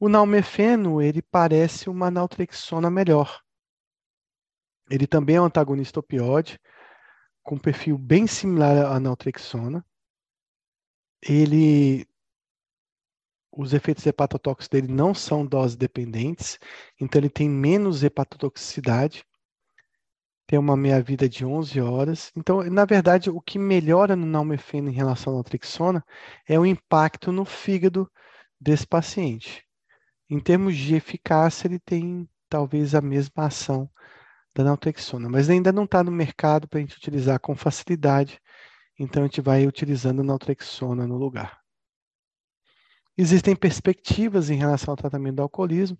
O nalmefeno, ele parece uma naltrexona melhor. Ele também é um antagonista opioide, com um perfil bem similar à naltrexona. Ele os efeitos hepatotóxicos dele não são dose dependentes, então ele tem menos hepatotoxicidade, tem uma meia-vida de 11 horas. Então, na verdade, o que melhora no nalmefeno em relação à naltrexona é o impacto no fígado desse paciente. Em termos de eficácia, ele tem talvez a mesma ação da naltrexona, mas ainda não está no mercado para a gente utilizar com facilidade, então a gente vai utilizando a naltrexona no lugar. Existem perspectivas em relação ao tratamento do alcoolismo,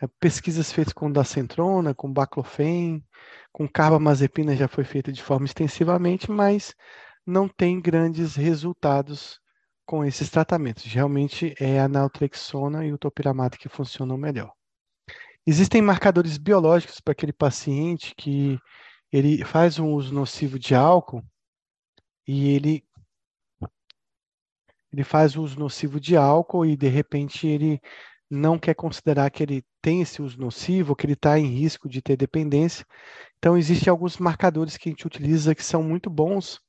é, pesquisas feitas com dacentrona, com baclofen, com carbamazepina já foi feita de forma extensivamente, mas não tem grandes resultados com esses tratamentos. Realmente é a naltrexona e o topiramato que funcionam melhor. Existem marcadores biológicos para aquele paciente que ele faz um uso nocivo de álcool e ele ele faz uso nocivo de álcool e de repente ele não quer considerar que ele tem esse uso nocivo, que ele está em risco de ter dependência. Então, existem alguns marcadores que a gente utiliza que são muito bons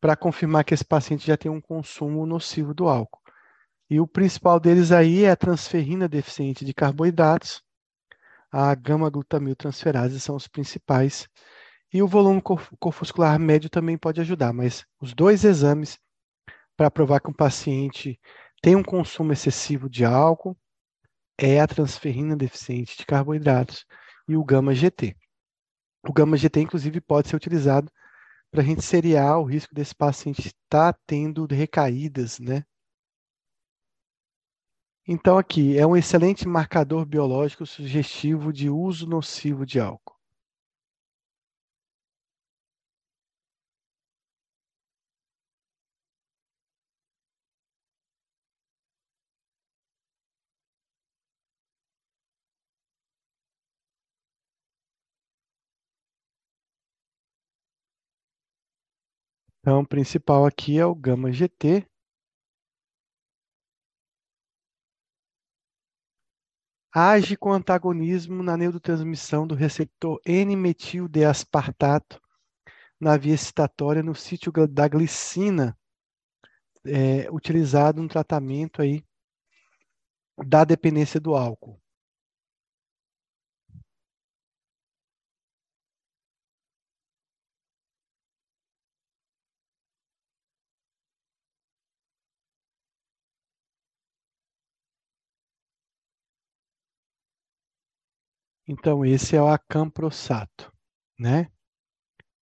para confirmar que esse paciente já tem um consumo nocivo do álcool. E o principal deles aí é a transferrina deficiente de carboidratos, a gama-glutamil transferase são os principais, e o volume corpuscular médio também pode ajudar, mas os dois exames para provar que um paciente tem um consumo excessivo de álcool é a transferrina deficiente de carboidratos e o gama-GT. O gama-GT, inclusive, pode ser utilizado para a gente seriar o risco desse paciente estar tá tendo recaídas, né? Então, aqui, é um excelente marcador biológico sugestivo de uso nocivo de álcool. Então, o principal aqui é o gama GT. Age com antagonismo na neurotransmissão do receptor N-metil-D-aspartato na via excitatória no sítio da glicina, é, utilizado no tratamento aí da dependência do álcool. Então, esse é o acamprosato, né?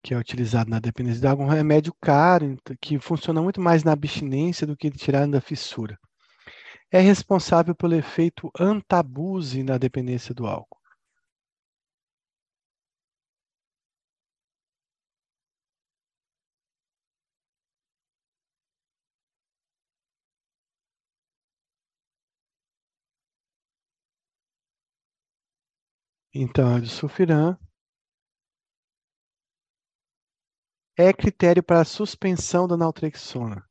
Que é utilizado na dependência de água, um remédio caro, que funciona muito mais na abstinência do que tirando da fissura. É responsável pelo efeito antabuse na dependência do álcool. Então, de sulfiram é critério para a suspensão da naltrexona.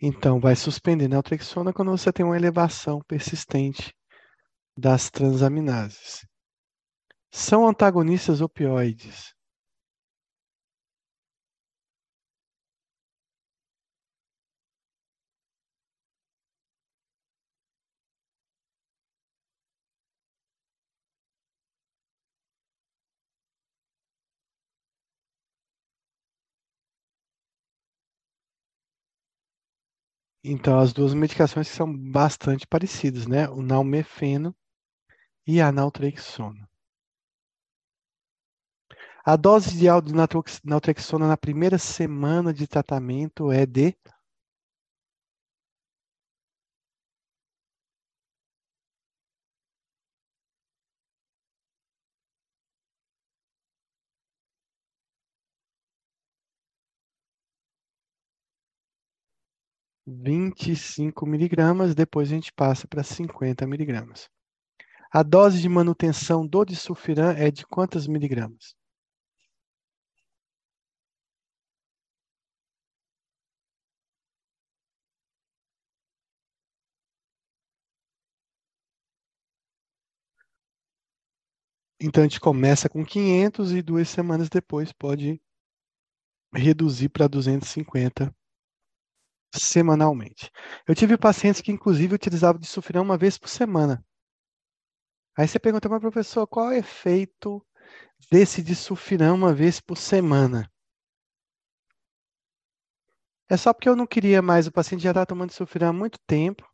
Então, vai suspender naltrexona quando você tem uma elevação persistente das transaminases são antagonistas opioides. Então, as duas medicações são bastante parecidas, né? O naumefeno e a naltrexona. A dose de naltrexona na primeira semana de tratamento é de 25 miligramas, depois a gente passa para 50 miligramas. A dose de manutenção do disulfiram é de quantas miligramas? Então a gente começa com 500 e duas semanas depois pode reduzir para 250 semanalmente. Eu tive pacientes que inclusive utilizavam disulfiram uma vez por semana. Aí você pergunta, mas professor, qual é o efeito desse disulfiram uma vez por semana? É só porque eu não queria mais, o paciente já estava tomando disulfiram há muito tempo.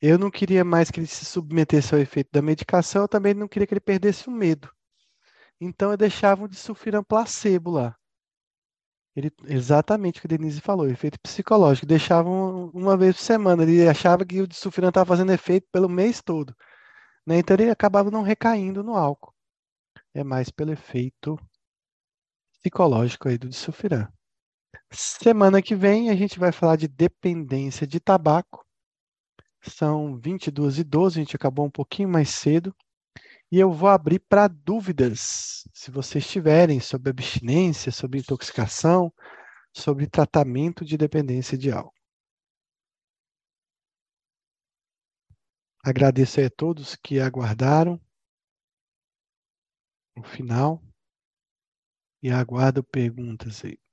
Eu não queria mais que ele se submetesse ao efeito da medicação, eu também não queria que ele perdesse o medo. Então eu deixava o disulfiram placebo lá. Ele, exatamente o que a Denise falou, efeito psicológico. Deixava um- uma vez por semana. Ele achava que o disulfiram estava fazendo efeito pelo mês todo. né? Então ele acabava não recaindo no álcool. É mais pelo efeito psicológico aí do disulfiram. Semana que vem a gente vai falar de dependência de tabaco. São 22 e 12, a gente acabou um pouquinho mais cedo. E eu vou abrir para dúvidas, se vocês tiverem, sobre abstinência, sobre intoxicação, sobre tratamento de dependência de álcool. Agradeço a todos que aguardaram o final e aguardo perguntas aí.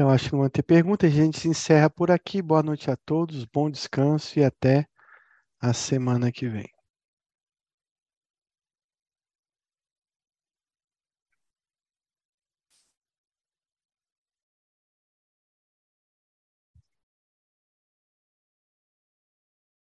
Eu acho que não vão ter perguntas. A gente se encerra por aqui. Boa noite a todos, bom descanso e até a semana que vem.